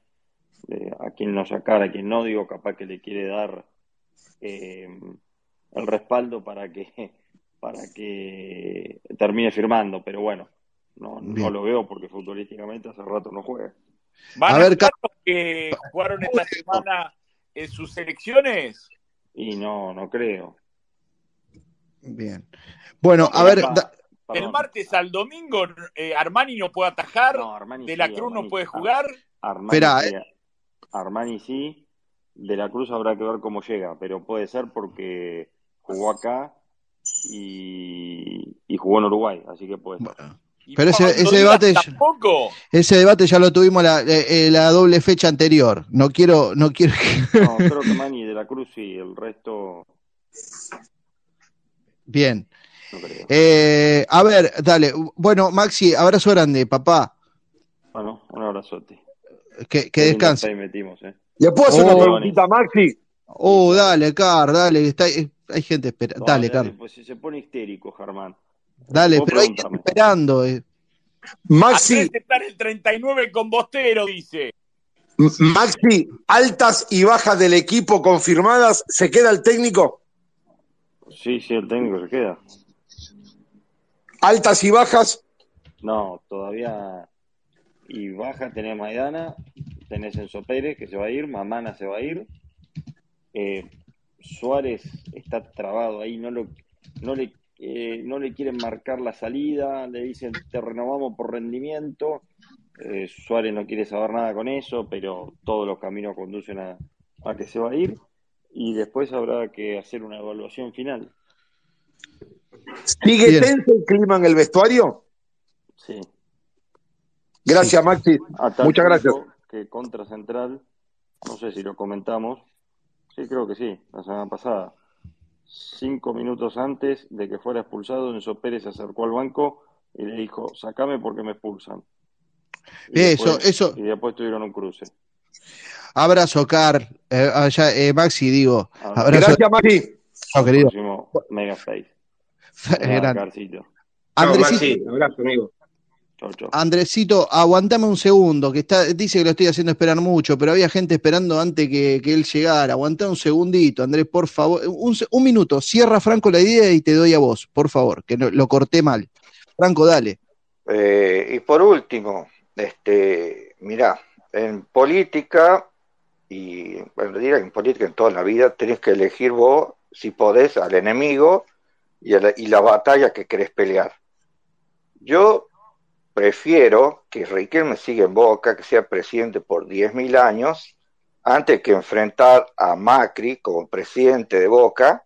a quien no sacar, a quien no, digo, capaz que le quiere dar eh, el respaldo para que para que termine firmando, pero bueno, no, no lo veo porque futbolísticamente hace rato no juega. ¿Van a, ver, que jugaron esta semana en sus selecciones? Y no, no creo. Bien. Bueno, a ver, da- El martes al domingo eh, Armani no puede atajar, No, Armani De la sí, Cruz no puede jugar. Sí, Armani sí, De la Cruz habrá que ver cómo llega, pero puede ser porque jugó acá y, y jugó en Uruguay, así que puede ser. pero ese, ese debate, Tampoco. ese debate ya lo tuvimos la, eh, eh, la doble fecha anterior. No quiero, no quiero. que- No, creo que Mani y De la Cruz sí, el resto Bien. no creo. Eh, a ver, dale. Bueno, Maxi, abrazo grande, papá. Bueno, un abrazote. Que, que descanse. time metimos, eh. ¿Le puedo hacer una Oh. preguntita, Maxi? Oh, dale, Car, dale. Está, eh, hay gente esperando. Dale, Car. Pues si se pone histérico, Germán. Dale, pero hay gente esperando. eh. Maxi, en el 39 con Bostero, dice. Maxi, altas y bajas del equipo confirmadas, ¿se queda el técnico? Sí, sí, el técnico se queda. Altas y bajas, No, todavía. Y baja, tenés Maidana, tenés Enzo Pérez que se va a ir, Mamana se va a ir. Eh, Suárez está trabado ahí, no, lo, no, le, eh, no le quieren marcar la salida, le dicen te renovamos por rendimiento. Eh, Suárez no quiere saber nada con eso, pero todos los caminos conducen a, a que se va a ir. Y después habrá que hacer una evaluación final. ¿sigue tenso el clima en el vestuario? Sí. Gracias, Maxi. A tal Muchas gracias. Que contra Central, no sé si lo comentamos, sí creo que sí, la semana pasada. Cinco minutos antes de que fuera expulsado, Enzo Pérez se acercó al banco y le dijo, sacame porque me expulsan. Y Eso, después, eso. Y después tuvieron un cruce. Abrazo, Car. Eh, allá, eh, Maxi, digo. Abrazo. Abrazo. Gracias, Maxi. Chao, querido. Próximo Mega Space. Grande. Carcito. Chao, Andresito, Maxi. Abrazo, amigo. Chau, chau. Andresito, aguantame un segundo, que está, dice que lo estoy haciendo esperar mucho, pero había gente esperando antes que, que él llegara. Aguantá un segundito, Andrés, por favor. Un, minuto, cierra Franco la idea y te doy a vos, por favor, que no- lo corté mal. Franco, dale. Eh, y por último, este, mirá, en política, y bueno, diría que en política en toda la vida, tenés que elegir vos, si podés, al enemigo y, a la, y la batalla que querés pelear. Yo prefiero que Riquelme siga en Boca, que sea presidente por 10.000 años, antes que enfrentar a Macri como presidente de Boca,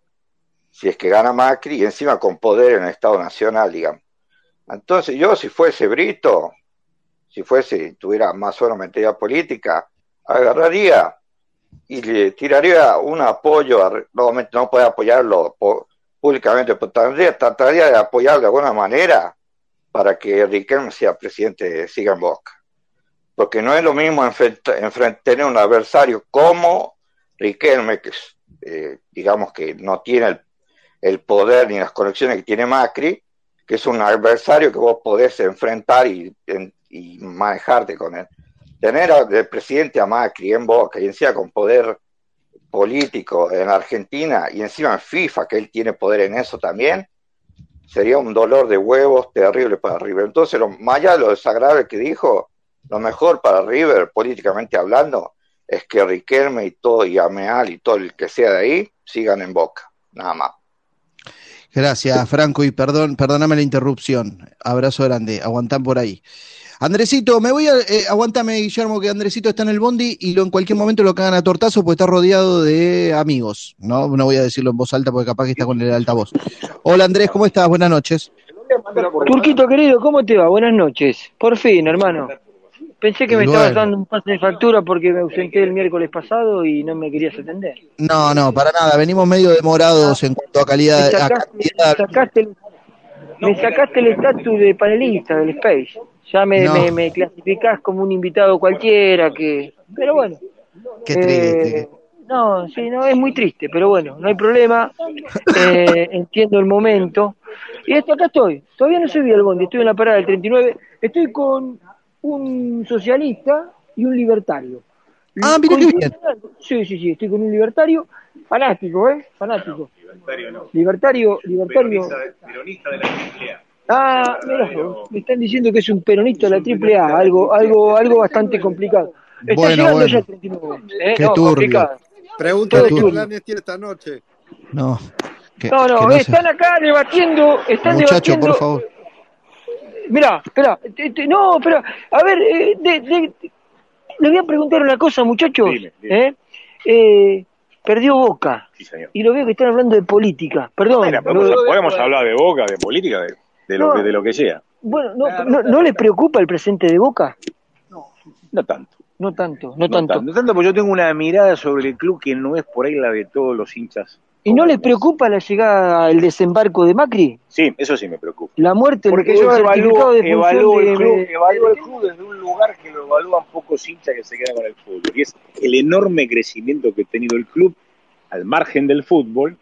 si es que gana Macri, y encima con poder en el Estado Nacional, digamos. Entonces yo si fuese Brito, si fuese, tuviera más o menos política, agarraría y le tiraría un apoyo, a, no, no puede apoyarlo po- públicamente, pero trataría de apoyarlo de alguna manera para que Riquelme sea presidente, siga en Boca. Porque no es lo mismo enfrenta- enfren- tener un adversario como Riquelme, que eh, digamos que no tiene el, poder ni las conexiones que tiene Macri, que es un adversario que vos podés enfrentar y, manejarte con él. Tener a- de presidente a Macri en Boca y encima con poder político en Argentina y encima en FIFA, que él tiene poder en eso también, sería un dolor de huevos terrible para River. Entonces, lo, más allá de lo desagradable que dijo, lo mejor para River, políticamente hablando, es que Riquelme y todo, y Ameal y todo el que sea de ahí, sigan en Boca, nada más. Gracias, Franco, y perdón, perdóname la interrupción. Abrazo grande, aguantán por ahí. Andresito, me voy a. Eh, aguántame, Guillermo, que Andresito está en el bondi y lo, en cualquier momento lo cagan a tortazo porque está rodeado de amigos. No, no voy a decirlo en voz alta porque capaz que está con el altavoz. Hola Andrés, ¿cómo estás? Buenas noches. Turquito querido, ¿cómo te va? Buenas noches. Por fin, hermano. Pensé que me Bueno. estabas dando un pase de factura porque me ausenté el miércoles pasado y no me querías atender. No, no, para nada. Venimos medio demorados en cuanto a calidad. Me A sacaste, el, me sacaste el estatus de panelista del Space. Ya me, No. me, me clasificás como un invitado cualquiera que... Pero bueno. Qué eh, triste. no, sí, no, es muy triste, pero bueno, no hay problema. Eh, entiendo el momento. Y esto acá estoy. Todavía no subí al bondi, estoy en la parada del 39. Estoy con un socialista y un libertario. Ah, mira qué bien. Sí, sí, sí, estoy con un libertario fanático, ¿eh? Fanático. Libertario, libertario. Peronista de la AAA. Ah, mira, me están diciendo que es un peronista de la AAA, algo, algo, algo bastante complicado. Está Bueno, llegando bueno. ya el 39, ¿eh? Qué No, turbio. qué turbio. planes tiene esta noche. No. Que- No, que no, se- están acá debatiendo, están Muchacho, debatiendo. por favor. Mirá, espera, no, espera, a ver, eh, de- de- le voy a preguntar una cosa, muchachos. Dime, dime. ¿eh? Eh, perdió Boca Sí, señor. y lo veo que están hablando de política. Perdón. Lo- podemos, podemos hablar de Boca, de política, de, de lo, No. que, de lo que sea. Bueno, no, no, ¿no le preocupa el presente de Boca? No tanto. No tanto, no tanto. No tanto, porque yo tengo una mirada sobre el club que no es por ahí la de todos los hinchas. ¿Y no le preocupa la llegada, el desembarco de Macri? Sí, eso sí me preocupa. La muerte, Porque el, yo evalúo, de evalúo de- el club, de- evalúo el club desde un lugar que lo evalúan pocos hinchas que se quedan con el fútbol. Y es el enorme crecimiento que ha tenido el club al margen del fútbol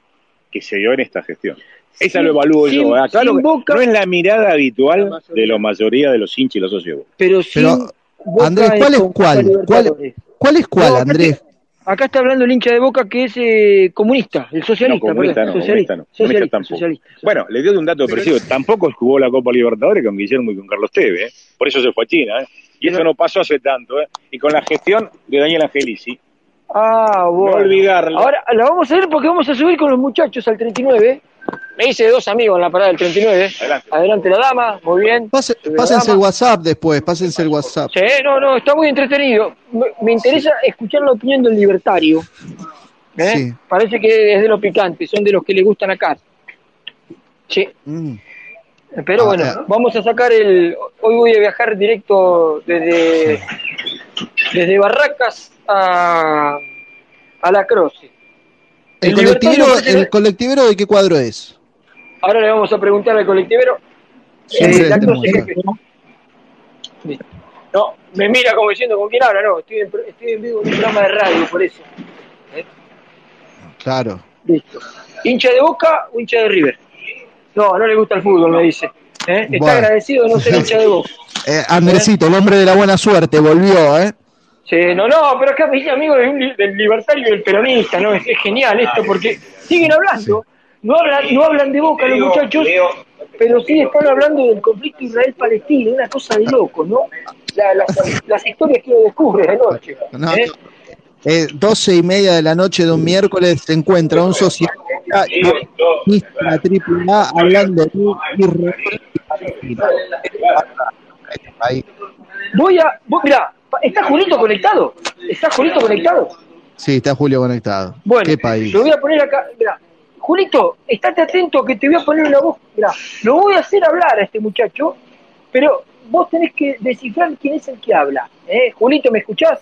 que se dio en esta gestión. Esa Sin- lo evalúo sin- yo. ¿eh? Que- Boca- no es la mirada habitual de la mayoría de los hinchas y los socios. Pero Pero, Andrés, ¿cuál es cuál? ¿Cuál, cuál es cuál, No, Andrés? Acá está hablando el hincha de Boca que es eh, comunista, el socialista. No, comunista no, socialista, comunista no, comunista socialista, tampoco. socialista. Bueno, le dio de un dato preciso. Tampoco jugó la Copa Libertadores con Guillermo y con Carlos Teve. ¿eh? Por eso se fue a China. ¿eh? Y eso no pasó hace tanto. ¿eh? Y con la gestión de Daniel Angelici. Ah, bueno. No olvidarlo. Ahora la vamos a ver porque vamos a subir con los muchachos al 39. Me hice dos amigos en la parada del 39. Adelante. Adelante la dama, muy bien. Pase- pásense el. WhatsApp después, pásense el WhatsApp. Sí, no, no, está muy entretenido. Me, me interesa escuchar la opinión del libertario. ¿eh? Sí. Parece que es de los picantes, son de los que le gustan acá. Sí. Mm. Pero Ah, bueno, eh. vamos a sacar el. Hoy voy a viajar directo desde, desde Barracas a, a La Croce. ¿El, El colectivero, ¿El colectivero de qué cuadro es? Ahora le vamos a preguntar al colectivero. Siempre Eh, jefe, ¿no? Me mira como diciendo con quién habla, no, estoy en, estoy en vivo en un programa de radio, por eso. Claro. Listo. ¿Hincha de Boca o hincha de River? No, no le gusta el fútbol, me dice. ¿Eh? Está Bueno. agradecido de no ser hincha de Boca. Eh, Andresito, el hombre de la buena suerte, volvió, ¿eh? Sí, no, no, pero acá me dice amigo de un li- del libertario y del peronista, ¿no? Es, es genial esto porque siguen hablando. No hablan, no hablan de Boca los muchachos, pero sí están hablando del conflicto Israel-Palestina, una cosa de loco, ¿no? La- las, las historias que uno descubre de noche. No, ¿eh? Eh, 12 y media de la noche de un miércoles se encuentra un socialista y la triple A hablando de Israel. Voy a. Vos, mirá, ¿está Julito conectado? ¿Está Julito conectado? Sí, está Julio conectado. Bueno, Qué país. lo voy a poner acá. Mirá, Julito, estate atento que te voy a poner una voz. Mirá, lo voy a hacer hablar a este muchacho, pero vos tenés que descifrar quién es el que habla. ¿eh? Julito, ¿me escuchás?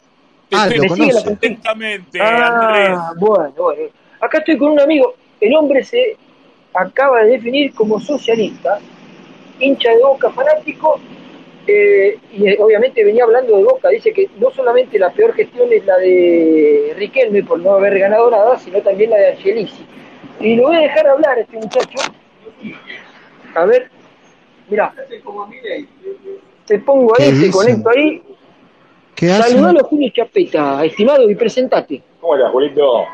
Ah, lo ¿Me sigue la conoce. Atentamente, Andrés. Ah, bueno, bueno. Acá estoy con un amigo. El hombre se acaba de definir como socialista, hincha de boca fanático, eh, y eh, obviamente venía hablando de boca. Dice que no solamente la peor gestión es la de Riquelme por no haber ganado nada, sino también la de Angelici. Y lo voy a dejar hablar a este muchacho. A ver, mira. Te pongo ¿Qué ahí, te dicen? conecto ahí. ¿Qué hace? Saludalo, Julio Chapeta, estimado, y presentate. ¿Cómo estás, Julito?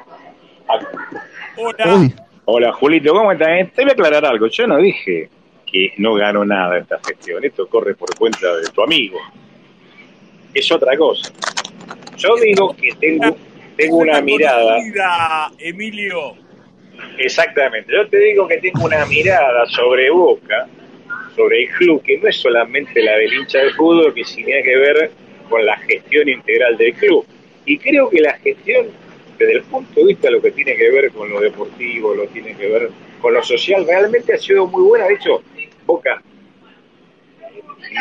Hola. Uy, Hola, Julito, ¿cómo estás? Eh, Te voy a aclarar algo. Yo no dije que no ganó nada esta gestión. Esto corre por cuenta de tu amigo. Es otra cosa. Yo digo que tengo, tengo una mirada. Emilio. Exactamente. Yo te digo que tengo una mirada sobre Boca, sobre el club, que no es solamente la del hincha de fútbol, que tiene que ver con la gestión integral del club. Y creo que la gestión, desde el punto de vista de lo que tiene que ver con lo deportivo, lo tiene que ver con lo social, realmente ha sido muy buena. De hecho, Boca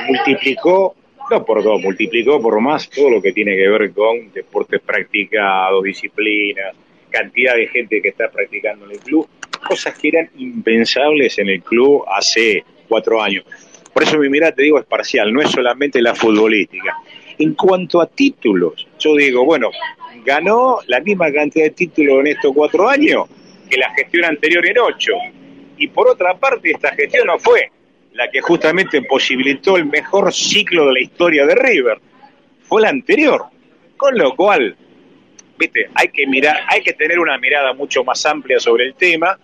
multiplicó, no por dos, multiplicó por más todo lo que tiene que ver con deportes practicados, disciplinas, cantidad de gente que está practicando en el club, cosas que eran impensables en el club hace cuatro años. Por eso mi mirada, te digo, es parcial, no es solamente la futbolística. En cuanto a títulos, yo digo, bueno, ganó la misma cantidad de títulos en estos cuatro años que la gestión anterior en ocho. Y por otra parte, esta gestión no fue la que justamente posibilitó el mejor ciclo de la historia de River, fue la anterior. Con lo cual, viste, hay que mirar, hay que tener una mirada mucho más amplia sobre el tema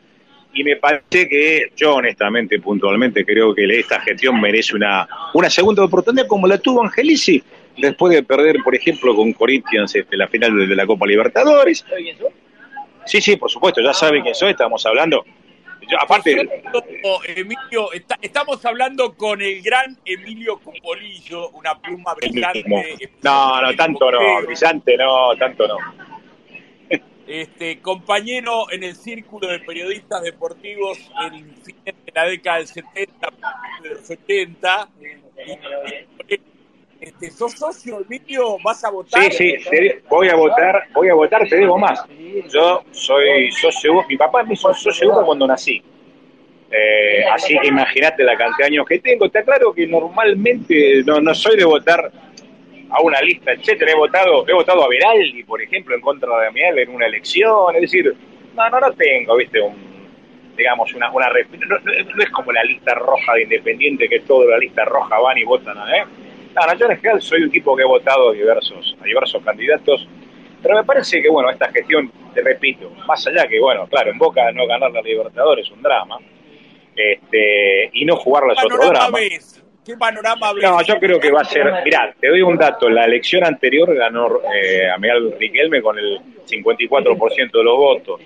y me parece que yo honestamente, puntualmente, creo que esta gestión merece una, una segunda oportunidad como la tuvo Angelici después de perder, por ejemplo, con Corinthians este, la final de la Copa Libertadores. Sí, sí, por supuesto, ya saben quién soy, estamos hablando Yo, aparte, Emilio, está- estamos hablando con el gran Emilio Copolillo, una pluma brillante, No, no, tanto no, brillante no, tanto no. Este, compañero en el círculo de periodistas deportivos en la década del 70, principios de los 80. Y, este, ¿Sos socio, Emilio? ¿Vas a votar? Sí, sí, voy a votar, voy a votar, te digo más. Yo soy socio, mi papá me hizo socio cuando nací. Eh, así que imagínate la cantidad de años que tengo. Está claro que normalmente no, no soy de votar a una lista, etcétera. He votado, he votado a Veraldi, por ejemplo, en contra de Amiel en una elección. Es decir, no, no, no tengo, viste, un, digamos, una, una no, no- es como la lista roja de Independiente, que toda la lista roja van y votan, ¿eh? No, no, yo en general soy un tipo que he votado a diversos, a diversos candidatos, pero me parece que, bueno, esta gestión, te repito, más allá que, bueno, claro, en Boca no ganar la Libertadores es un drama, este, y no jugarla es ¿Qué otro panorama drama. ves? ¿Qué panorama ves? No, yo creo que va a ser. Mirá, te doy un dato. La elección anterior ganó eh, Amigal Riquelme con el 54% de los votos.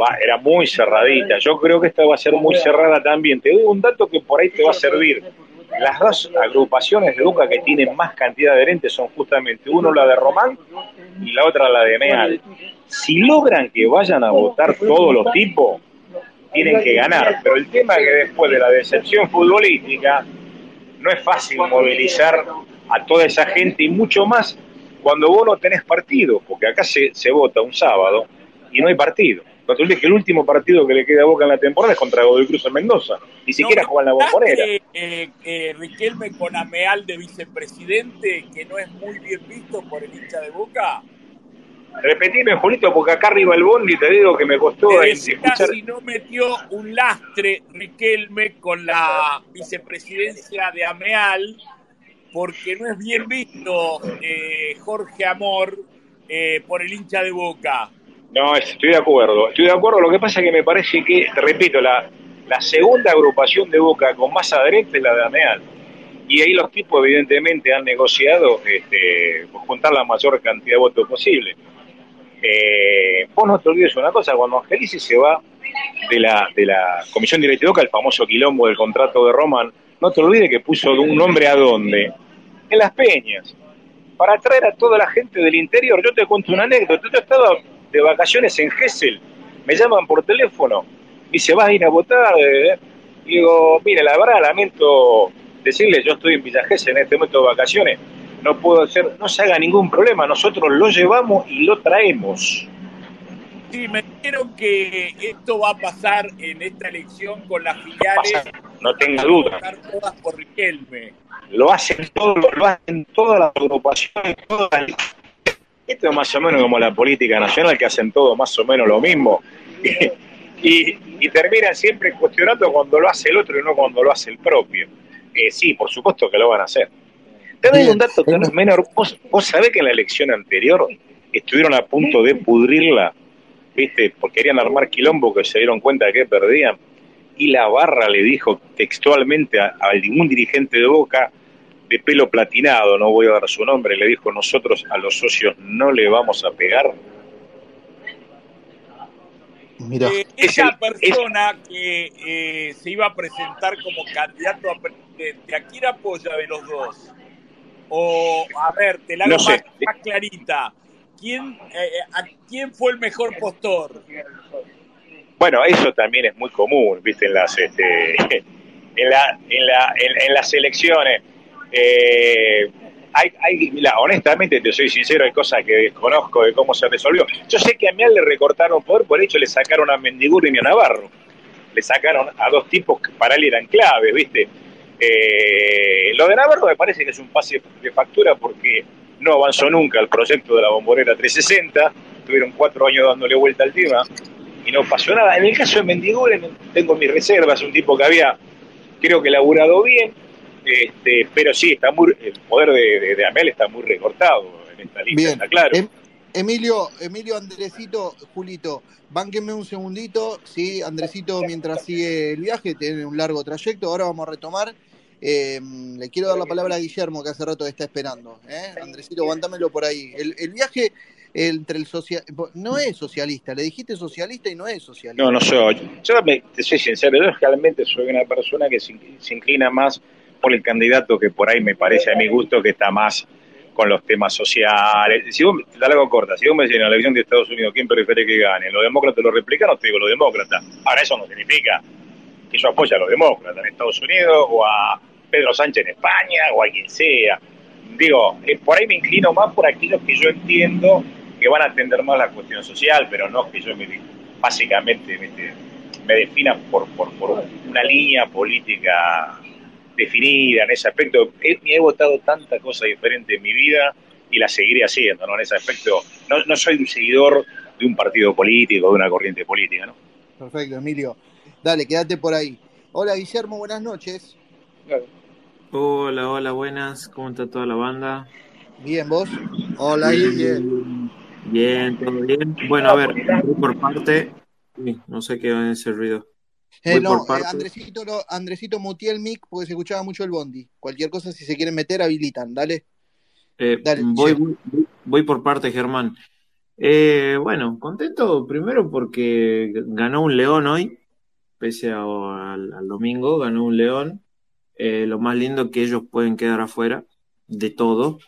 Va, era muy cerradita. Yo creo que esta va a ser muy cerrada también. Te doy un dato que por ahí te va a servir. Las dos agrupaciones de Boca que tienen más cantidad de adherentes son justamente uno la de Román y la otra la de Meal. Si logran que vayan a votar todos los tipos, tienen que ganar. Pero el tema es que después de la decepción futbolística, no es fácil movilizar a toda esa gente y mucho más cuando vos no tenés partido, porque acá se, se vota un sábado y no hay partido. Que el último partido que le queda a Boca en la temporada es contra Godoy Cruz en Mendoza. Ni siquiera juega en la bombonera. eh, eh, Riquelme con Ameal de vicepresidente, que no es muy bien visto por el hincha de Boca? Repetime, Julito, porque acá arriba el bondi te digo que me costó Te eh, decía escuchar. si no metió un lastre Riquelme con la vicepresidencia de Ameal, porque no es bien visto eh, Jorge Amor eh, por el hincha de Boca. No, estoy de acuerdo, estoy de acuerdo. Lo que pasa es que me parece que, repito, la, la segunda agrupación de Boca con más adherentes es la de Ameal. Y ahí los tipos evidentemente han negociado este, juntar la mayor cantidad de votos posible. Eh, vos no te olvides una cosa, cuando Angelici se va de la, de la Comisión Directiva el famoso quilombo del contrato de Roman, no te olvides que puso un nombre a dónde? En las peñas, para atraer a toda la gente del interior. Yo te cuento una anécdota, yo estaba de vacaciones en Gessel, me llaman por teléfono, dice, ¿vas a ir a votar? Eh, y digo, mire, la verdad, lamento decirle, yo estoy en Villa Gesell en este momento de vacaciones, no puedo hacer, no se haga ningún problema, nosotros lo llevamos y lo traemos. Sí, me dijeron que esto va a pasar en esta elección con las filiales. No tenga duda. Todas por Riquelme. Lo hacen todos, lo hacen todas las agrupaciones, todas las- Esto es más o menos como la política nacional, que hacen todo más o menos lo mismo. Y, y terminan siempre cuestionando cuando lo hace el otro y no cuando lo hace el propio. Eh, sí, por supuesto que lo van a hacer. Te doy un dato que no es menor. ¿Vos, vos sabés que en la elección anterior estuvieron a punto de pudrirla, ¿viste? Porque querían armar quilombo que se dieron cuenta de que perdían. Y la barra le dijo textualmente a, a ningún dirigente de Boca de pelo platinado, no voy a dar su nombre, le dijo, nosotros a los socios no le vamos a pegar. Mira, Eh, esa persona que eh, se iba a presentar como candidato a presidente, ¿a quién apoya de los dos? O, a ver, te la hago No sé. más, más clarita. ¿Quién, eh, ¿A quién fue el mejor postor? Bueno, eso también es muy común, viste, en las este, en la, en la, en, en las elecciones. Eh, hay, hay, mira, honestamente te soy sincero, hay cosas que desconozco de cómo se resolvió. Yo sé que a Mial le recortaron poder, por hecho le sacaron a Mendiguren y a Navarro. Le sacaron a dos tipos que para él eran claves, viste. Eh, lo de Navarro me parece que es un pase de factura porque no avanzó nunca el proyecto de la bombonera 360, tuvieron cuatro años dándole vuelta al tema y no pasó nada. En el caso de Mendiguren tengo mis reservas, un tipo que había, creo que laburado bien, este, pero sí, está muy, el poder de, de, de Amel está muy recortado en esta lista, Bien. está claro. Em- Emilio, Emilio Andresito, Julito, bánquenme un segundito, sí, Andresito, mientras sigue el viaje, tiene un largo trayecto, ahora vamos a retomar. Eh, le quiero dar la palabra a Guillermo, que hace rato está esperando. ¿eh? Andresito, aguantámelo por ahí. El, el viaje entre el social... No es socialista, le dijiste socialista y no es socialista. No, no soy. Yo me, te soy sincero, yo realmente soy una persona que se, se inclina más por el candidato que por ahí me parece a mi gusto que está más con los temas sociales. Si vos, la largo corta, si vos me decís en la elección de Estados Unidos quién prefiere que gane, los demócratas lo replican, no te digo los demócratas. Ahora eso no significa que yo apoye a los demócratas en Estados Unidos o a Pedro Sánchez en España o a quien sea. Digo, eh, por ahí me inclino más por aquellos que yo entiendo que van a atender más la cuestión social, pero no que yo me, básicamente me, me defina por, por, por una línea política definida en ese aspecto. He, he votado tanta cosa diferente en mi vida y la seguiré haciendo, ¿no? En ese aspecto, no, no soy un seguidor de un partido político, de una corriente política, ¿no? Perfecto, Emilio. Dale, quédate por ahí. Hola, Guillermo, buenas noches. Hola, hola, buenas. ¿Cómo está toda la banda? Bien, ¿vos? Hola, Guille. Bien, todo bien. Bueno, a ver, voy por parte. No sé qué es ese ruido. Eh, no, por eh, parte. Andresito, no, Andresito el mic porque se escuchaba mucho el bondi. Cualquier cosa, si se quieren meter, habilitan. Dale. Eh, Dale, voy, voy, voy por parte, Germán. Eh, bueno, contento primero porque ganó un León hoy, pese a- al, al domingo, ganó un León. Eh, lo más lindo que ellos pueden quedar afuera de todo.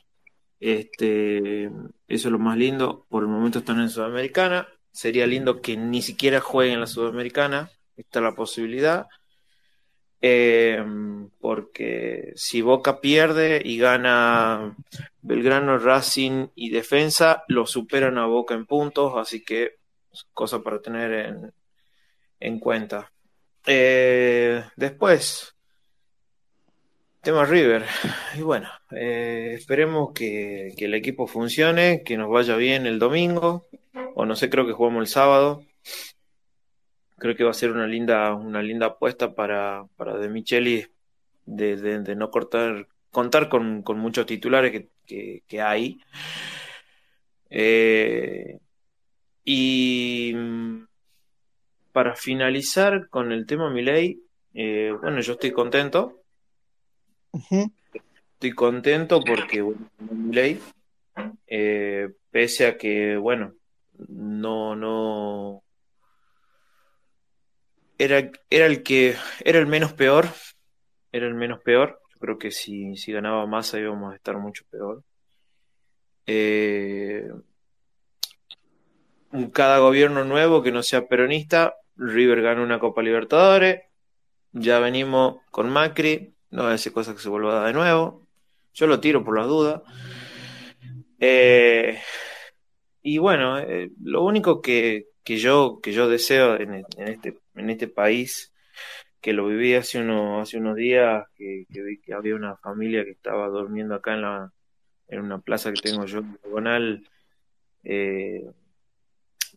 Este, eso es lo más lindo. Por el momento están en Sudamericana. Sería lindo que ni siquiera jueguen en la Sudamericana. Está la posibilidad. Eh, porque si Boca pierde y gana Belgrano, Racing y Defensa, lo superan a Boca en puntos, así que es cosa para tener en, en cuenta. Eh, después, tema River. Y bueno, eh, esperemos que, que el equipo funcione, que nos vaya bien el domingo, o no sé, creo que jugamos el sábado. Creo que va a ser una linda, una linda apuesta para, para De Micheli de, de- no cortar, contar con, con muchos titulares que, que- hay. Eh, y mm, para finalizar con el tema Milei, eh, bueno, yo estoy contento. Estoy contento porque, bueno, Milei, eh, pese a que, bueno, no, no, era, era el que, era el menos peor, era el menos peor. Yo creo que si, si ganaba Massa íbamos a estar mucho peor. Eh, cada gobierno nuevo que no sea peronista, River gana una Copa Libertadores, ya venimos con Macri, no hace cosas que se vuelva a dar de nuevo. Yo lo tiro por las dudas. Eh, y bueno, eh, lo único que, que yo, que yo deseo en, este, en este país, que lo viví hace, uno, hace unos días, que, vi que había una familia que estaba durmiendo acá en la, en una plaza que tengo yo en Diagonal, eh,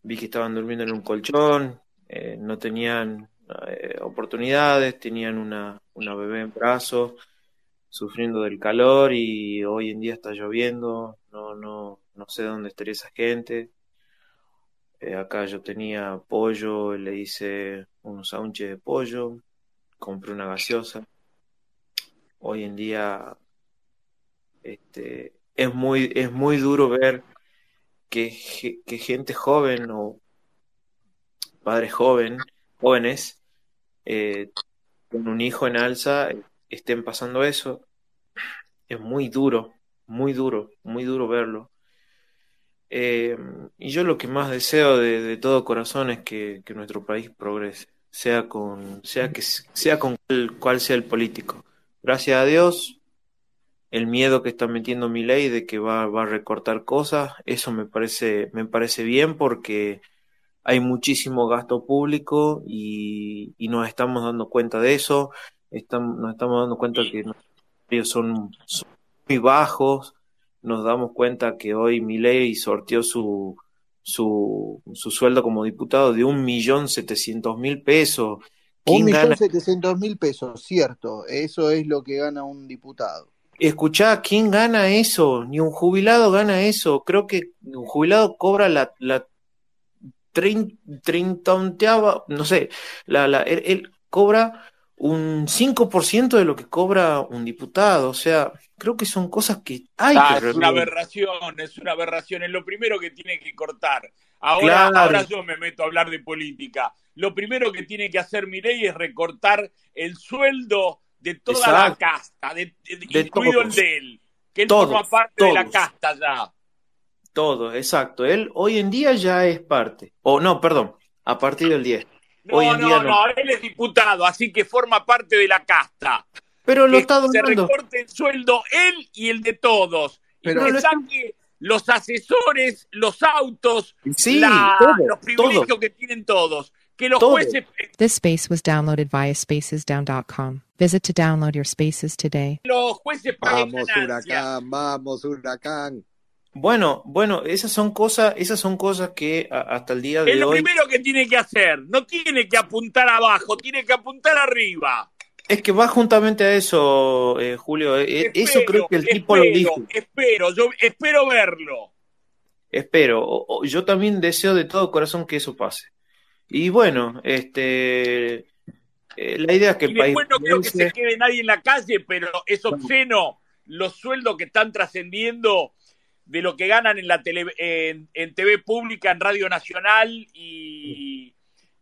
vi que estaban durmiendo en un colchón, no tenían oportunidades, tenían una, una bebé en brazos, sufriendo del calor y hoy en día está lloviendo, no, no, no sé dónde estaría esa gente. Eh, acá yo tenía pollo, le hice unos sándwiches de pollo, compré una gaseosa. Hoy en día este, es muy, es muy duro ver que, que gente joven o padres joven, jóvenes eh, con un hijo en alza estén pasando eso. Es muy duro, muy duro, muy duro verlo. Eh, y yo lo que más deseo de, todo corazón es que, nuestro país progrese, sea con, sea que sea con cual, cual sea el político. Gracias a Dios, el miedo que está metiendo mi ley de que va, va a recortar cosas, eso me parece, me parece bien porque hay muchísimo gasto público y, y nos estamos dando cuenta de eso, estamos, nos estamos dando cuenta que los salarios son, son muy bajos, nos damos cuenta que hoy Milei sorteó su, su, su sueldo como diputado de un millón setecientos mil pesos. Un ¿Quién millón setecientos mil pesos, cierto. Eso es lo que gana un diputado. Escuchá, ¿quién gana eso? Ni un jubilado gana eso. Creo que un jubilado cobra la, la trein- treintaonteava, no sé, la, la, él, él cobra un 5% de lo que cobra un diputado. O sea, creo que son cosas que hay Ah, que es una aberración, es una aberración, es lo primero que tiene que cortar. Ahora, Claro. ahora yo me meto a hablar de política. Lo primero que tiene que hacer Milei es recortar el sueldo de toda la casta, de- de- De incluido el todos. de él, que él Todos, forma parte de la casta ya. Todo, exacto. Él hoy en día ya es parte. O no, perdón, a partir del 10. No, hoy en no, día no, él es diputado, así que forma parte de la casta. Pero lo que está se recorte el sueldo él y el de todos. Pero y que lo- saque los asesores, los autos, Sí, la- todo, los privilegios todo. que tienen todos. Que los Todo. jueces This space was downloaded via spacesdown.com. Visit to download your spaces today. los jueces paguen Vamos, ganancias. huracán, vamos, huracán. Bueno, bueno, esas son cosas, esas son cosas que a- hasta el día Es de lo hoy primero que tiene que hacer. No tiene que apuntar abajo, tiene que apuntar arriba. es que va juntamente a eso, eh, Julio. Eh, eso creo que el tipo lo espero, dijo. espero, yo espero verlo. Espero. O- o- yo también deseo de todo corazón que eso pase. Y bueno, este, eh, la idea es que Y el país después no creo que se quede nadie en la calle, pero es obsceno los sueldos que están trascendiendo de lo que ganan en la tele, en, en TV pública, en Radio Nacional y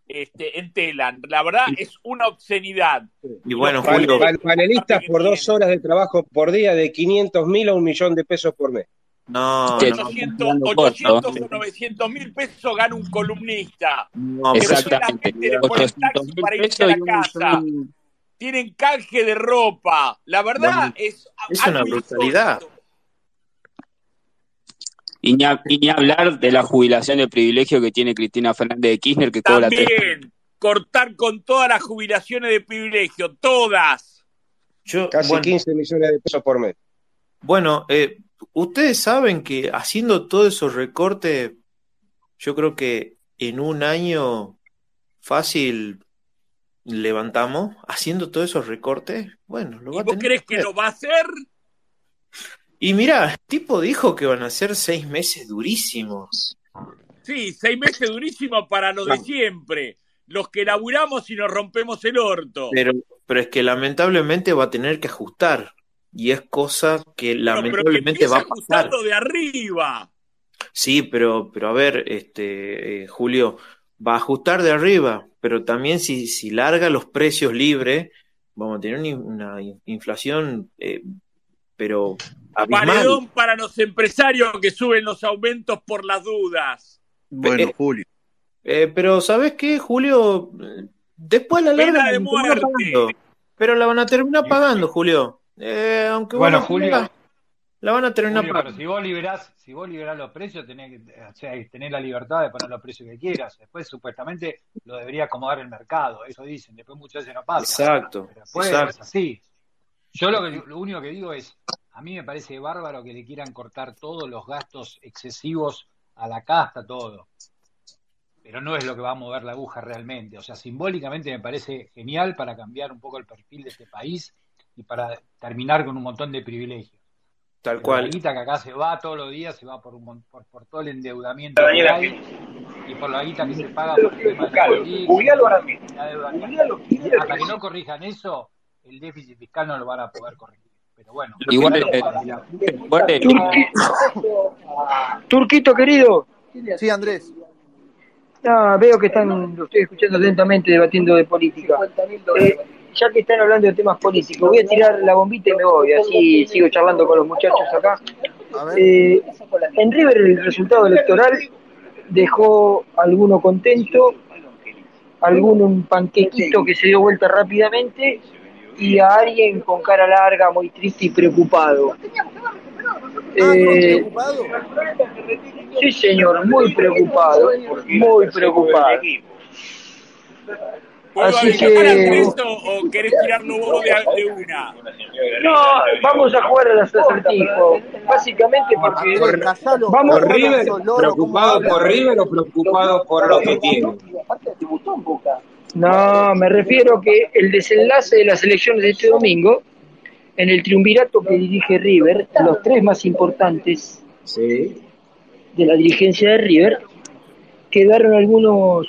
este, en Telan. La verdad es una obscenidad. Y bueno, Julio, pan- panelistas por dos horas de trabajo por día de 500 mil a un millón de pesos por mes. no, Que- no, 800, dando 800 corto. o 900 mil pesos gana un columnista. no, Que Exactamente. el 800 taxi mil para irse pesos a y la un casa. millón. Tienen canje de ropa. La verdad Bueno, es es una brutalidad. Y ni, a- y ni hablar de la jubilación de privilegio que tiene Cristina Fernández de Kirchner, que cobra tres. También cortar con todas las jubilaciones de privilegio, todas. yo, Casi bueno, 15 millones de pesos por mes. Bueno, eh, ustedes saben que haciendo todos esos recortes, yo creo que en un año fácil levantamos, haciendo todos esos recortes, bueno, lo ¿Y va a vos tener crees que lo va a hacer? Y mira, el tipo dijo que van a ser seis meses durísimos. Sí, seis meses durísimos para los de siempre. Los que laburamos y nos rompemos el orto. Pero, pero es que lamentablemente va a tener que ajustar. Y es cosa que Pero, pero que lamentablemente va a pasar. de arriba. Sí, pero, pero a ver, este, eh, Julio, va a ajustar de arriba, pero también si, si larga los precios libres, vamos a tener una, una inflación, eh, pero abismal. Paredón para los empresarios que suben los aumentos por las dudas. Bueno, Eh, Julio. eh, pero ¿sabes qué, Julio? Eh, Después la larga de van a terminar muerte. pagando, pero la van a terminar pagando, Julio. Eh, aunque Bueno, Julio, la van a terminar Julio, pero pagando. si vos liberás, si vos liberás los precios, tenés que, o sea, tenés la libertad de poner los precios que quieras. Después, supuestamente, lo debería acomodar el mercado. Eso dicen. Después muchas veces no pasa. Exacto, Pero después es exacto. así. Yo lo, que, lo único que digo es, a mí me parece bárbaro que le quieran cortar todos los gastos excesivos a la casta, todo. Pero no es lo que va a mover la aguja realmente. O sea, simbólicamente me parece genial para cambiar un poco el perfil de este país y para terminar con un montón de privilegios. Tal Pero la cual. guita que acá se va todos los días, se va por, un, por, por todo el endeudamiento que hay y por la guita que se paga por el tema de la Hasta que no corrijan eso, el déficit fiscal no lo van a poder corregir. Pero bueno, Igual, eh, igual, eh, Turquito querido, Sí, Andrés. ah, veo que están, lo estoy escuchando atentamente debatiendo de política. Eh, ya que están hablando de temas políticos, voy a tirar la bombita y me voy, así sigo charlando con los muchachos acá. Eh, en River el resultado electoral dejó a alguno contento, a alguno un panquequito que se dio vuelta rápidamente y a alguien con cara larga, muy triste y preocupado. Ah, ¿estás Eh, preocupado? sí, señor, muy preocupado, muy preocupado. ¿Puedo Así que, o querés tirarlo vos de, de una? no, vamos a jugar al acertijo, básicamente porque Andrés, callalo. vamos Por River, Sos loro, ¿cómo preocupado por River o preocupado por lo que tiene? No, me refiero que el desenlace de las elecciones de este domingo, en el triunvirato que dirige River, los tres más importantes de la dirigencia de River, quedaron algunos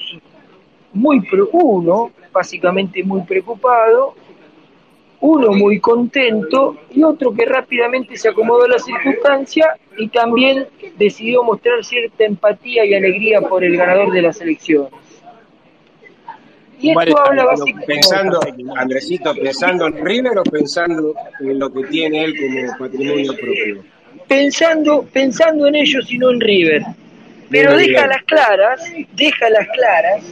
muy pro- uno, básicamente muy preocupado, uno muy contento y otro que rápidamente se acomodó a la circunstancia y también decidió mostrar cierta empatía y alegría por el ganador de las elecciones. Y esto habla básicamente... pensando, Andresito, pensando en River o pensando en lo que tiene él como patrimonio propio. pensando, pensando en ellos y no en River. Pero Muy deja bien. las claras, deja las claras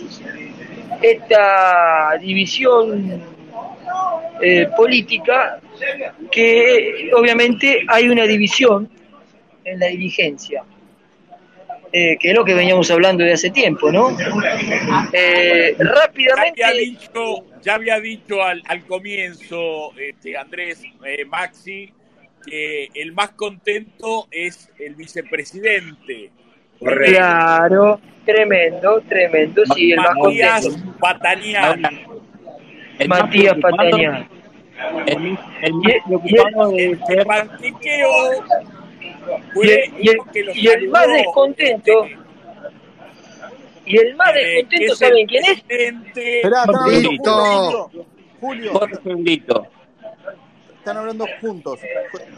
esta división eh, política que obviamente hay una división en la dirigencia, eh, que es lo que veníamos hablando de hace tiempo, ¿no? Eh, rápidamente... Ya había dicho, ya había dicho al, al comienzo, este, Andrés, eh, Maxi, que el más contento es el vicepresidente. Claro, tremendo, tremendo, sí, el más Matías contento. Patanián. Matías Patanián. El, el el, El banqueteo y el- y el- y el más descontento, y el más eh, descontento, es el ¿saben quién es? Esperá, Julio. Julio, Brito. están hablando juntos.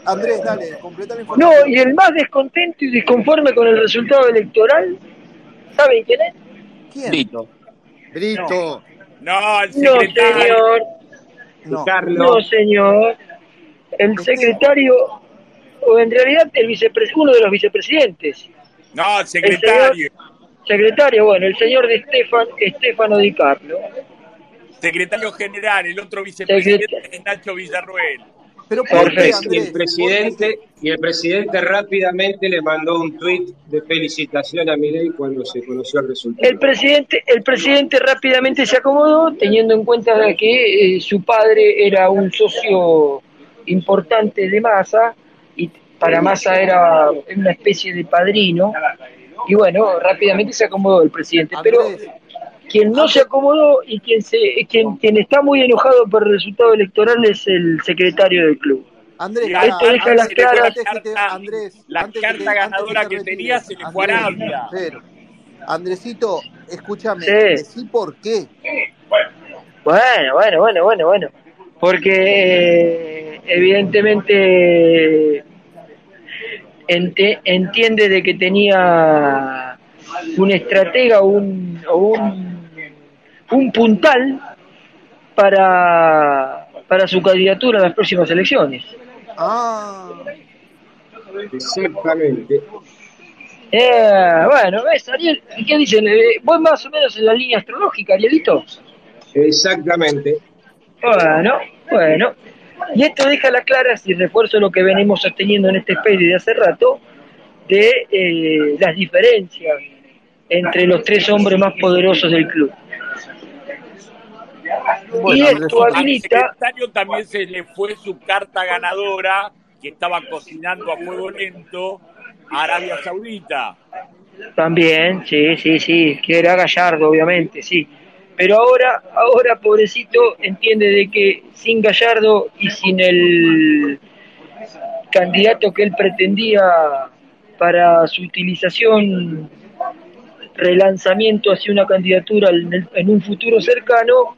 Andrés, dale, completa la No, información. y el más descontento y disconforme con el resultado electoral, ¿saben quién es? ¿Quién? Brito. Brito. No, el No, secretario. señor, No. no, Carlos, señor. El secretario, o en realidad el vicepres uno de los vicepresidentes. No, el secretario. Secretario, bueno, el señor de Estefan, Estefano Di Carlo. Secretario general, el otro vicepresidente es Nacho Villarruel. Pero y ¿por el, qué, y presidente y el presidente rápidamente le mandó un tuit de felicitación a Milei cuando se conoció el resultado. El presidente, el presidente rápidamente se acomodó, teniendo en cuenta que eh, su padre era un socio importante de Massa y para Massa era una especie de padrino. Y bueno, rápidamente se acomodó el presidente. Pero quien no se acomodó y quien se, quien, quien está muy enojado por el resultado electoral es el secretario del club. Andrés, Esto deja las Andrés, La carta antes ganadora que tenía se le fue a Arabia. pero, Andresito, escúchame, Sí. decí por qué. Bueno, bueno, bueno, bueno, bueno. Porque eh, evidentemente ente- entiende de que tenía un estratega un, o un, un puntal para, para su candidatura a las próximas elecciones. Ah, Exactamente. Eh, bueno, ¿ves, Ariel? ¿Qué dicen? Eh, ¿Vos más o menos en la línea astrológica, Arielito? Exactamente. Bueno, bueno. Y esto deja las claras y refuerzo lo que venimos sosteniendo en este space de hace rato, de eh, las diferencias entre los tres hombres más poderosos del club. bueno, y esto Al habilita, secretario también se le fue su carta ganadora, que estaba cocinando a fuego lento, a Arabia Saudita. también, sí, sí, sí, que era Gallardo, obviamente, sí. Pero ahora, ahora, pobrecito, entiende de que sin Gallardo y sin el candidato que él pretendía para su utilización, relanzamiento hacia una candidatura en, el- en un futuro cercano,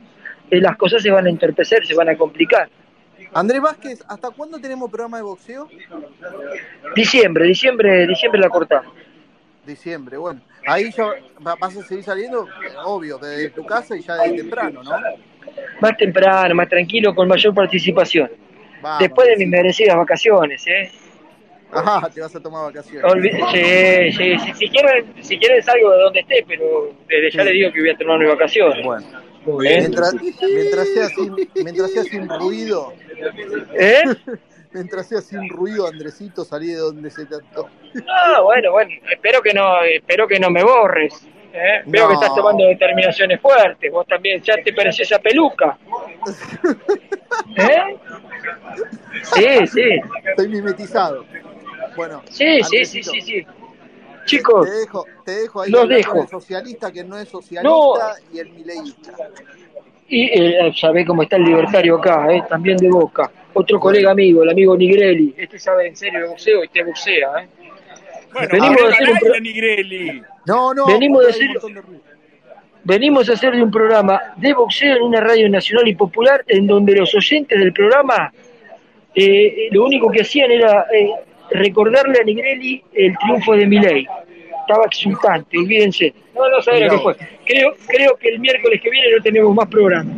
eh, las cosas se van a entorpecer, se van a complicar. Andrés Vázquez, ¿hasta cuándo tenemos programa de boxeo? Diciembre, diciembre, diciembre la cortamos. Diciembre, bueno. Ahí ya va- vas a seguir saliendo, obvio, desde tu casa y ya desde temprano, ¿no? Más temprano, más tranquilo, con mayor participación. Vamos, Después de mis merecidas vacaciones, ¿eh? Ajá, te vas a tomar vacaciones. Olvi- sí, sí, sí, si quieren, si quieren salgo de donde esté, pero desde ya les digo que voy a tomar mis vacaciones. Bueno, mientras, mientras, sea sin, mientras sea sin ruido, ¿Eh? mientras sea sin ruido, Andresito, salí de donde se te antoje. No, bueno, bueno, espero que no, espero que no me borres. ¿eh? Veo que estás tomando determinaciones fuertes. Vos también ya te pareció esa peluca. ¿Eh? Sí, sí. Estoy mimetizado. Bueno, Sí, sí, sí, sí, sí. Chicos, te dejo, te dejo ahí los dejo. el socialista que no es socialista No. y el mileísta. y eh, sabés cómo está el libertario acá, ¿eh? también de Boca. Otro colega amigo, el amigo Nigrelli. Este sabe en serio de boxeo y te boxea. ¿eh? Bueno, Venimos hacer un pro- Nigrelli. No, no, Venimos un hacer- de venimos a hacer de un programa de boxeo en una radio nacional y popular en donde los oyentes del programa eh, lo único que hacían era eh, recordarle a Negrelli el triunfo de Milei. Estaba exultante, olvídense. No, no saben lo que fue. Creo, creo que el miércoles que viene no tenemos más programa.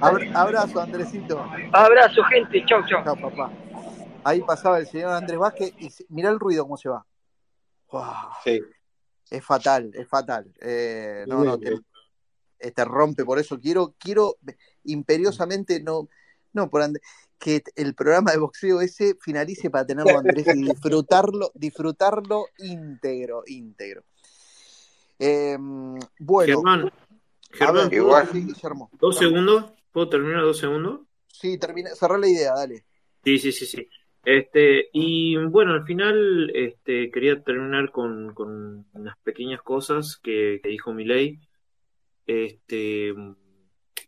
Abra- abrazo, Andresito. Abrazo, gente. Chau, chau. Chao, papá. Ahí pasaba el señor Andrés Vázquez y mirá el ruido cómo se va. Sí. Es fatal, es fatal. Eh, no, no, te, te rompe. Por eso quiero, quiero imperiosamente no, no por Andrés, que el programa de boxeo ese finalice para tenerlo a Andrés y disfrutarlo, disfrutarlo íntegro, íntegro. Eh, bueno, Germán, ver, Germán, igual. Sí, Guillermo. dos segundos. ¿Puedo terminar dos segundos? Sí, termina, cerrá la idea, dale. Sí, sí, sí, sí. Este, y bueno, al final este, quería terminar con, con unas pequeñas cosas que, que dijo Milei. Este,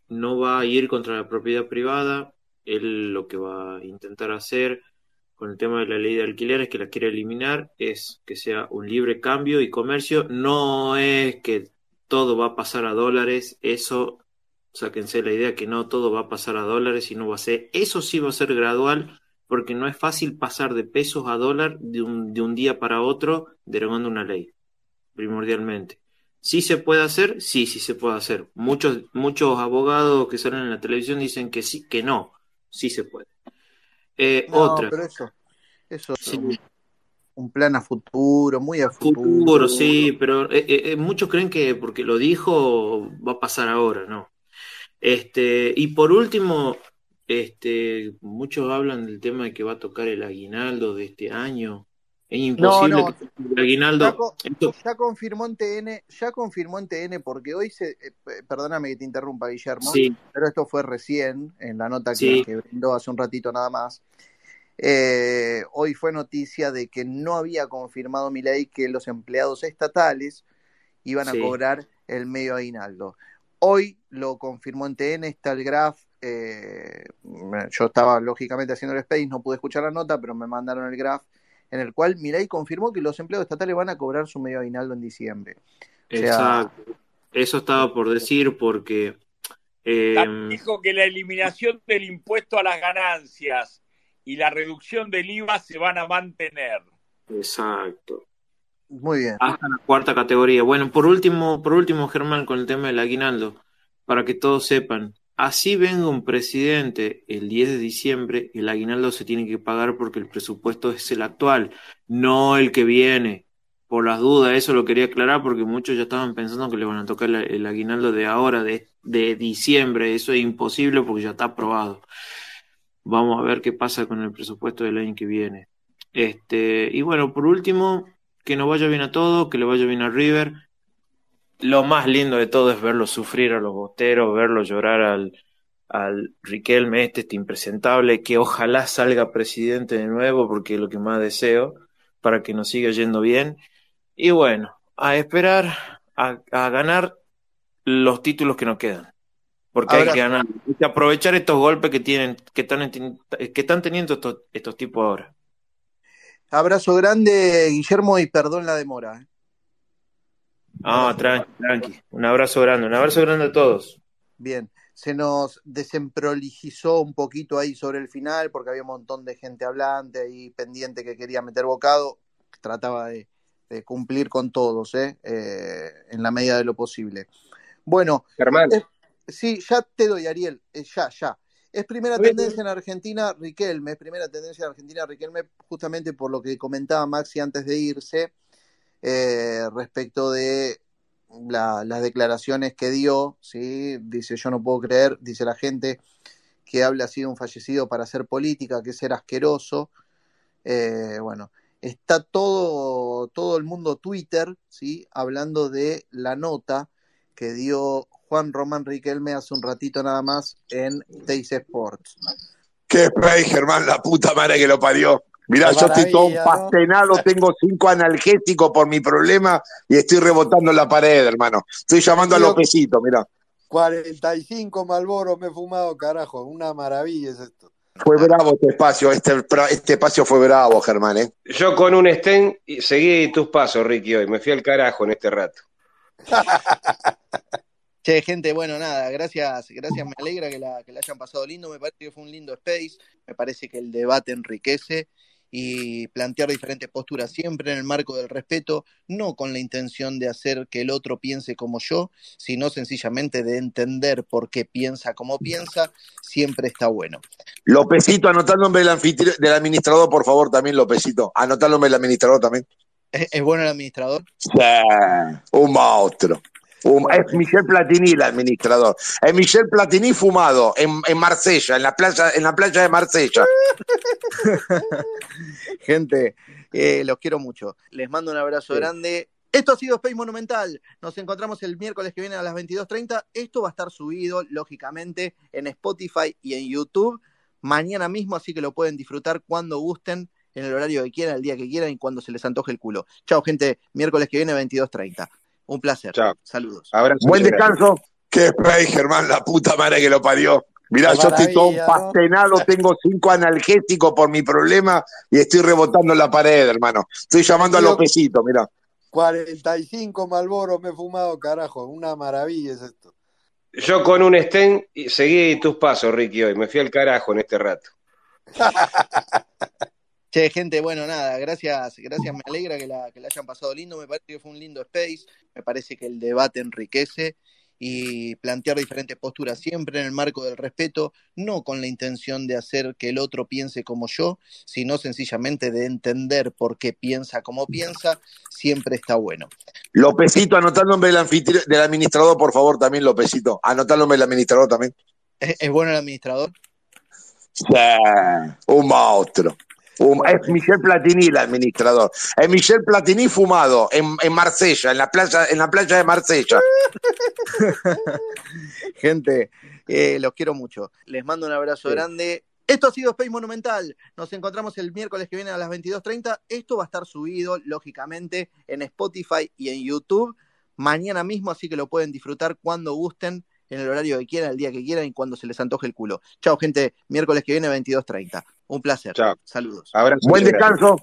no va a ir contra la propiedad privada. Él lo que va a intentar hacer con el tema de la ley de alquileres, que la quiere eliminar, es que sea un libre cambio y comercio. No es que todo va a pasar a dólares, eso, sáquense la idea que no todo va a pasar a dólares y no va a ser, eso sí va a ser gradual, porque no es fácil pasar de pesos a dólar de un, de un día para otro derogando una ley, primordialmente. ¿Sí se puede hacer? Sí, sí se puede hacer. Muchos, muchos abogados que salen en la televisión dicen que sí, que no, sí se puede. Eh, No, otra, pero eso, eso es sí. Un, plan a futuro, muy a futuro. Futuro, sí, pero eh, eh, eh, muchos creen que porque lo dijo va a pasar ahora, ¿no? Este, y por último, este, muchos hablan del tema de que va a tocar el aguinaldo de este año. Es No, imposible no, que el aguinaldo. ya, co- esto- ya confirmó en TN, ya confirmó en TN porque hoy se, eh, perdóname que te interrumpa, Guillermo, Sí. pero esto fue recién en la nota que, Sí. que brindó hace un ratito nada más. Eh, hoy fue noticia de que no había confirmado Milei que los empleados estatales iban a Sí. cobrar el medio aguinaldo. Hoy lo confirmó en TN, está el graph. eh, yo estaba lógicamente haciendo el space, no pude escuchar la nota, pero me mandaron el graph en el cual Milei confirmó que los empleados estatales van a cobrar su medio aguinaldo en diciembre. O sea, Exacto. Eso estaba por decir porque eh, dijo que la eliminación del impuesto a las ganancias y la reducción del IVA se van a mantener. exacto. muy bien. Hasta la cuarta categoría. Bueno, por último, por último, Germán, con el tema del aguinaldo, para que todos sepan, así venga un presidente el 10 de diciembre, el aguinaldo se tiene que pagar porque el presupuesto es el actual, no el que viene. Por las dudas, eso lo quería aclarar porque muchos ya estaban pensando que le van a tocar el aguinaldo de ahora, de, de diciembre. Eso es imposible porque ya está aprobado. Vamos a ver qué pasa con el presupuesto del año que viene. Este, y bueno, por último, que nos vaya bien a todos, que le vaya bien a River. Lo más lindo de todo es verlo sufrir a los boteros, verlo llorar al, al Riquelme este, este impresentable, que ojalá salga presidente de nuevo, porque es lo que más deseo, para que nos siga yendo bien. Y bueno, a esperar a, a ganar los títulos que nos quedan. Porque hay que ganar, hay que aprovechar estos golpes que tienen, que están, que están teniendo estos, estos tipos ahora. Abrazo grande, Guillermo, y perdón la demora. ¿eh? Ah, tranqui, tranqui. Un abrazo grande, un abrazo grande a todos. Bien, se nos desemprolijizó un poquito ahí sobre el final porque había un montón de gente hablante y pendiente que quería meter bocado. Trataba de, de cumplir con todos, ¿eh? Eh, en la medida de lo posible. Bueno, Germán, eh, sí, ya te doy, Ariel, eh, ya, ya. Es primera Bien. tendencia en Argentina, Riquelme, es primera tendencia en Argentina, Riquelme, justamente por lo que comentaba Maxi antes de irse, eh, respecto de la- las declaraciones que dio, ¿sí? Dice, yo no puedo creer, dice la gente, que habla así de un fallecido para hacer política, que es ser asqueroso. Eh, bueno, está todo, todo el mundo Twitter, ¿sí? Hablando de la nota que dio Juan Román Riquelme hace un ratito nada más en Teis Sports. Qué spray, Germán, la puta madre que lo parió. Mirá, yo estoy todo ¿no? pastenado, tengo cinco analgésicos por mi problema y estoy rebotando en la pared, hermano. Estoy llamando a Lopecito, mirá. 45 Malboros me he fumado, carajo. Una maravilla es esto. Fue bravo este espacio, este, este espacio fue bravo, Germán, ¿eh? yo con un y seguí tus pasos, Ricky, hoy. Me fui al carajo en este rato. Che, gente, bueno, nada, gracias, gracias, me alegra que la, que la hayan pasado lindo, me parece que fue un lindo space, me parece que el debate enriquece y plantear diferentes posturas siempre en el marco del respeto, no con la intención de hacer que el otro piense como yo, sino sencillamente de entender por qué piensa como piensa, siempre está bueno. Lópezito, anotá el nombre del, administrador, por favor, también, Lópezito. Anotá el nombre del administrador también. ¿Es, es bueno el administrador? Sí, un monstruo. Es Michel Platini el administrador. Es Michel Platini fumado en, en Marsella, en la playa, en la playa de Marsella. Gente, eh, los quiero mucho. Les mando un abrazo Sí. grande. Esto ha sido Space Monumental. Nos encontramos el miércoles que viene a las 22.30. Esto va a estar subido, lógicamente, en Spotify y en YouTube mañana mismo, así que lo pueden disfrutar cuando gusten, en el horario que quieran, el día que quieran y cuando se les antoje el culo. Chao, gente. Miércoles que viene, 22.30. Un placer. Saludos. Buen descanso. Qué spray, Germán, la puta madre que lo parió. Mirá, Qué yo estoy todo ¿no? pastenado, tengo cinco analgésicos por mi problema y estoy rebotando en la pared, hermano. Estoy llamando a Tío, Lópezito, mirá. 45 Malboros me he fumado, carajo. Una maravilla es esto. Yo con un stent y seguí tus pasos, Ricky, hoy. Me fui al carajo en este rato. Che, gente, bueno, nada, gracias, gracias, me alegra que la, que la hayan pasado lindo, me parece que fue un lindo space, me parece que el debate enriquece y plantear diferentes posturas siempre en el marco del respeto, no con la intención de hacer que el otro piense como yo, sino sencillamente de entender por qué piensa como piensa, siempre está bueno. Lópezito, anotá el nombre del, administrador, por favor, también, Lópezito. Anotá el nombre del administrador también. ¿Es, es bueno el administrador? Sí, un monstruo. Es Michel Platini el administrador. Es Michel Platini fumado en, en Marsella, en la playa, en la playa de Marsella. Gente, eh, los quiero mucho. Les mando un abrazo Sí. grande. Esto ha sido Space Monumental. Nos encontramos el miércoles que viene a las 22.30. Esto va a estar subido, lógicamente, en Spotify y en YouTube mañana mismo, así que lo pueden disfrutar cuando gusten, en el horario que quieran, el día que quieran y cuando se les antoje el culo. Chao, gente. Miércoles que viene, 22.30. Un placer. Chao. Saludos. Abrazo Buen descanso.